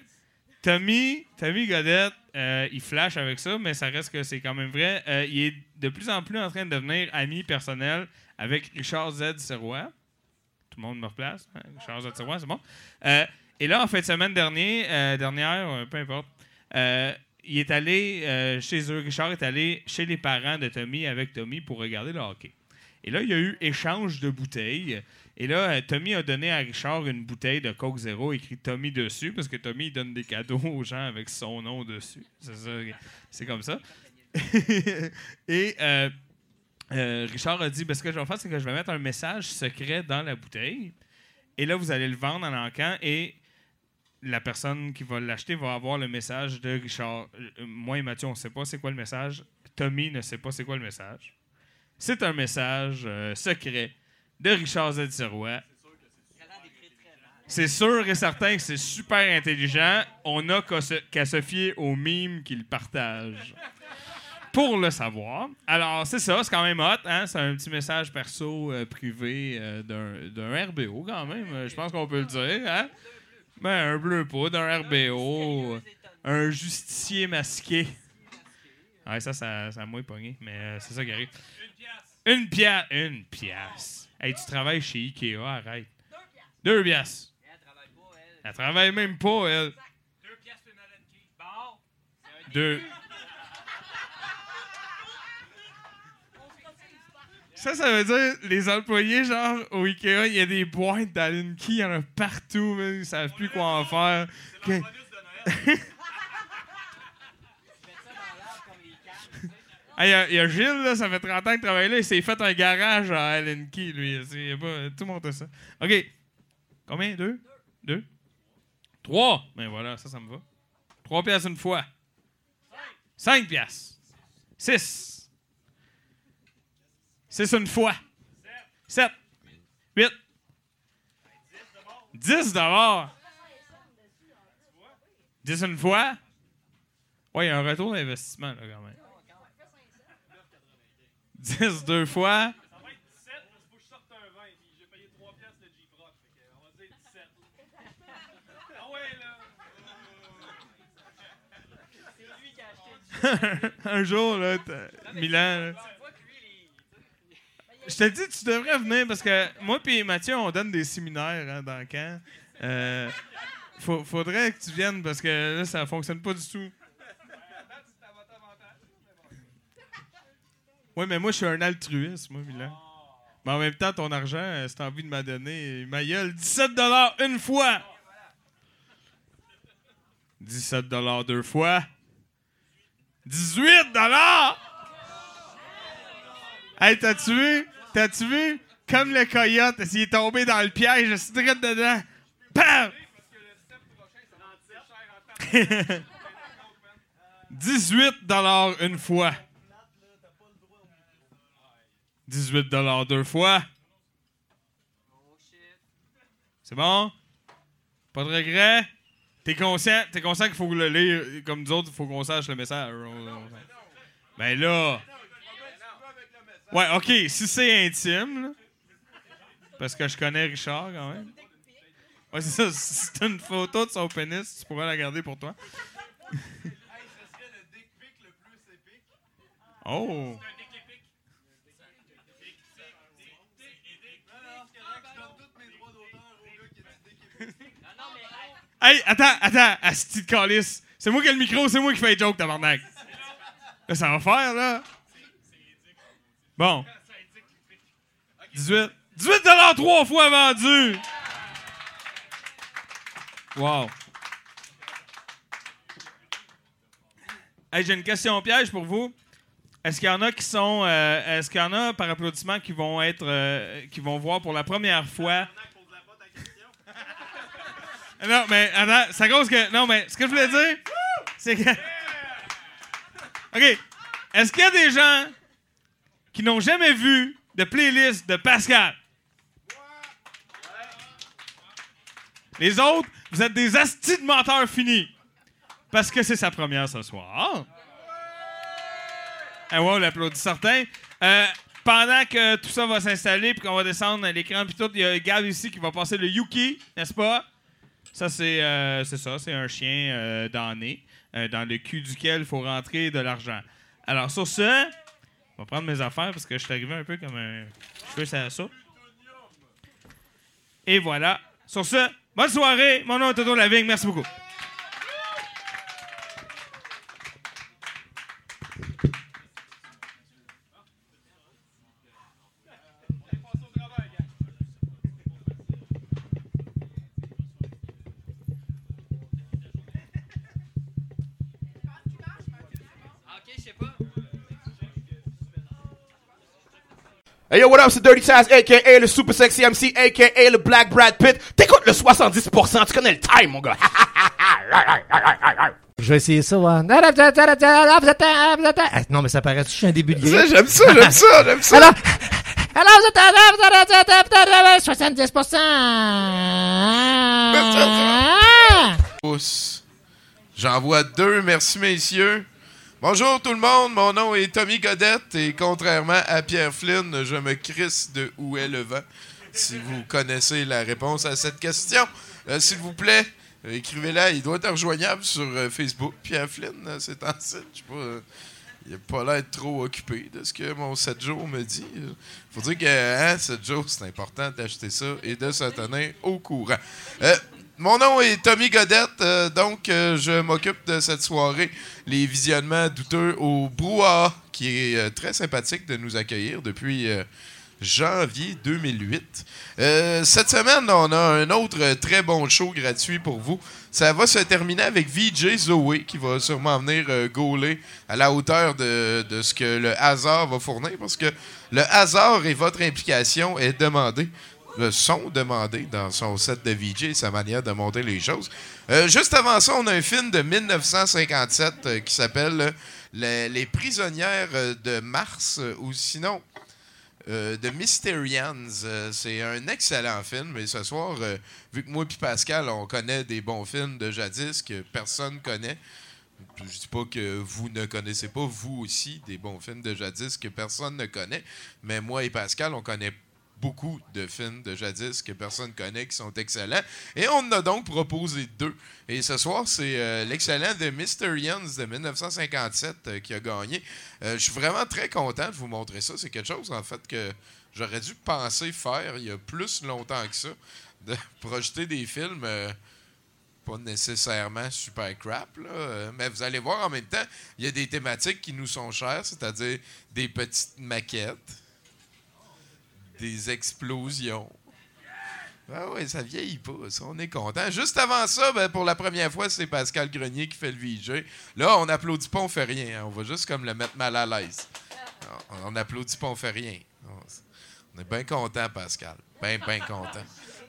R: Tommy, Tommy Godette, euh, il flash avec ça, mais ça reste que c'est quand même vrai. Euh, il est de plus en plus en train de devenir ami personnel avec Richard Z. Serrois. Tout le monde me replace. hein? Richard Z. Serrois, c'est bon. Et là, en fin de semaine dernière, euh, peu importe, il est allé chez eux. Richard est allé chez les parents de Tommy avec Tommy pour regarder le hockey. Et là, il y a eu échange de bouteilles. Et là, euh, Tommy a donné à Richard une bouteille de Coke Zéro écrit Tommy dessus, parce que Tommy donne des cadeaux [laughs] aux gens avec son nom dessus. C'est comme ça. [laughs] Et euh, euh, Richard a dit ben, ce que je vais faire, c'est que je vais mettre un message secret dans la bouteille. Et là, vous allez le vendre en encan et la personne qui va l'acheter va avoir le message de Richard. Moi et Mathieu, on ne sait pas c'est quoi le message. Tommy ne sait pas c'est quoi le message. C'est un message secret de Richard Z. C'est sûr et certain que c'est super intelligent. On n'a qu'à se, fier au mime qu'il partage. Pour le savoir. Alors, c'est ça, c'est quand même hot. Hein? C'est un petit message perso euh, privé euh, d'un, d'un RBO, quand même. Euh, Je pense qu'on peut le dire. Hein? Ben, un bleu poudre, un RBO, un justicier masqué. Ouais, ça, ça, ça a moins pogné, mais c'est ça qui arrive. Une pièce. Une pièce. Hey, tu travailles chez Ikea, arrête. Deux pièces. Elle travaille même pas, elle. Deux. Ça, ça veut dire, les employés, genre, au Ikea, il y a des boîtes d'Allen Key, il y en a partout, mais ils savent plus quoi en faire. Que- Ah, Il y, a- il y a Gilles, là, ça fait 30 ans qu'il travaille là, il s'est fait un garage à Allen Key, lui. Y pas- tout le monde a ça. OK. Combien? Deux? Deux? Trois? Ben voilà, ça, ça me va. Trois piastres une fois. Cinq piastres. Six. Six une fois. Sept. Huit. Dix d'abord. Dix une fois? Ouais, il y a un retour d'investissement, là, quand même. 10 deux fois. un jour, là, t'as- Milan. là. Je te dis, tu devrais venir parce que moi et Mathieu, on donne des séminaires hein, dans le camp. Euh, faut- faudrait que tu viennes parce que là, ça fonctionne pas du tout. Oui, mais moi, je suis un altruiste, moi, Milan. Mais en même temps, ton argent, euh, si t'as envie de m'en donner, ma gueule, 17 une fois. 17 deux fois. 18 Hey, t'as-tu vu? T'as-tu vu? Comme le coyote, s'il est tombé dans le piège, je suis direct dedans. Bam! [laughs] 18 une fois. 18 deux fois. C'est bon? Pas de regret? T'es conscient, t'es conscient qu'il faut le lire comme nous autres, il faut qu'on sache le message. Ben là. Ouais, ok, si c'est intime, là, parce que je connais Richard quand même. Ouais, c'est ça. Si c'est une photo de son pénis, tu pourrais la garder pour toi. Oh! Hey, attends, attends, Asti de calice. C'est moi qui ai le micro, c'est moi qui fais les jokes, tabarnak. Là, ça va faire, là. Bon. 18. 18 trois fois vendu. Wow. Hey, j'ai une question piège pour vous. Est-ce qu'il y en a qui sont. euh, Est-ce qu'il y en a par applaudissement qui vont être. euh, qui vont voir pour la première fois. Non, mais attends, cause que. Non, mais ce que je voulais dire, c'est que. [laughs] OK. Est-ce qu'il y a des gens qui n'ont jamais vu de playlist de Pascal? Les autres, vous êtes des astis de menteurs finis. Parce que c'est sa première ce soir. Ah ouais, on l'applaudit certain. Euh, pendant que tout ça va s'installer puis qu'on va descendre à l'écran puis tout, il y a Gab ici qui va passer le Yuki, n'est-ce pas? Ça, c'est euh, ça, c'est un chien euh, damné, euh, dans le cul duquel il faut rentrer de l'argent. Alors, sur ce, je vais prendre mes affaires parce que je suis arrivé un peu comme un cheveu ça ça. Et voilà. Sur ce, bonne soirée. Mon nom est Toto Lavigne. Merci beaucoup.
S: Hey yo, what up, c'est Dirty Taz, a.k.a. le super sexy MC, a.k.a. le Black Brad Pitt. T'écoutes le 70%, tu connais le time, mon gars.
T: Je vais essayer ça, ouais. Ah, Non, mais ça paraît je suis un début de
S: Ça, j'aime ça, j'aime ça, j'aime ça.
T: Alors, alors vous êtes à 70%.
D: Pouce. J'en vois deux, merci messieurs. Bonjour tout le monde, mon nom est Tommy Godette et contrairement à Pierre Flynn, je me crisse de où est le vent. Si vous connaissez la réponse à cette question, euh, s'il vous plaît, écrivez-la. Il doit être rejoignable sur euh, Facebook. Pierre Flynn, euh, c'est en site. Je sais pas. il n'a pas l'air trop occupé de ce que mon 7 jours me dit. faut dire que hein, 7 jours, c'est important d'acheter ça et de se tenir au courant. Mon nom est Tommy Godette, euh, donc euh, je m'occupe de cette soirée, les visionnements douteux au Brouhaha, qui est euh, très sympathique de nous accueillir depuis janvier 2008. Euh, cette semaine, on a un autre très bon show gratuit pour vous. Ça va se terminer avec VJ Zoé, qui va sûrement venir gauler à la hauteur de, ce que le hasard va fournir, parce que le hasard et votre implication est demandé sont demandés dans son set de VJ sa manière de monter les choses. Euh, juste avant ça, on a un film de 1957 euh, qui s'appelle euh, Les, Les prisonnières de Mars, ou sinon euh, The Mysterians. C'est un excellent film. Et ce soir, vu que moi et Pascal, on connaît des bons films de jadis que personne connaît, je dis pas que vous ne connaissez pas, vous aussi, des bons films de jadis que personne ne connaît, mais moi et Pascal, on connaît beaucoup de films de jadis que personne connaît qui sont excellents. Et on en a donc proposé deux. Et ce soir, c'est euh, l'excellent The Mysterians de 1957 euh, qui a gagné. Euh, je suis vraiment très content de vous montrer ça. C'est quelque chose, en fait, que j'aurais dû penser faire il y a plus longtemps que ça, de [laughs] projeter des films. euh, pas nécessairement super crap, là, mais vous allez voir en même temps, il y a des thématiques qui nous sont chères, c'est-à-dire des petites maquettes, des explosions. Ah oui, ça vieillit pas, ça, on est content. Juste avant ça, ben, pour la première fois, c'est Pascal Grenier qui fait le VJ. Là, on applaudit pas, on fait rien. hein. On va juste comme le mettre mal à l'aise. On, on applaudit pas, on fait rien. On, on est bien content, Pascal. Bien, bien content.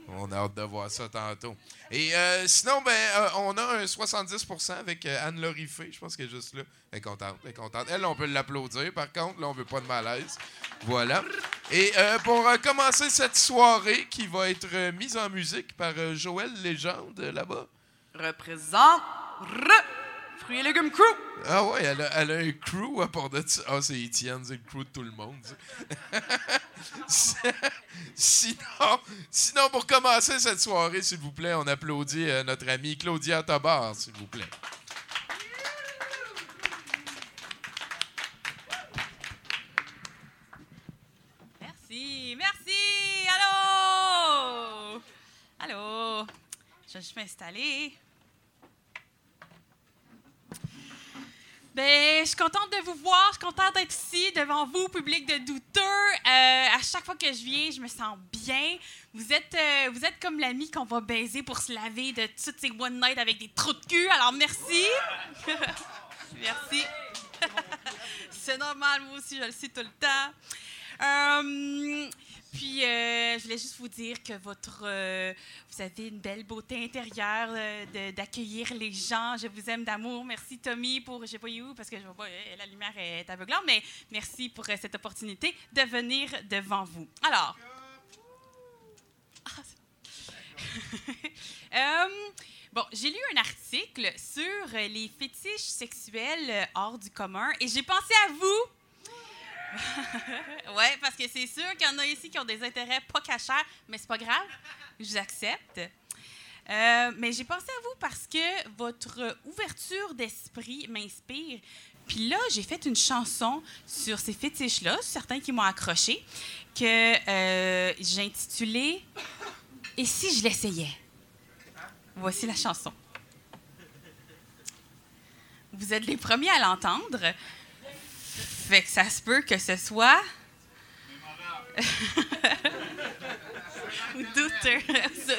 D: On a hâte de voir ça tantôt. Et euh, sinon, ben, euh, on a un 70% avec euh, Anne-Laurie Fay. Je pense qu'elle est juste là. Elle est contente. Elle est contente. Elle, on peut l'applaudir. Par contre, là, on veut pas de malaise. Voilà. Et pour commencer cette soirée qui va être mise en musique par Joël Légende là-bas.
H: Représente re, fruits et légumes crew.
D: Ah ouais, elle a, elle a un crew à part de ça. Ah, c'est Étienne, c'est le crew de tout le monde. [laughs] sinon, sinon, pour commencer cette soirée, s'il vous plaît, on applaudit euh, notre amie Claudia Tobar, s'il vous plaît.
U: Merci, merci. Allô? Allô? Je vais juste m'installer. Ben, je suis contente de vous voir, je suis contente d'être ici devant vous, public de douteux. Euh, à chaque fois que je viens, je me sens bien. Vous êtes, euh, vous êtes comme l'ami qu'on va baiser pour se laver de toutes ces one night avec des trous de cul. Alors merci. [laughs] merci. [laughs] C'est normal, moi aussi, je le sais tout le temps. Euh, puis, euh, je voulais juste vous dire que votre, euh, vous avez une belle beauté intérieure euh, d'accueillir les gens. Je vous aime d'amour. Merci, Tommy, pour, je sais pas où, parce que la lumière est aveuglante, mais merci pour cette opportunité de venir devant vous. Alors, Ah, [laughs] Bon, j'ai lu un article sur les fétiches sexuels hors du commun et j'ai pensé à vous. [laughs] ouais, parce que c'est sûr qu'il y en a ici qui ont des intérêts pas cachers, mais c'est pas grave, je vous accepte. Euh, mais j'ai pensé à vous parce que votre ouverture d'esprit m'inspire. Puis là, j'ai fait une chanson sur ces fétiches-là, certains qui m'ont accroché, que euh, j'ai intitulée Et si je l'essayais Voici la chanson. Vous êtes les premiers à l'entendre. Fait que ça se peut que ce soit. Ou [laughs] douteux.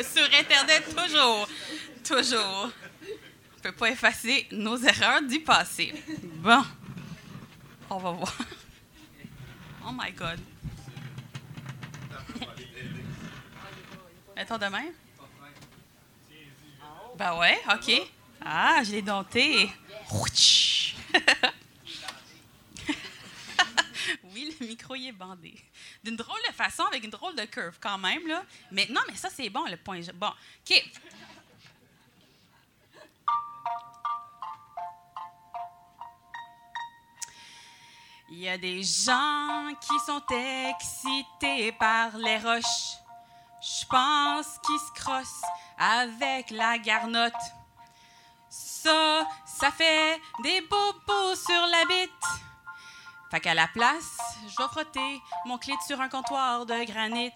U: Sur- Internet, toujours. Toujours. On peut pas effacer nos erreurs du passé. Bon. On va voir. Oh my God. Mettons demain? Ben ouais, OK. Ah, je l'ai dompté. [laughs] [laughs] le micro y est bandé. D'une drôle de façon, avec une drôle de curve quand même, là. Mais non, mais ça, c'est bon, le point. Bon, OK. Il y a des gens qui sont excités par les roches. Je pense qu'ils se crossent avec la garnotte. Ça, ça fait des bobos sur la bite. Fait qu'à la place, je vais frotter mon clit sur un comptoir de granit.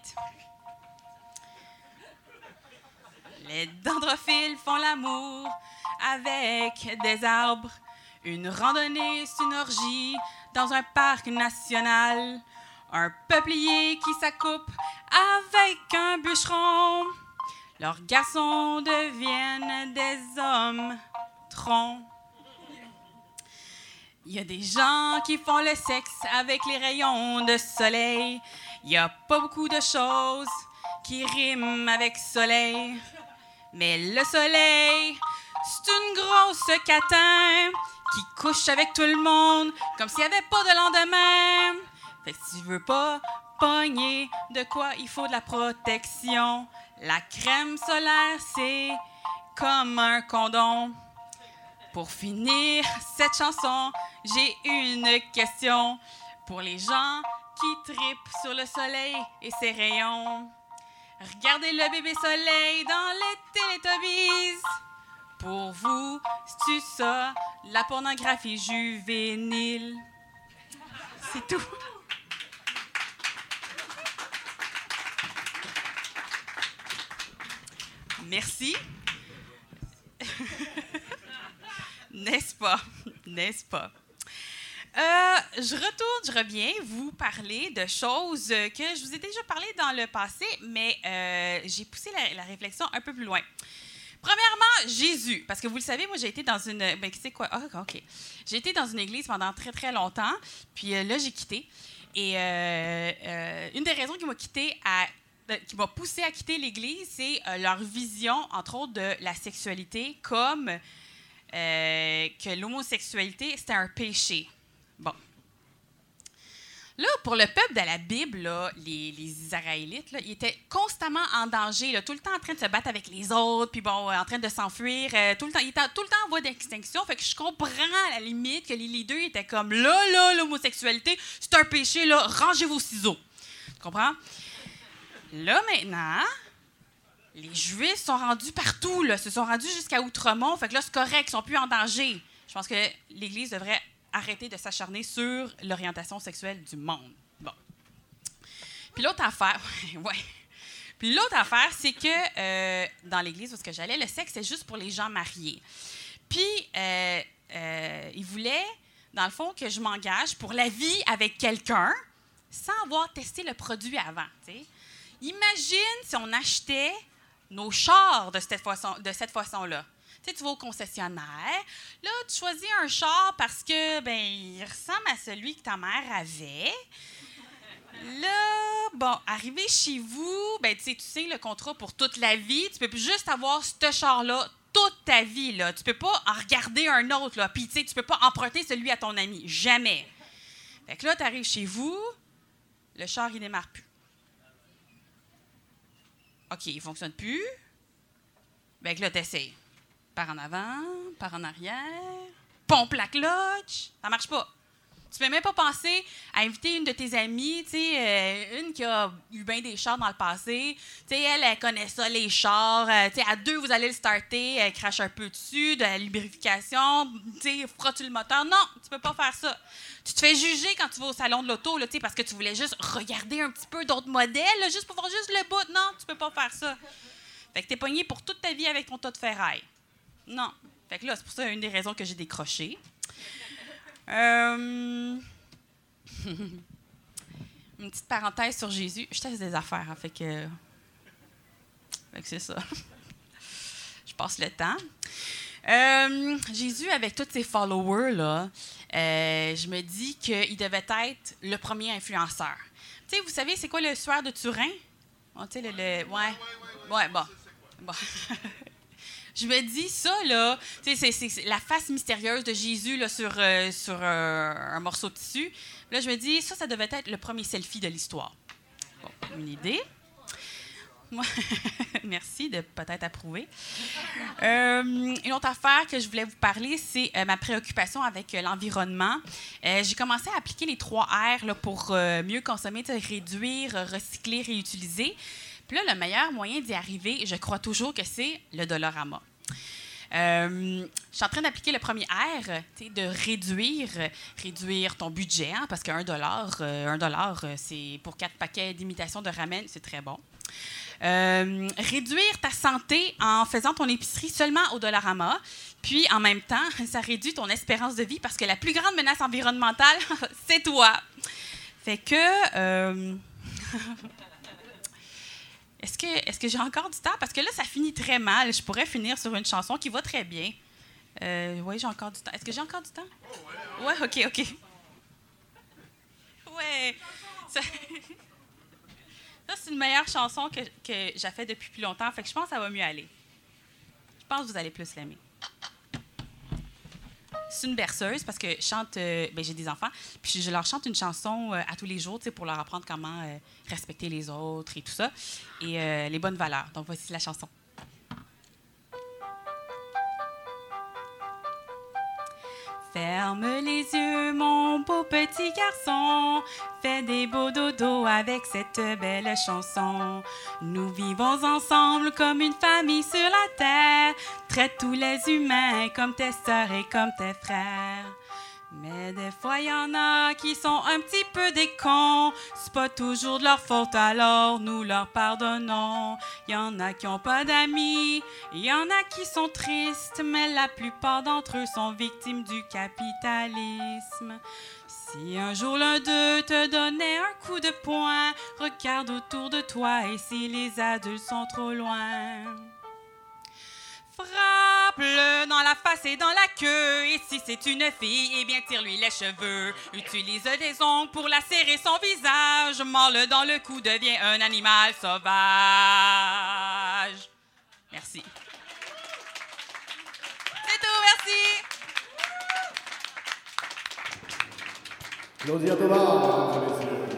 U: Les dendrophiles font l'amour avec des arbres. Une randonnée, c'est une orgie dans un parc national. Un peuplier qui s'accoupe avec un bûcheron. Leurs garçons deviennent des hommes troncs. Il y a des gens qui font le sexe avec les rayons de soleil. Il n'y a pas beaucoup de choses qui riment avec soleil. Mais le soleil, c'est une grosse catin qui couche avec tout le monde comme s'il n'y avait pas de lendemain. Fait que si tu veux pas pogner de quoi il faut de la protection, la crème solaire, c'est comme un condom. Pour finir cette chanson, j'ai une question pour les gens qui tripent sur le soleil et ses rayons. Regardez le bébé soleil dans les Teletubbies. Pour vous, c'est-tu ça, la pornographie juvénile? C'est tout. Merci. [laughs] N'est-ce pas? [laughs] N'est-ce pas? Euh, je retourne, je reviens vous parler de choses que je vous ai déjà parlé dans le passé, mais euh, j'ai poussé la, réflexion un peu plus loin. Premièrement, Jésus, parce que vous le savez, moi j'ai été dans une, ben c'est quoi? Ah, ok, j'ai été dans une église pendant très très longtemps, puis euh, là j'ai quitté. Et une des raisons qui m'a de- qui m'a poussé à quitter l'Église, c'est leur vision, entre autres, de la sexualité comme euh, que l'homosexualité, c'était un péché. Bon. Là, pour le peuple de la Bible, là, les, Israélites, là, ils étaient constamment en danger, là, tout le temps en train de se battre avec les autres, puis bon, euh, en train de s'enfuir, euh, tout le temps, ils étaient tout le temps en voie d'extinction. Fait que je comprends à la limite que les leaders étaient comme là, là, l'homosexualité, c'est un péché, là, rangez vos ciseaux. Tu comprends? Là, maintenant, les Juifs sont rendus partout, là, se sont rendus jusqu'à Outremont. Fait que là, c'est correct, ils sont plus en danger. Je pense que l'Église devrait arrêter de s'acharner sur l'orientation sexuelle du monde. Bon. Puis l'autre affaire, [laughs] ouais. Puis l'autre affaire, c'est que euh, dans l'Église où est-ce que j'allais, le sexe, c'est juste pour les gens mariés. Puis, euh, euh, ils voulaient, dans le fond, que je m'engage pour la vie avec quelqu'un sans avoir testé le produit avant. tu sais. Imagine si on achetait nos chars de cette façon, de cette façon-là. Tu sais, tu vas au concessionnaire, là, tu choisis un char parce que, ben, il ressemble à celui que ta mère avait. Là, bon, arrivé chez vous, ben, tu sais, tu signes le contrat pour toute la vie. Tu peux juste avoir ce char-là toute ta vie, là. Tu peux pas en regarder un autre, là. Puis, tu sais, peux pas emprunter celui à ton ami. Jamais. Fait que là, tu arrives chez vous, le char, il démarre plus. OK, il fonctionne plus. Ben que là, par en avant, par en arrière, pompe la clutch. Ça marche pas. Tu peux même pas penser à inviter une de tes amies, tu sais, euh, une qui a eu bien des chars dans le passé. Tu sais, elle, elle connaît ça, les chars. Euh, tu sais, à deux, vous allez le starter, elle crache un peu dessus, de la lubrification. Tu sais, frottes-tu le moteur? Non, tu peux pas faire ça. Tu te fais juger quand tu vas au salon de l'auto, tu sais, parce que tu voulais juste regarder un petit peu d'autres modèles, juste pour voir juste le bout. Non, tu peux pas faire ça. Fait que t'es pogné pour toute ta vie avec ton tas de ferraille. Non. Fait que là, c'est pour ça une des raisons que j'ai décroché. Euh, Une petite parenthèse sur Jésus. Je teste des affaires, hein, fait que. Fait que c'est ça. [laughs] Je passe le temps. Euh, Jésus, avec tous ses followers, là, euh, je me dis qu'il devait être le premier influenceur. Tu sais, vous savez, c'est quoi le suaire de Turin? Oh, le, le- ouais. Ouais, bon. Bon. [laughs] Je me dis ça, là, c'est- la face mystérieuse de Jésus là, sur, euh, sur euh, un morceau de tissu. Là, je me dis, ça, ça devait être le premier selfie de l'histoire. Bon, une idée. [laughs] Merci de peut-être approuver. Euh, une autre affaire que je voulais vous parler, c'est ma préoccupation avec l'environnement. J'ai commencé à appliquer les trois R pour mieux consommer, réduire, recycler, réutiliser. Là, le meilleur moyen d'y arriver, je crois toujours que c'est le Dollarama. Euh, je suis en train d'appliquer le premier R, de réduire, réduire ton budget, hein, parce qu'un dollar, euh, un dollar, euh, c'est pour quatre paquets d'imitation de ramen, c'est très bon. Réduire ta santé en faisant ton épicerie seulement au Dollarama. Puis, en même temps, ça réduit ton espérance de vie parce que la plus grande menace environnementale, [laughs] c'est toi. Fait que... [laughs] Est-ce que, est que j'ai encore du temps? Parce que là, ça finit très mal. Je pourrais finir sur une chanson qui va très bien. Euh, oui, j'ai encore du temps. Est-ce que j'ai encore du temps? ouais, OK, OK. Ouais. Ça, ça, c'est une meilleure chanson que, que j'ai fait depuis plus longtemps. Fait que je pense que ça va mieux aller. Je pense que vous allez plus l'aimer. C'est une berceuse parce que je chante, euh, ben, j'ai des enfants, puis je leur chante une chanson euh, à tous les jours, pour leur apprendre comment euh, respecter les autres et tout ça, et les bonnes valeurs. Donc voici la chanson. Ferme les yeux, mon beau petit garçon. Fais des beaux dodos avec cette belle chanson. Nous vivons ensemble comme une famille sur la terre. Traite tous les humains comme tes sœurs et comme tes frères. Mais des fois, il y en a qui sont un petit peu des cons. C'est pas toujours de leur faute, alors nous leur pardonnons. Il y en a qui ont pas d'amis, il y en a qui sont tristes, mais la plupart d'entre eux sont victimes du capitalisme. Si un jour l'un d'eux te donnait un coup de poing, regarde autour de toi et si les adultes sont trop loin. Frappe-le dans la face et dans la queue. Et si c'est une fille, eh bien tire-lui les cheveux. Utilise des ongles pour lacérer son visage. Mords-le dans le cou, devient un animal sauvage. Merci. C'est tout, merci.
B: Claudia messieurs.